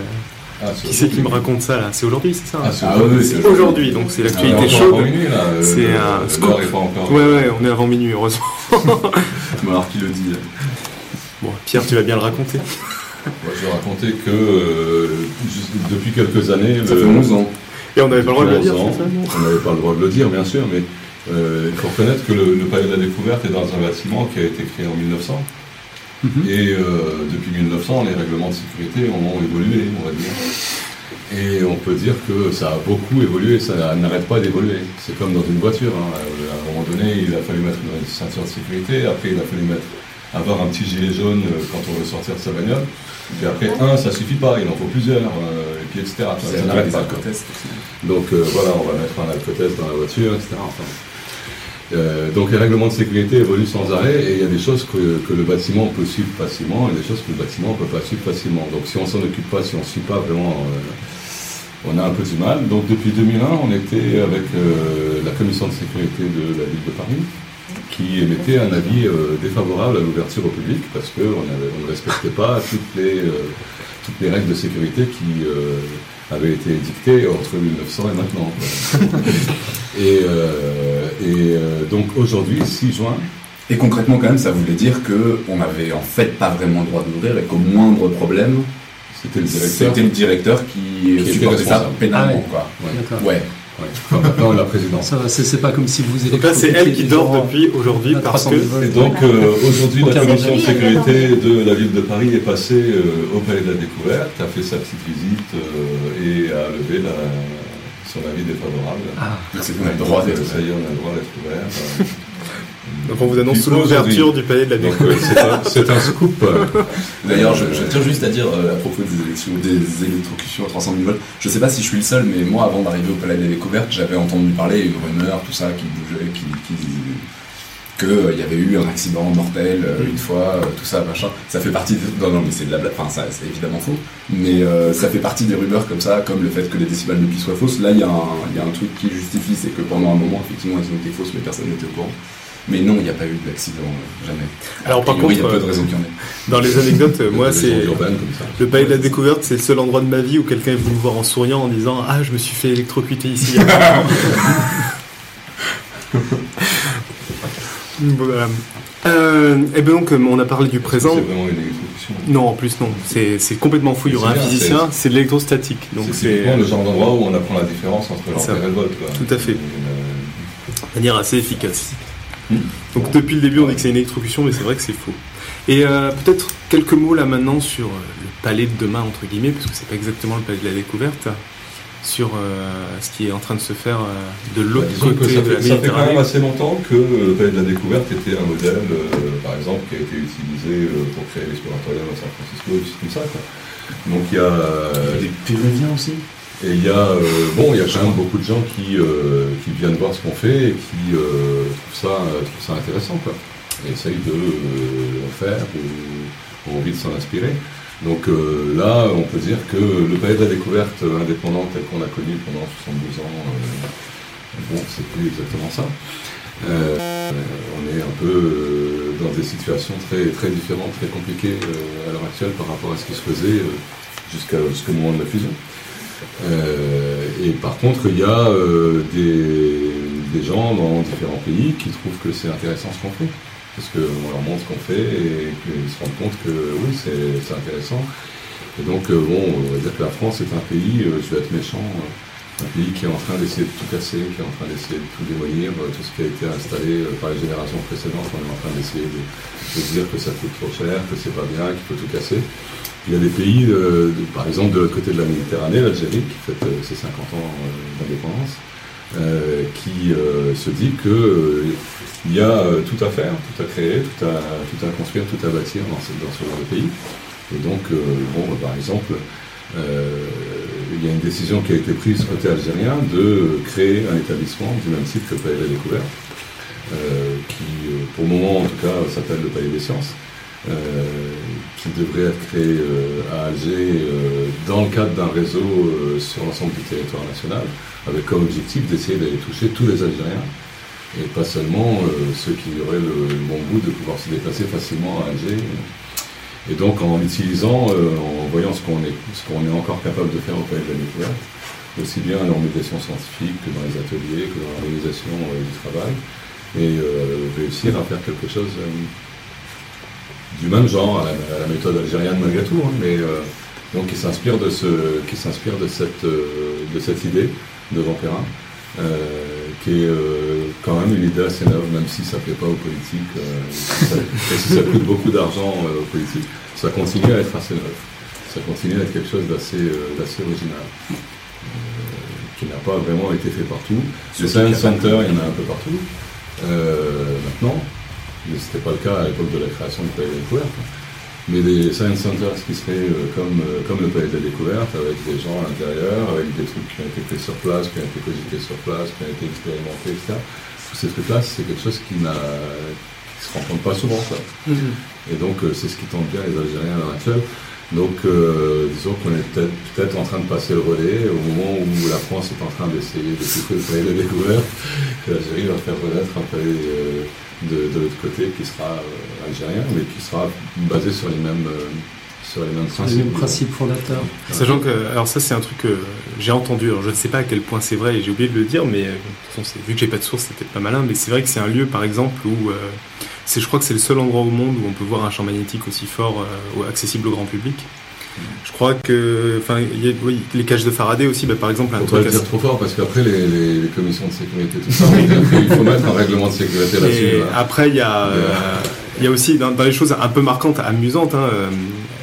ah, qui c'est qui me raconte ça là? C'est aujourd'hui, c'est ça hein? Ah, c'est Ah oui, Aujourd'hui, donc c'est l'actualité Ah, chaude. avant minuit, là, euh, C'est le- un scoop. est pas encore. Ouais, ouais, on est avant minuit, heureusement. [LAUGHS] Bon, alors qui le dit là Bon, Pierre, tu vas bien le raconter. Ouais, je vais raconter que euh, juste depuis quelques années, Ça le- fait 11 ans. Et on n'avait pas le droit de le dire, ans. c'est ça On n'avait pas le droit de le dire, bien sûr, mais euh, il faut reconnaître que le, le Palais de la Découverte est dans un bâtiment qui a été créé en 1900. Mhm. Et euh, depuis 1900, les règlements de sécurité ont évolué, on va dire. Et on peut dire que ça a beaucoup évolué, ça n'arrête pas d'évoluer. C'est comme dans une voiture. hein. Euh, À un moment donné, il a fallu mettre une ceinture de sécurité, après il a fallu mettre, avoir un petit gilet jaune quand on veut sortir de sa bagnole. Puis après, un, ça suffit pas, il en faut plusieurs, euh, et puis etc. Ça, ça n'arrête pas. Donc euh, voilà, on va mettre un alcotest dans la voiture, etc. Enfin, euh, donc les règlements de sécurité évoluent sans arrêt et il y a des choses que, que le bâtiment peut suivre facilement et des choses que le bâtiment ne peut pas suivre facilement. Donc si on s'en occupe pas, si on ne suit pas vraiment, euh, on a un peu du mal. Donc depuis 2001, on était avec euh, la commission de sécurité de la ville de Paris qui émettait un avis défavorable à l'ouverture au public parce qu'on on ne respectait pas toutes les, toutes les règles de sécurité qui avaient été édictées entre 1900 et maintenant. [LAUGHS] et euh, et euh, donc aujourd'hui, 6 juin, Et concrètement, quand même, ça voulait dire qu'on n'avait en fait pas vraiment le droit d'ouvrir et qu'au moindre problème, c'était le directeur. c'était le directeur qui, était supportait ça responsable. pénalement. Ah ouais. Quoi. Ouais. D'accord. Ouais. Enfin, maintenant, la présidence. Ça va, c'est c'est pas comme si vous Donc là, c'est elle qui dort depuis aujourd'hui parce 300 que 000 volts. Et donc euh, aujourd'hui, la commission de sécurité de la ville de Paris est passée euh, au Palais de la Découverte, a fait sa petite visite euh, et levé la, son avis défavorable. Ah, C'est qu'on a le droit d'être. Ça y est, on a le droit d'être ouvert. [LAUGHS] Donc on vous annonce l'ouverture du palais de la Donc Découverte. euh, c'est un, c'est un scoop. D'ailleurs, je, je tiens juste à dire euh, à propos des élections, des électrocutions à 300 000 volts, je sais pas si je suis le seul, mais moi, avant d'arriver au Palais des Découvertes, j'avais entendu parler, une rumeur, tout ça, qui bougeait, qui, qui qu'il y avait eu un accident mortel euh, une fois, euh, tout ça, machin. Ça fait partie. de- Non, non, mais c'est de la blague. Enfin, ça, c'est évidemment faux. Mais euh, ça fait partie des rumeurs comme ça, comme le fait que les décibels de Pi soient fausses. Là, il y, a un- y a un truc qui justifie, c'est que pendant un moment, effectivement, elles ont été fausses, mais personne n'était au courant. Mais non, il n'y a pas eu d'accident, euh, jamais. Alors, par priori, il y a contre, peu de euh, raisons qu'il y en ait. Dans les anecdotes, euh, [LAUGHS] moi, c'est le palais de la Découverte, c'est le seul endroit de ma vie où quelqu'un est venu me voir en souriant en disant Ah, je me suis fait électrocuter ici. [LAUGHS] [LAUGHS] il y a pas longtemps. Voilà. Euh, et bien donc, euh, on a parlé du présent. C'est vraiment une électrocution. Non, en plus, non. C'est complètement fou. Il y aura un physicien, c'est- de l'électrostatique. C'est le genre d'endroit où on apprend la différence entre l'ampère et le volt. Tout à fait. Euh, de manière assez efficace. Hmm. Donc, depuis le début, on dit que c'est une électrocution, mais c'est vrai que c'est faux. Et euh, peut-être quelques mots là maintenant sur le palais de demain, entre guillemets, parce que c'est pas exactement le palais de la découverte, sur euh, ce qui est en train de se faire euh, de l'autre côté ça, de la fait, ça fait quand même assez longtemps que euh, le palais de la découverte était un modèle, euh, par exemple, qui a été utilisé euh, pour créer l'exploratorium à San Francisco, des choses comme ça. Quoi. Donc il y a, euh, Des Péruviens aussi et il y a, euh, bon, il y a quand même beaucoup de gens qui, euh, qui viennent voir ce qu'on fait et qui euh, trouvent, ça, euh, trouvent ça intéressant, quoi. Et essayent de euh, en faire ou ont envie de s'en inspirer. Donc euh, là, on peut dire que le palais de la découverte euh, indépendant tel qu'on l'a connu pendant 72 ans, euh, bon, c'est plus exactement ça. On est un peu dans des situations très, très différentes, très compliquées à l'heure actuelle par rapport à ce qui se faisait jusqu'à, jusqu'au moment de la fusion. Et par contre, il y a des gens dans différents pays qui trouvent que c'est intéressant ce qu'on fait. Parce qu'on leur montre ce qu'on fait et qu'ils se rendent compte que oui, c'est intéressant. Et donc, euh, bon, on va dire que la France est un pays, euh, je vais être méchant, euh, un pays qui est en train d'essayer de tout casser, qui est en train d'essayer de tout démolir, euh, tout ce qui a été installé par les générations précédentes, on est en train d'essayer de, dire que ça coûte trop cher, que c'est pas bien, qu'il faut tout casser. Il y a des pays, par exemple de l'autre côté de la Méditerranée, l'Algérie, qui fête ses 50 ans d'indépendance, qui euh, se dit que euh, y a euh, tout à faire, tout à créer, tout à, tout à construire, tout à bâtir dans ce, dans ce pays. Et donc, euh, bon, bah, par exemple, euh, il y a une décision qui a été prise côté algérien de créer un établissement du même type que Palais de la Découverte, euh, qui, euh, pour le moment en tout cas, s'appelle le Palais des Sciences, euh, qui devrait être créé euh, à Alger euh, dans le cadre d'un réseau euh, sur l'ensemble du territoire national, avec comme objectif d'essayer d'aller toucher tous les Algériens, et pas seulement ceux qui auraient le, bon goût de pouvoir se déplacer facilement à Alger. Et donc en utilisant, en voyant ce qu'on est, est encore capable de faire au Palais de la Découverte, aussi bien dans l'organisation scientifique que dans les ateliers, que dans l'organisation du travail, et réussir à faire quelque chose du même genre, à la, à la méthode algérienne malgré tout, hein, mais euh, donc qui s'inspire de ce, qui s'inspire de cette, euh, de cette idée de Jean Perrin, euh, qui est quand même une idée assez neuve, même si ça ne plaît pas aux politiques, ça, et si ça coûte beaucoup d'argent aux politiques, ça continue à être assez neuf. Ça continue à être quelque chose d'assez d'assez original, qui n'a pas vraiment été fait partout. Les Science Center, il y en a un peu partout, euh, maintenant, mais ce n'était pas le cas à l'époque de la création du Palais de la Découverte. Mais des Science Centers qui seraient euh, comme, euh, comme le Palais de la Découverte, avec des gens à l'intérieur, avec des trucs qui ont été faits sur place, qui ont été cogités sur place, qui ont été expérimentés, etc. Tous ces trucs-là, c'est quelque chose qui ne se rencontre pas souvent. Ça. Et donc, euh, c'est ce qui tente bien les Algériens à l'heure actuelle. Donc, euh, disons qu'on est peut-être peut en train de passer le relais au moment où la France est en train d'essayer de couper le palais de la découverte, que l'Algérie va faire renaître un palais euh, de, de l'autre côté qui sera euh, algérien, mais qui sera basé sur les mêmes, euh, sur les mêmes Les principes. mêmes principes fondateurs. Sachant que, alors ça c'est un truc que j'ai entendu, alors je ne sais pas à quel point c'est vrai et j'ai oublié de le dire, mais euh, de toute façon, c'est- vu que j'ai pas de source, c'est peut-être pas malin, mais c'est vrai que c'est un lieu par exemple où euh, c'est, je crois que c'est le seul endroit au monde où on peut voir un champ magnétique aussi fort, euh, ou accessible au grand public. Je crois que, enfin, il y a- oui, les cages de Faraday aussi, bah, par exemple, un Faut pas le assez- dire trop fort parce qu'après les, les- les commissions de sécurité, tout ça, qu'il faut mettre un règlement de sécurité là-dessus. là. après, il y a, euh, il y a aussi dans, dans les choses un peu marquantes, amusantes, hein, euh,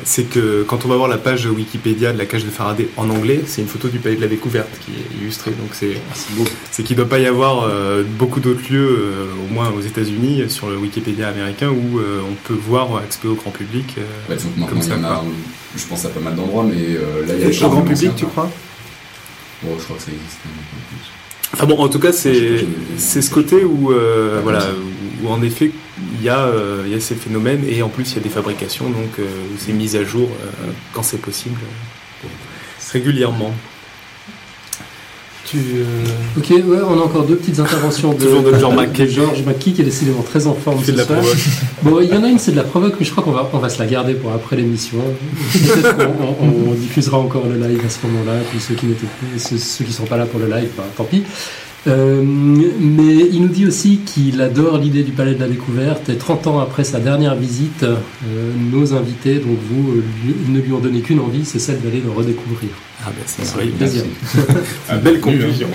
c'est que quand on va voir la page Wikipédia de la cage de Faraday en anglais, c'est une photo du palais de la découverte qui est illustrée. Donc c'est, c'est qu'il ne doit pas y avoir euh, beaucoup d'autres lieux, euh, au moins aux États-Unis, sur le Wikipédia américain, où euh, on peut voir accès au grand public. euh, Bah, Comme ça, il y en a, quoi. Je pense à pas mal d'endroits, mais euh, là, il y a le grand public, tu crois? Bon, je crois que ça existe. hein. Enfin bon, en tout cas, c'est c'est ce côté où euh, voilà où en effet il y a euh, il y a ces phénomènes et en plus il y a des fabrications donc euh, où c'est mis à jour euh, quand c'est possible euh, régulièrement. Tu euh, Ok, ouais, on a encore deux petites interventions de, Toujours de George McKay. George McKay qui est décidément très en forme fais ce de la soir. provoque. Bon, il y en a une, c'est de la provoque, mais je crois qu'on va, on va se la garder pour après l'émission. [LAUGHS] Peut-être qu'on on- on diffusera encore le live à ce moment-là, puis ceux qui n'étaient ceux, ceux qui sont pas là pour le live, bah, tant pis. Euh, mais il nous dit aussi qu'il adore l'idée du Palais de la Découverte et 30 ans après sa dernière visite, euh, nos invités, donc vous, euh, lui- ne lui ont donné qu'une envie, c'est celle d'aller le redécouvrir. Ah ben c'est fait plaisir. [LAUGHS] Une belle conclusion.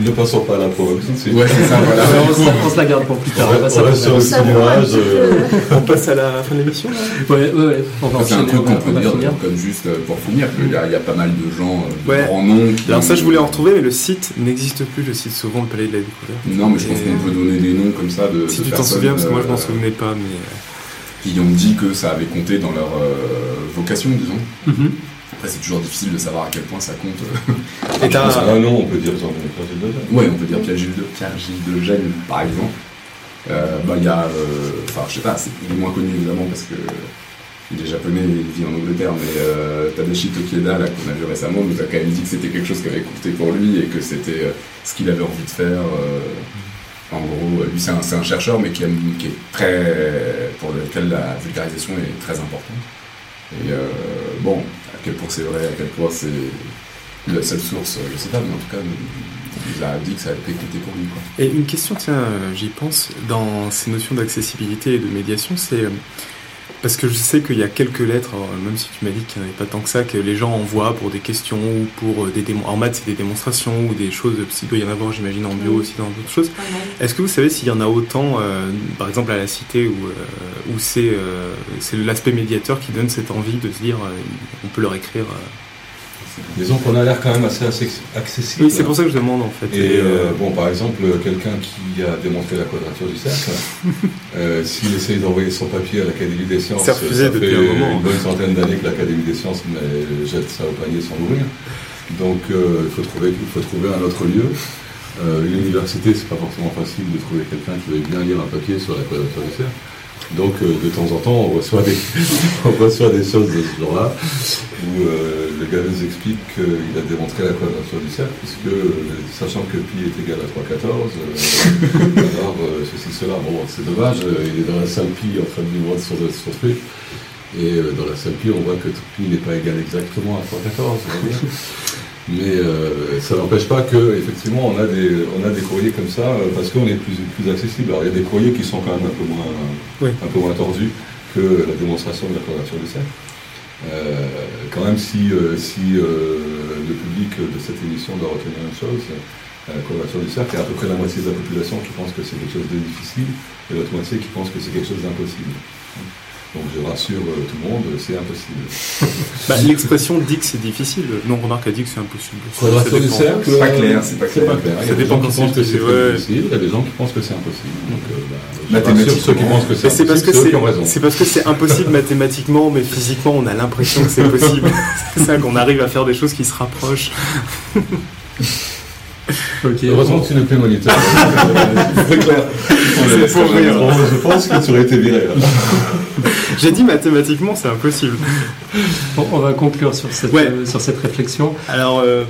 Ne passons pas à la provoque tout de suite. Ouais, c'est ça, voilà. On, se la, on se la garde pour plus tard. On on va reste- on reste sur s'arrêter le là. petit nuage. euh, On passe à la fin de l'émission. Ouais, ouais, ouais, C'est un truc on qu'on peut dire, finir. comme juste euh, pour finir, qu'il y, a- il y a pas mal de gens, euh, de Ouais. grands noms. qui Alors ça je voulais en retrouver mais le site n'existe plus le site souvent le palais de la découverte. Non, mais je pense qu'on peut donner des noms comme ça de. Si de tu t'en souviens parce que moi je m'en euh, souvenais pas mais Qui ont dit que ça avait compté dans leur euh, vocation, disons. Après, c'est toujours difficile de savoir à quel point ça compte. Et t'as- Ah non, on peut dire Jean-Pierre Gilles Ouais, on peut dire Pierre Gilles de, Pierre Gilles de par exemple. Euh, bah, il y a. euh, Enfin, je sais pas, c'est- il est moins connu évidemment parce que. Il est japonais et il vit en Angleterre, mais euh, Tadashi Tokieda, là, qu'on a vu récemment, nous a quand même dit que c'était quelque chose qui avait compté pour lui et que c'était euh, ce qu'il avait envie de faire. euh, en gros, lui, c'est un, c'est un chercheur, mais qui, aime- qui est très. pour lequel la vulgarisation est très importante. Et euh, bon, quel point c'est vrai, à quel point c'est la seule source, je sais pas, mais en tout cas, il a dit que ça avait compté pour lui. Et une question, tiens, euh, j'y pense, dans ces notions d'accessibilité et de médiation, c'est euh, parce que je sais qu'il y a quelques lettres, alors, même si tu m'as dit qu'il n'y en avait pas tant que ça, que les gens envoient pour des questions ou pour euh, des démons. En maths, c'est des démonstrations ou des choses, il doit y en avoir, j'imagine, en bio aussi, dans d'autres choses. Est-ce que vous savez s'il y en a autant, euh, par exemple à la cité, où, euh, où c'est euh, l'aspect médiateur qui donne cette envie de se dire, euh, on peut leur écrire euh. Disons qu'on a l'air quand même assez access- accessible. Oui, c'est pour ça que je demande en fait. Et Et, euh, bon, par exemple, quelqu'un qui a démontré la quadrature du cercle, [LAUGHS] euh, s'il essaye d'envoyer son papier à l'Académie des sciences, ça fait un moment. une bonne centaine d'années que l'Académie des sciences mais, jette ça au panier sans l'ouvrir. Donc euh, il faut trouver, il faut trouver un autre lieu. Euh, une université, c'est pas forcément facile de trouver quelqu'un qui veuille bien lire un papier sur la quadrature du cercle. Donc euh, de temps en temps, on reçoit des, [LAUGHS] on reçoit des choses de ce genre-là, où euh, le gars nous explique qu'il a démontré la quadrature du cercle, puisque euh, sachant que pi est égal à 3,14, euh, [LAUGHS] alors ceci, cela, bon, c'est dommage, il est dans la salle pi en train de nous voir sur son truc, et dans la salle pi, on voit que pi n'est pas égal exactement à 3,14, on va dire. Mais euh, ça n'empêche pas que effectivement on a des on a des courriers comme ça euh, parce qu'on est plus plus accessible. Alors il y a des courriers qui sont quand même un peu moins Oui. un peu moins tordus que la démonstration de la quadrature du cercle. Euh, quand même, si, si euh, le public de cette émission doit retenir une chose, la Couverture du cercle, il y a à peu près la moitié de la population qui pense que c'est quelque chose de difficile et l'autre moitié qui pense que c'est quelque chose d'impossible. Donc je rassure euh, tout le monde, c'est impossible. [LAUGHS] Bah, L'expression dit que c'est difficile. Non, remarque a dit que c'est impossible. Ça Quadrature du dépend. cercle, C'est pas euh, clair, c'est pas clair. Ça a des dépend gens qui c'est que c'est difficile, il y a des gens qui pensent que c'est impossible. Donc, euh, bah, je ceux qui pensent que c'est impossible, c'est eux c'est qui ont raison. c'est parce que c'est impossible [LAUGHS] mathématiquement, mais physiquement on a l'impression que c'est possible. [LAUGHS] c'est ça qu'on arrive à faire des choses qui se rapprochent. Ok. Heureusement que tu n'es plus moniteur. c'est clair. Je pense que tu aurais été viré. là. [LAUGHS] J'ai dit mathématiquement c'est impossible. Bon, on va conclure sur cette, Ouais. euh, sur cette réflexion. Alors euh,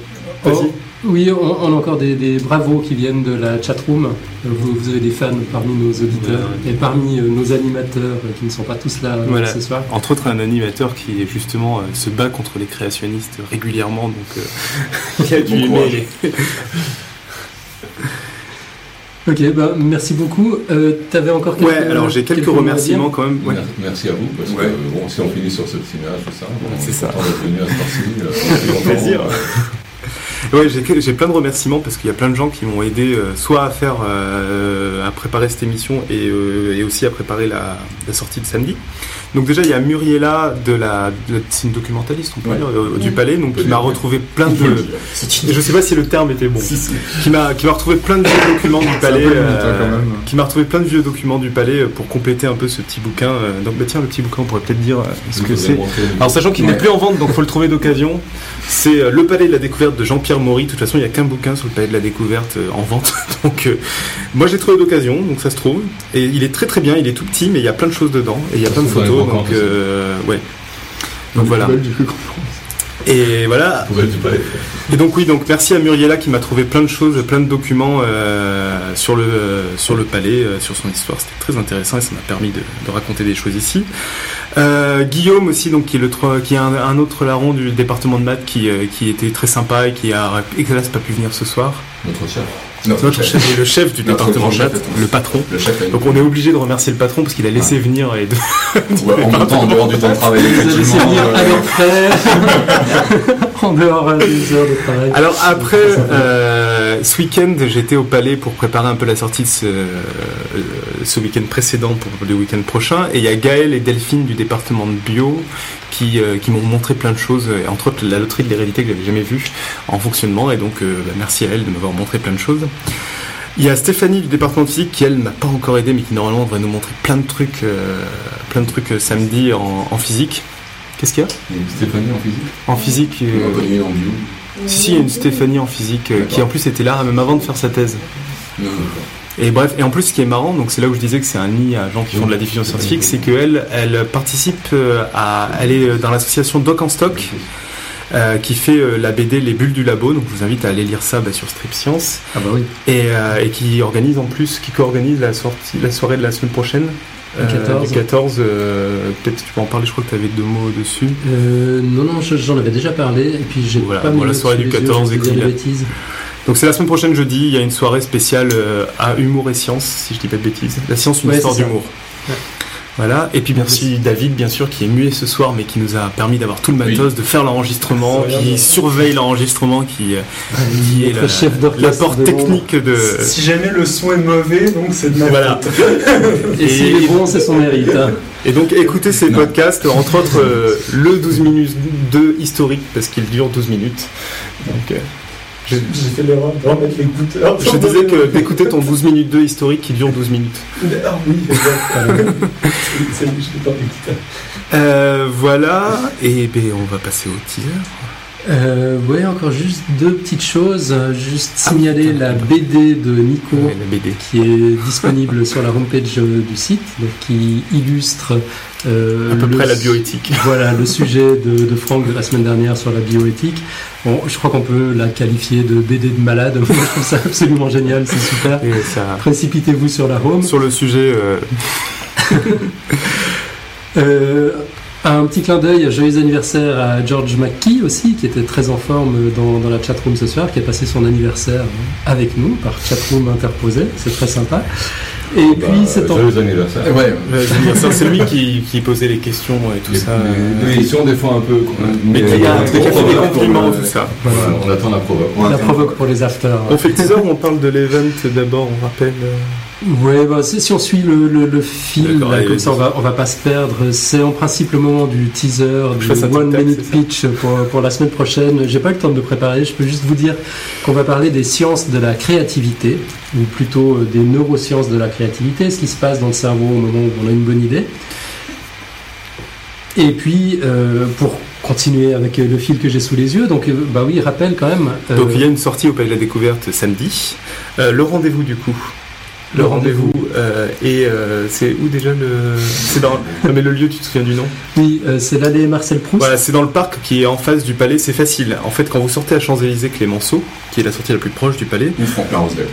Oh, vas-y. oui, on, on a encore des, des bravos qui viennent de la chatroom. Vous, vous avez des fans parmi nos auditeurs et parmi euh, nos animateurs euh, qui ne sont pas tous là euh, Voilà. ce soir. Entre autres un animateur qui justement euh, se bat contre les créationnistes régulièrement, donc euh, il a dû Bon aimer courage. les- Ok, bah, merci beaucoup. Euh, T'avais encore quelques Ouais, alors j'ai quelques, remerciements quand même. Ouais. Merci- à vous, parce Ouais. que bon, si on finit sur ce petit nuage, tout ça, bon, C'est on est ça. d'être venu à ce euh, on [LAUGHS] Plaisir. content, [LAUGHS] Ouais, j'ai j'ai plein de remerciements parce qu'il y a plein de gens qui m'ont aidé euh, soit à faire, euh, à préparer cette émission et, euh, et aussi à préparer la, la sortie de samedi. Donc déjà il y a Muriella de la, de la- c'est une documentaliste on peut Ouais. dire, euh, du. Palais, donc qui m'a retrouvé plein de, [LAUGHS] je sais pas si le terme était bon, Si, si. qui m'a qui m'a retrouvé plein de vieux documents du Palais, hein, qui m'a retrouvé plein de vieux documents du Palais pour compléter un peu ce petit bouquin. euh, donc bah tiens le petit bouquin on pourrait peut-être dire euh, ce que c'est. Alors sachant qu'il n'est plus en vente, donc faut le trouver d'occasion. C'est euh, Le Palais de la Découverte de Jean-Pierre Maury. De toute façon, il n'y a qu'un bouquin sur le Palais de la Découverte euh, en vente. [LAUGHS] donc euh, moi, je l'ai trouvé d'occasion, donc ça se trouve. Et il est très très bien. Il est tout petit, mais il y a plein de choses dedans. Et il y a plein de photos. Donc euh, ouais. Donc voilà. Et voilà. Et donc oui, donc merci à Muriella qui m'a trouvé plein de choses, plein de documents euh, sur le sur le palais, euh, sur son histoire. C'était très intéressant et ça m'a permis de, de raconter des choses ici. Euh, Guillaume aussi, donc qui est le qui est un, un autre larron du département de maths qui euh, qui était très sympa et qui a hélas pas pu venir ce soir. Notre chef. Notre Notre chef. chef, le chef du Notre département chef. le patron. Le chef Donc on est obligé de remercier le patron parce qu'il a laissé venir et de... Ouais, en même temps, en dehors du temps de travail, [LAUGHS] effectivement. [LAUGHS] venir à leurs frais en dehors des heures de travail. Alors après, euh, ce week-end, j'étais au palais pour préparer un peu la sortie de ce, euh, ce week-end précédent pour le week-end prochain. Et il y a Gaël et Delphine du département de bio qui, euh, qui m'ont montré plein de choses, entre autres la loterie de l'hérédité que j'avais jamais vue en fonctionnement. Et donc euh, bah, merci à elle de m'avoir montré plein de choses. Il y a Stéphanie du département de physique qui elle m'a pas encore aidé mais qui normalement devrait nous montrer plein de trucs, euh, plein de trucs samedi en, en physique. Qu'est-ce qu'il y a Stéphanie en physique. En physique euh, une en bio. si, si, il y a une Stéphanie en physique euh, qui en plus était là même avant de faire sa thèse. Non, Et bref, et en plus, ce qui est marrant, donc c'est là où je disais que c'est un nid à gens qui font de la diffusion scientifique, c'est qu'elle, elle participe euh, à, elle est dans l'association Doc en Stock, euh, qui fait euh, la BD Les Bulles du Labo. Donc je vous invite à aller lire ça bah, sur Strip Science Ah bah oui. et, euh, et qui organise en plus, qui co-organise la sortie, la soirée de la semaine prochaine. Le 14. du 14, euh, peut-être tu peux en parler, je crois que tu avais deux mots dessus. Euh, non, non, je- j'en avais déjà parlé et puis j'ai Voilà, pas bon, la soirée du les yeux, 14, je vais dire des écoutez-la. bêtises. Donc c'est la semaine prochaine jeudi, il y a une soirée spéciale euh, à humour et science, si je dis pas de bêtises. La science, une Ouais, histoire d'humour. Ouais. Voilà, et puis merci David, bien sûr, qui est muet ce soir, mais qui nous a permis d'avoir tout le matos, de faire l'enregistrement, qui surveille l'enregistrement, qui, euh, qui est la- l'apport de technique de... Si jamais le son est mauvais, donc c'est de ma Voilà. faute. Et, s'il est bon, c'est son mérite. hein. Et donc écoutez ces Non. podcasts, entre autres euh, le 12 minutes 2 historique, parce qu'il dure 12 minutes. Donc, euh, J'ai fait l'erreur de remettre l'écouteur. je disais que d'écouter ton 12 minutes 2 historique qui dure 12 minutes. Ah oui, exact. [LAUGHS] Euh, voilà, et ben, on va passer au teaser. Euh, ouais, encore juste deux petites choses. Juste Ah, signaler la BD de Nico. Ouais, la BD. qui est disponible [LAUGHS] sur la homepage euh, du site, donc qui illustre euh, À peu le- près la bioéthique. [LAUGHS] Voilà le sujet de, de Franck de la semaine dernière sur la bioéthique. Bon, je crois qu'on peut la qualifier de BD de malade. [LAUGHS] Moi, je trouve ça absolument génial, c'est super. Ça... Précipitez-vous sur la home. Sur le sujet, euh, Euh, un petit clin d'œil, joyeux anniversaire à George McKee aussi, qui était très en forme dans, dans la chatroom ce soir, qui a passé son anniversaire avec nous par chatroom interposée, c'est très sympa. Et Bah, puis c'est en... Joyeux anniversaire. Ouais, Euh, c'est lui qui, qui posait les questions et tout Les, ça. les- les questions, des fois un peu. Mais qui a, qui a fait des compliments, tout ça. Voilà, on attend la provoque. La provoque pour les afters. On fait le teaser ou on parle de l'event d'abord, on rappelle euh, Ouais, bah, si on suit le, le, le fil, D'accord, là, allez, comme ça on va, on va pas se perdre. C'est en principe le moment du teaser, du one minute pitch pour, pour la semaine prochaine. J'ai pas eu le temps de me préparer, je peux juste vous dire qu'on va parler des sciences de la créativité, ou plutôt euh, des neurosciences de la créativité, ce qui se passe dans le cerveau au moment où on a une bonne idée. Et puis, euh, pour continuer avec euh, le fil que j'ai sous les yeux, donc bah oui, rappelle quand même. euh, Donc il y a une sortie au Palais de la Découverte samedi. Euh, le rendez-vous du coup. Le rendez-vous euh, et euh, c'est où déjà le c'est dans non, mais le lieu tu te souviens du nom? Oui, euh, c'est l'allée Marcel Proust. Voilà c'est dans le parc qui est en face du palais c'est facile. En fait quand vous sortez à Champs-Élysées Clémenceau qui est la sortie la plus proche du palais. Ou Franklin Roosevelt.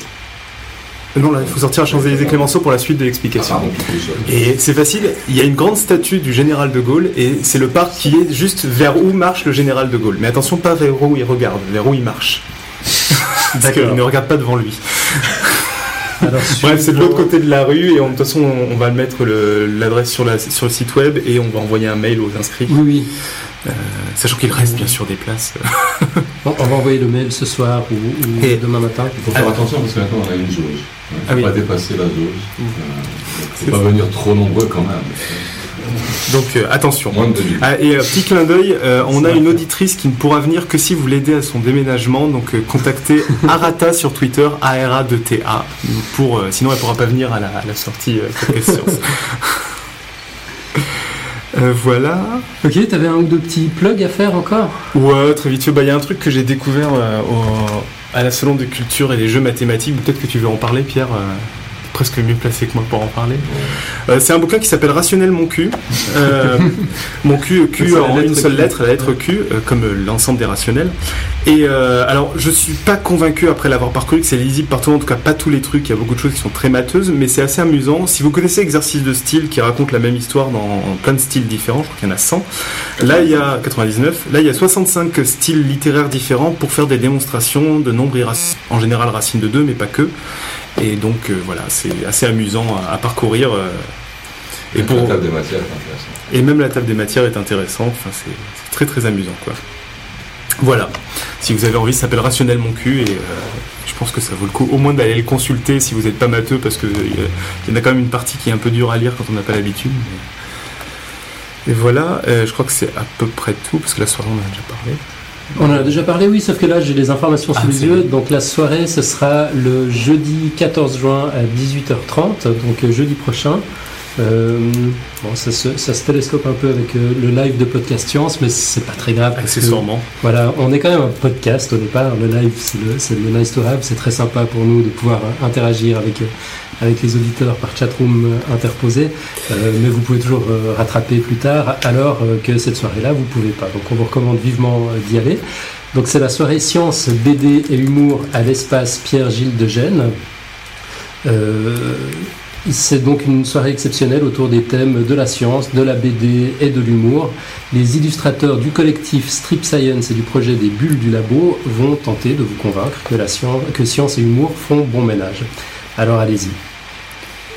Non là il faut sortir à Champs-Élysées Clémenceau pour la suite de Ah, l'explication pardon, choses. et c'est facile il y a une grande statue du général de Gaulle et c'est le parc qui est juste vers où marche le général de Gaulle. Mais attention pas vers où il regarde vers où il marche. [LAUGHS] Parce qu'il ne regarde pas devant lui Alors, [LAUGHS] Bref, c'est de l'autre côté de la rue et on- de toute façon on, on va mettre l'adresse sur, la- sur le site web et on va envoyer un mail aux inscrits, Oui, oui. sachant qu'il reste bien sûr des places. [LAUGHS] On, on va envoyer le mail ce soir ou, ou Et- demain matin. Il faut faire attention parce que maintenant on a une jauge. Il ne Ah faut oui. pas dépasser la jauge. Mmh. Il ne faut pas venir trop nombreux quand même. Donc euh, attention. Moins de 2000. Ah, et euh, petit clin d'œil, euh, on a une auditrice qui ne pourra venir que si vous l'aidez à son déménagement, donc euh, contactez [LAUGHS] Arata sur Twitter, A-R-A-D-T-A, pour, euh, sinon elle pourra pas venir à la, à la sortie euh. [LAUGHS] Euh, voilà. Ok, t'avais un ou deux petits plugs à faire encore? Ouais, très vite. Bah, il y a un truc que j'ai découvert euh, au- à la Salon de Culture et des Jeux Mathématiques. Peut-être que tu veux en parler, Pierre. euh, presque mieux placé que moi pour en parler. Euh, c'est un bouquin qui s'appelle Rationnel mon cul. Euh, mon cul, cul en une seule Q. lettre, la lettre Q, euh, comme l'ensemble des rationnels. Et alors, je suis pas convaincu après l'avoir parcouru que c'est lisible partout. En tout cas, pas tous les trucs. Il y a beaucoup de choses qui sont très matheuses, mais c'est assez amusant. Si vous connaissez Exercice de style qui raconte la même histoire dans plein de styles différents, je crois qu'il y en a 100. Là, il y a 99. Là, il y a 65 styles littéraires différents pour faire des démonstrations de nombres irrationnels. En général, racine de 2, mais pas que. Et donc, euh, voilà, c'est assez amusant à, à parcourir. euh, et, pour, La table des matières est intéressante. et même la table des matières est intéressante. Enfin, c'est très très amusant, quoi. Voilà. Si vous avez envie, ça s'appelle Rationnel mon cul et euh, je pense que ça vaut le coup au moins d'aller le consulter si vous n'êtes pas matheux parce que euh, il y en a quand même une partie qui est un peu dure à lire quand on n'a pas l'habitude. mais- Et voilà, euh, je crois que c'est à peu près tout parce que la soirée on en a déjà parlé. On en a déjà parlé, oui, sauf que là j'ai les informations sous Ah, les yeux. Donc la soirée, ce sera le jeudi 14 juin à 18h30, donc euh, jeudi prochain. Euh, bon, ça se, ça se télescope un peu avec euh, le live de Podcast Science, mais c'est pas très grave. parce que, Accessoirement. Voilà, on est quand même un podcast au départ. Le live, c'est le, le nice to have. C'est très sympa pour nous de pouvoir euh, interagir avec, avec les auditeurs par chatroom interposé. Euh, mais vous pouvez toujours rattraper plus tard, alors que cette soirée-là, vous pouvez pas. Donc on vous recommande vivement d'y aller. Donc c'est la soirée science, BD et humour à l'espace Pierre-Gilles de Gênes. Euh, c'est donc une soirée exceptionnelle autour des thèmes de la science, de la BD et de l'humour. Les illustrateurs du collectif Strip Science et du projet des bulles du labo vont tenter de vous convaincre que, la science, que science et humour font bon ménage. Alors allez-y.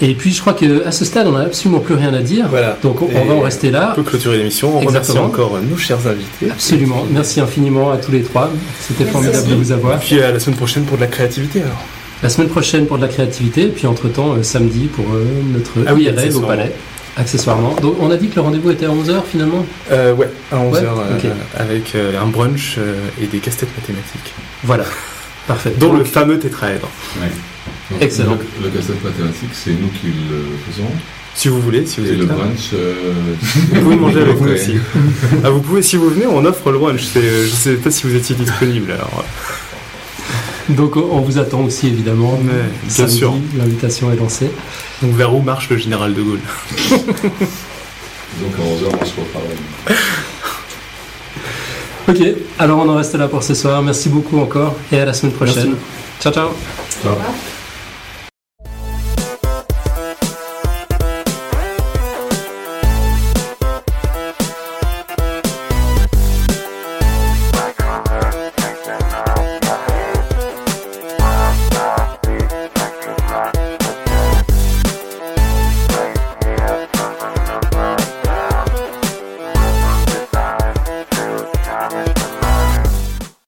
Et puis je crois qu'à ce stade, on n'a absolument plus rien à dire. Voilà. Donc on, on Et va en rester là. On peut clôturer l'émission. On remercie encore nos chers invités. Absolument. Merci infiniment à tous les trois. C'était formidable de vous avoir. Puis à la semaine prochaine pour de la créativité alors. La semaine prochaine pour de la créativité, et puis entre-temps, euh, samedi pour euh, notre Ah oui, IRL au palais. Accessoirement. Donc on a dit que le rendez-vous était à 11h finalement? Euh, ouais, à 11h Ouais, ok. avec euh, un brunch euh, et des casse-têtes mathématiques. Voilà. Parfait. Dont le fameux tétraèdre. Donc, Excellent. Le, le casse-tête mathématique, c'est nous qui le faisons. Si vous voulez, si vous Et êtes le là. brunch. euh, Vous pouvez manger avec nous Ouais. aussi. Ah, vous pouvez, si vous venez, on offre le brunch. Je sais pas si vous étiez disponible alors. [LAUGHS] donc on vous attend aussi évidemment. Mais, bien Samedi, sûr. L'invitation est lancée. Donc vers où marche le général de Gaulle? [LAUGHS] Donc à 11h, on se reparle. [LAUGHS] Ok, alors on en reste là pour ce soir. Merci beaucoup encore et à la semaine prochaine. Merci. Ciao ciao. Ciao.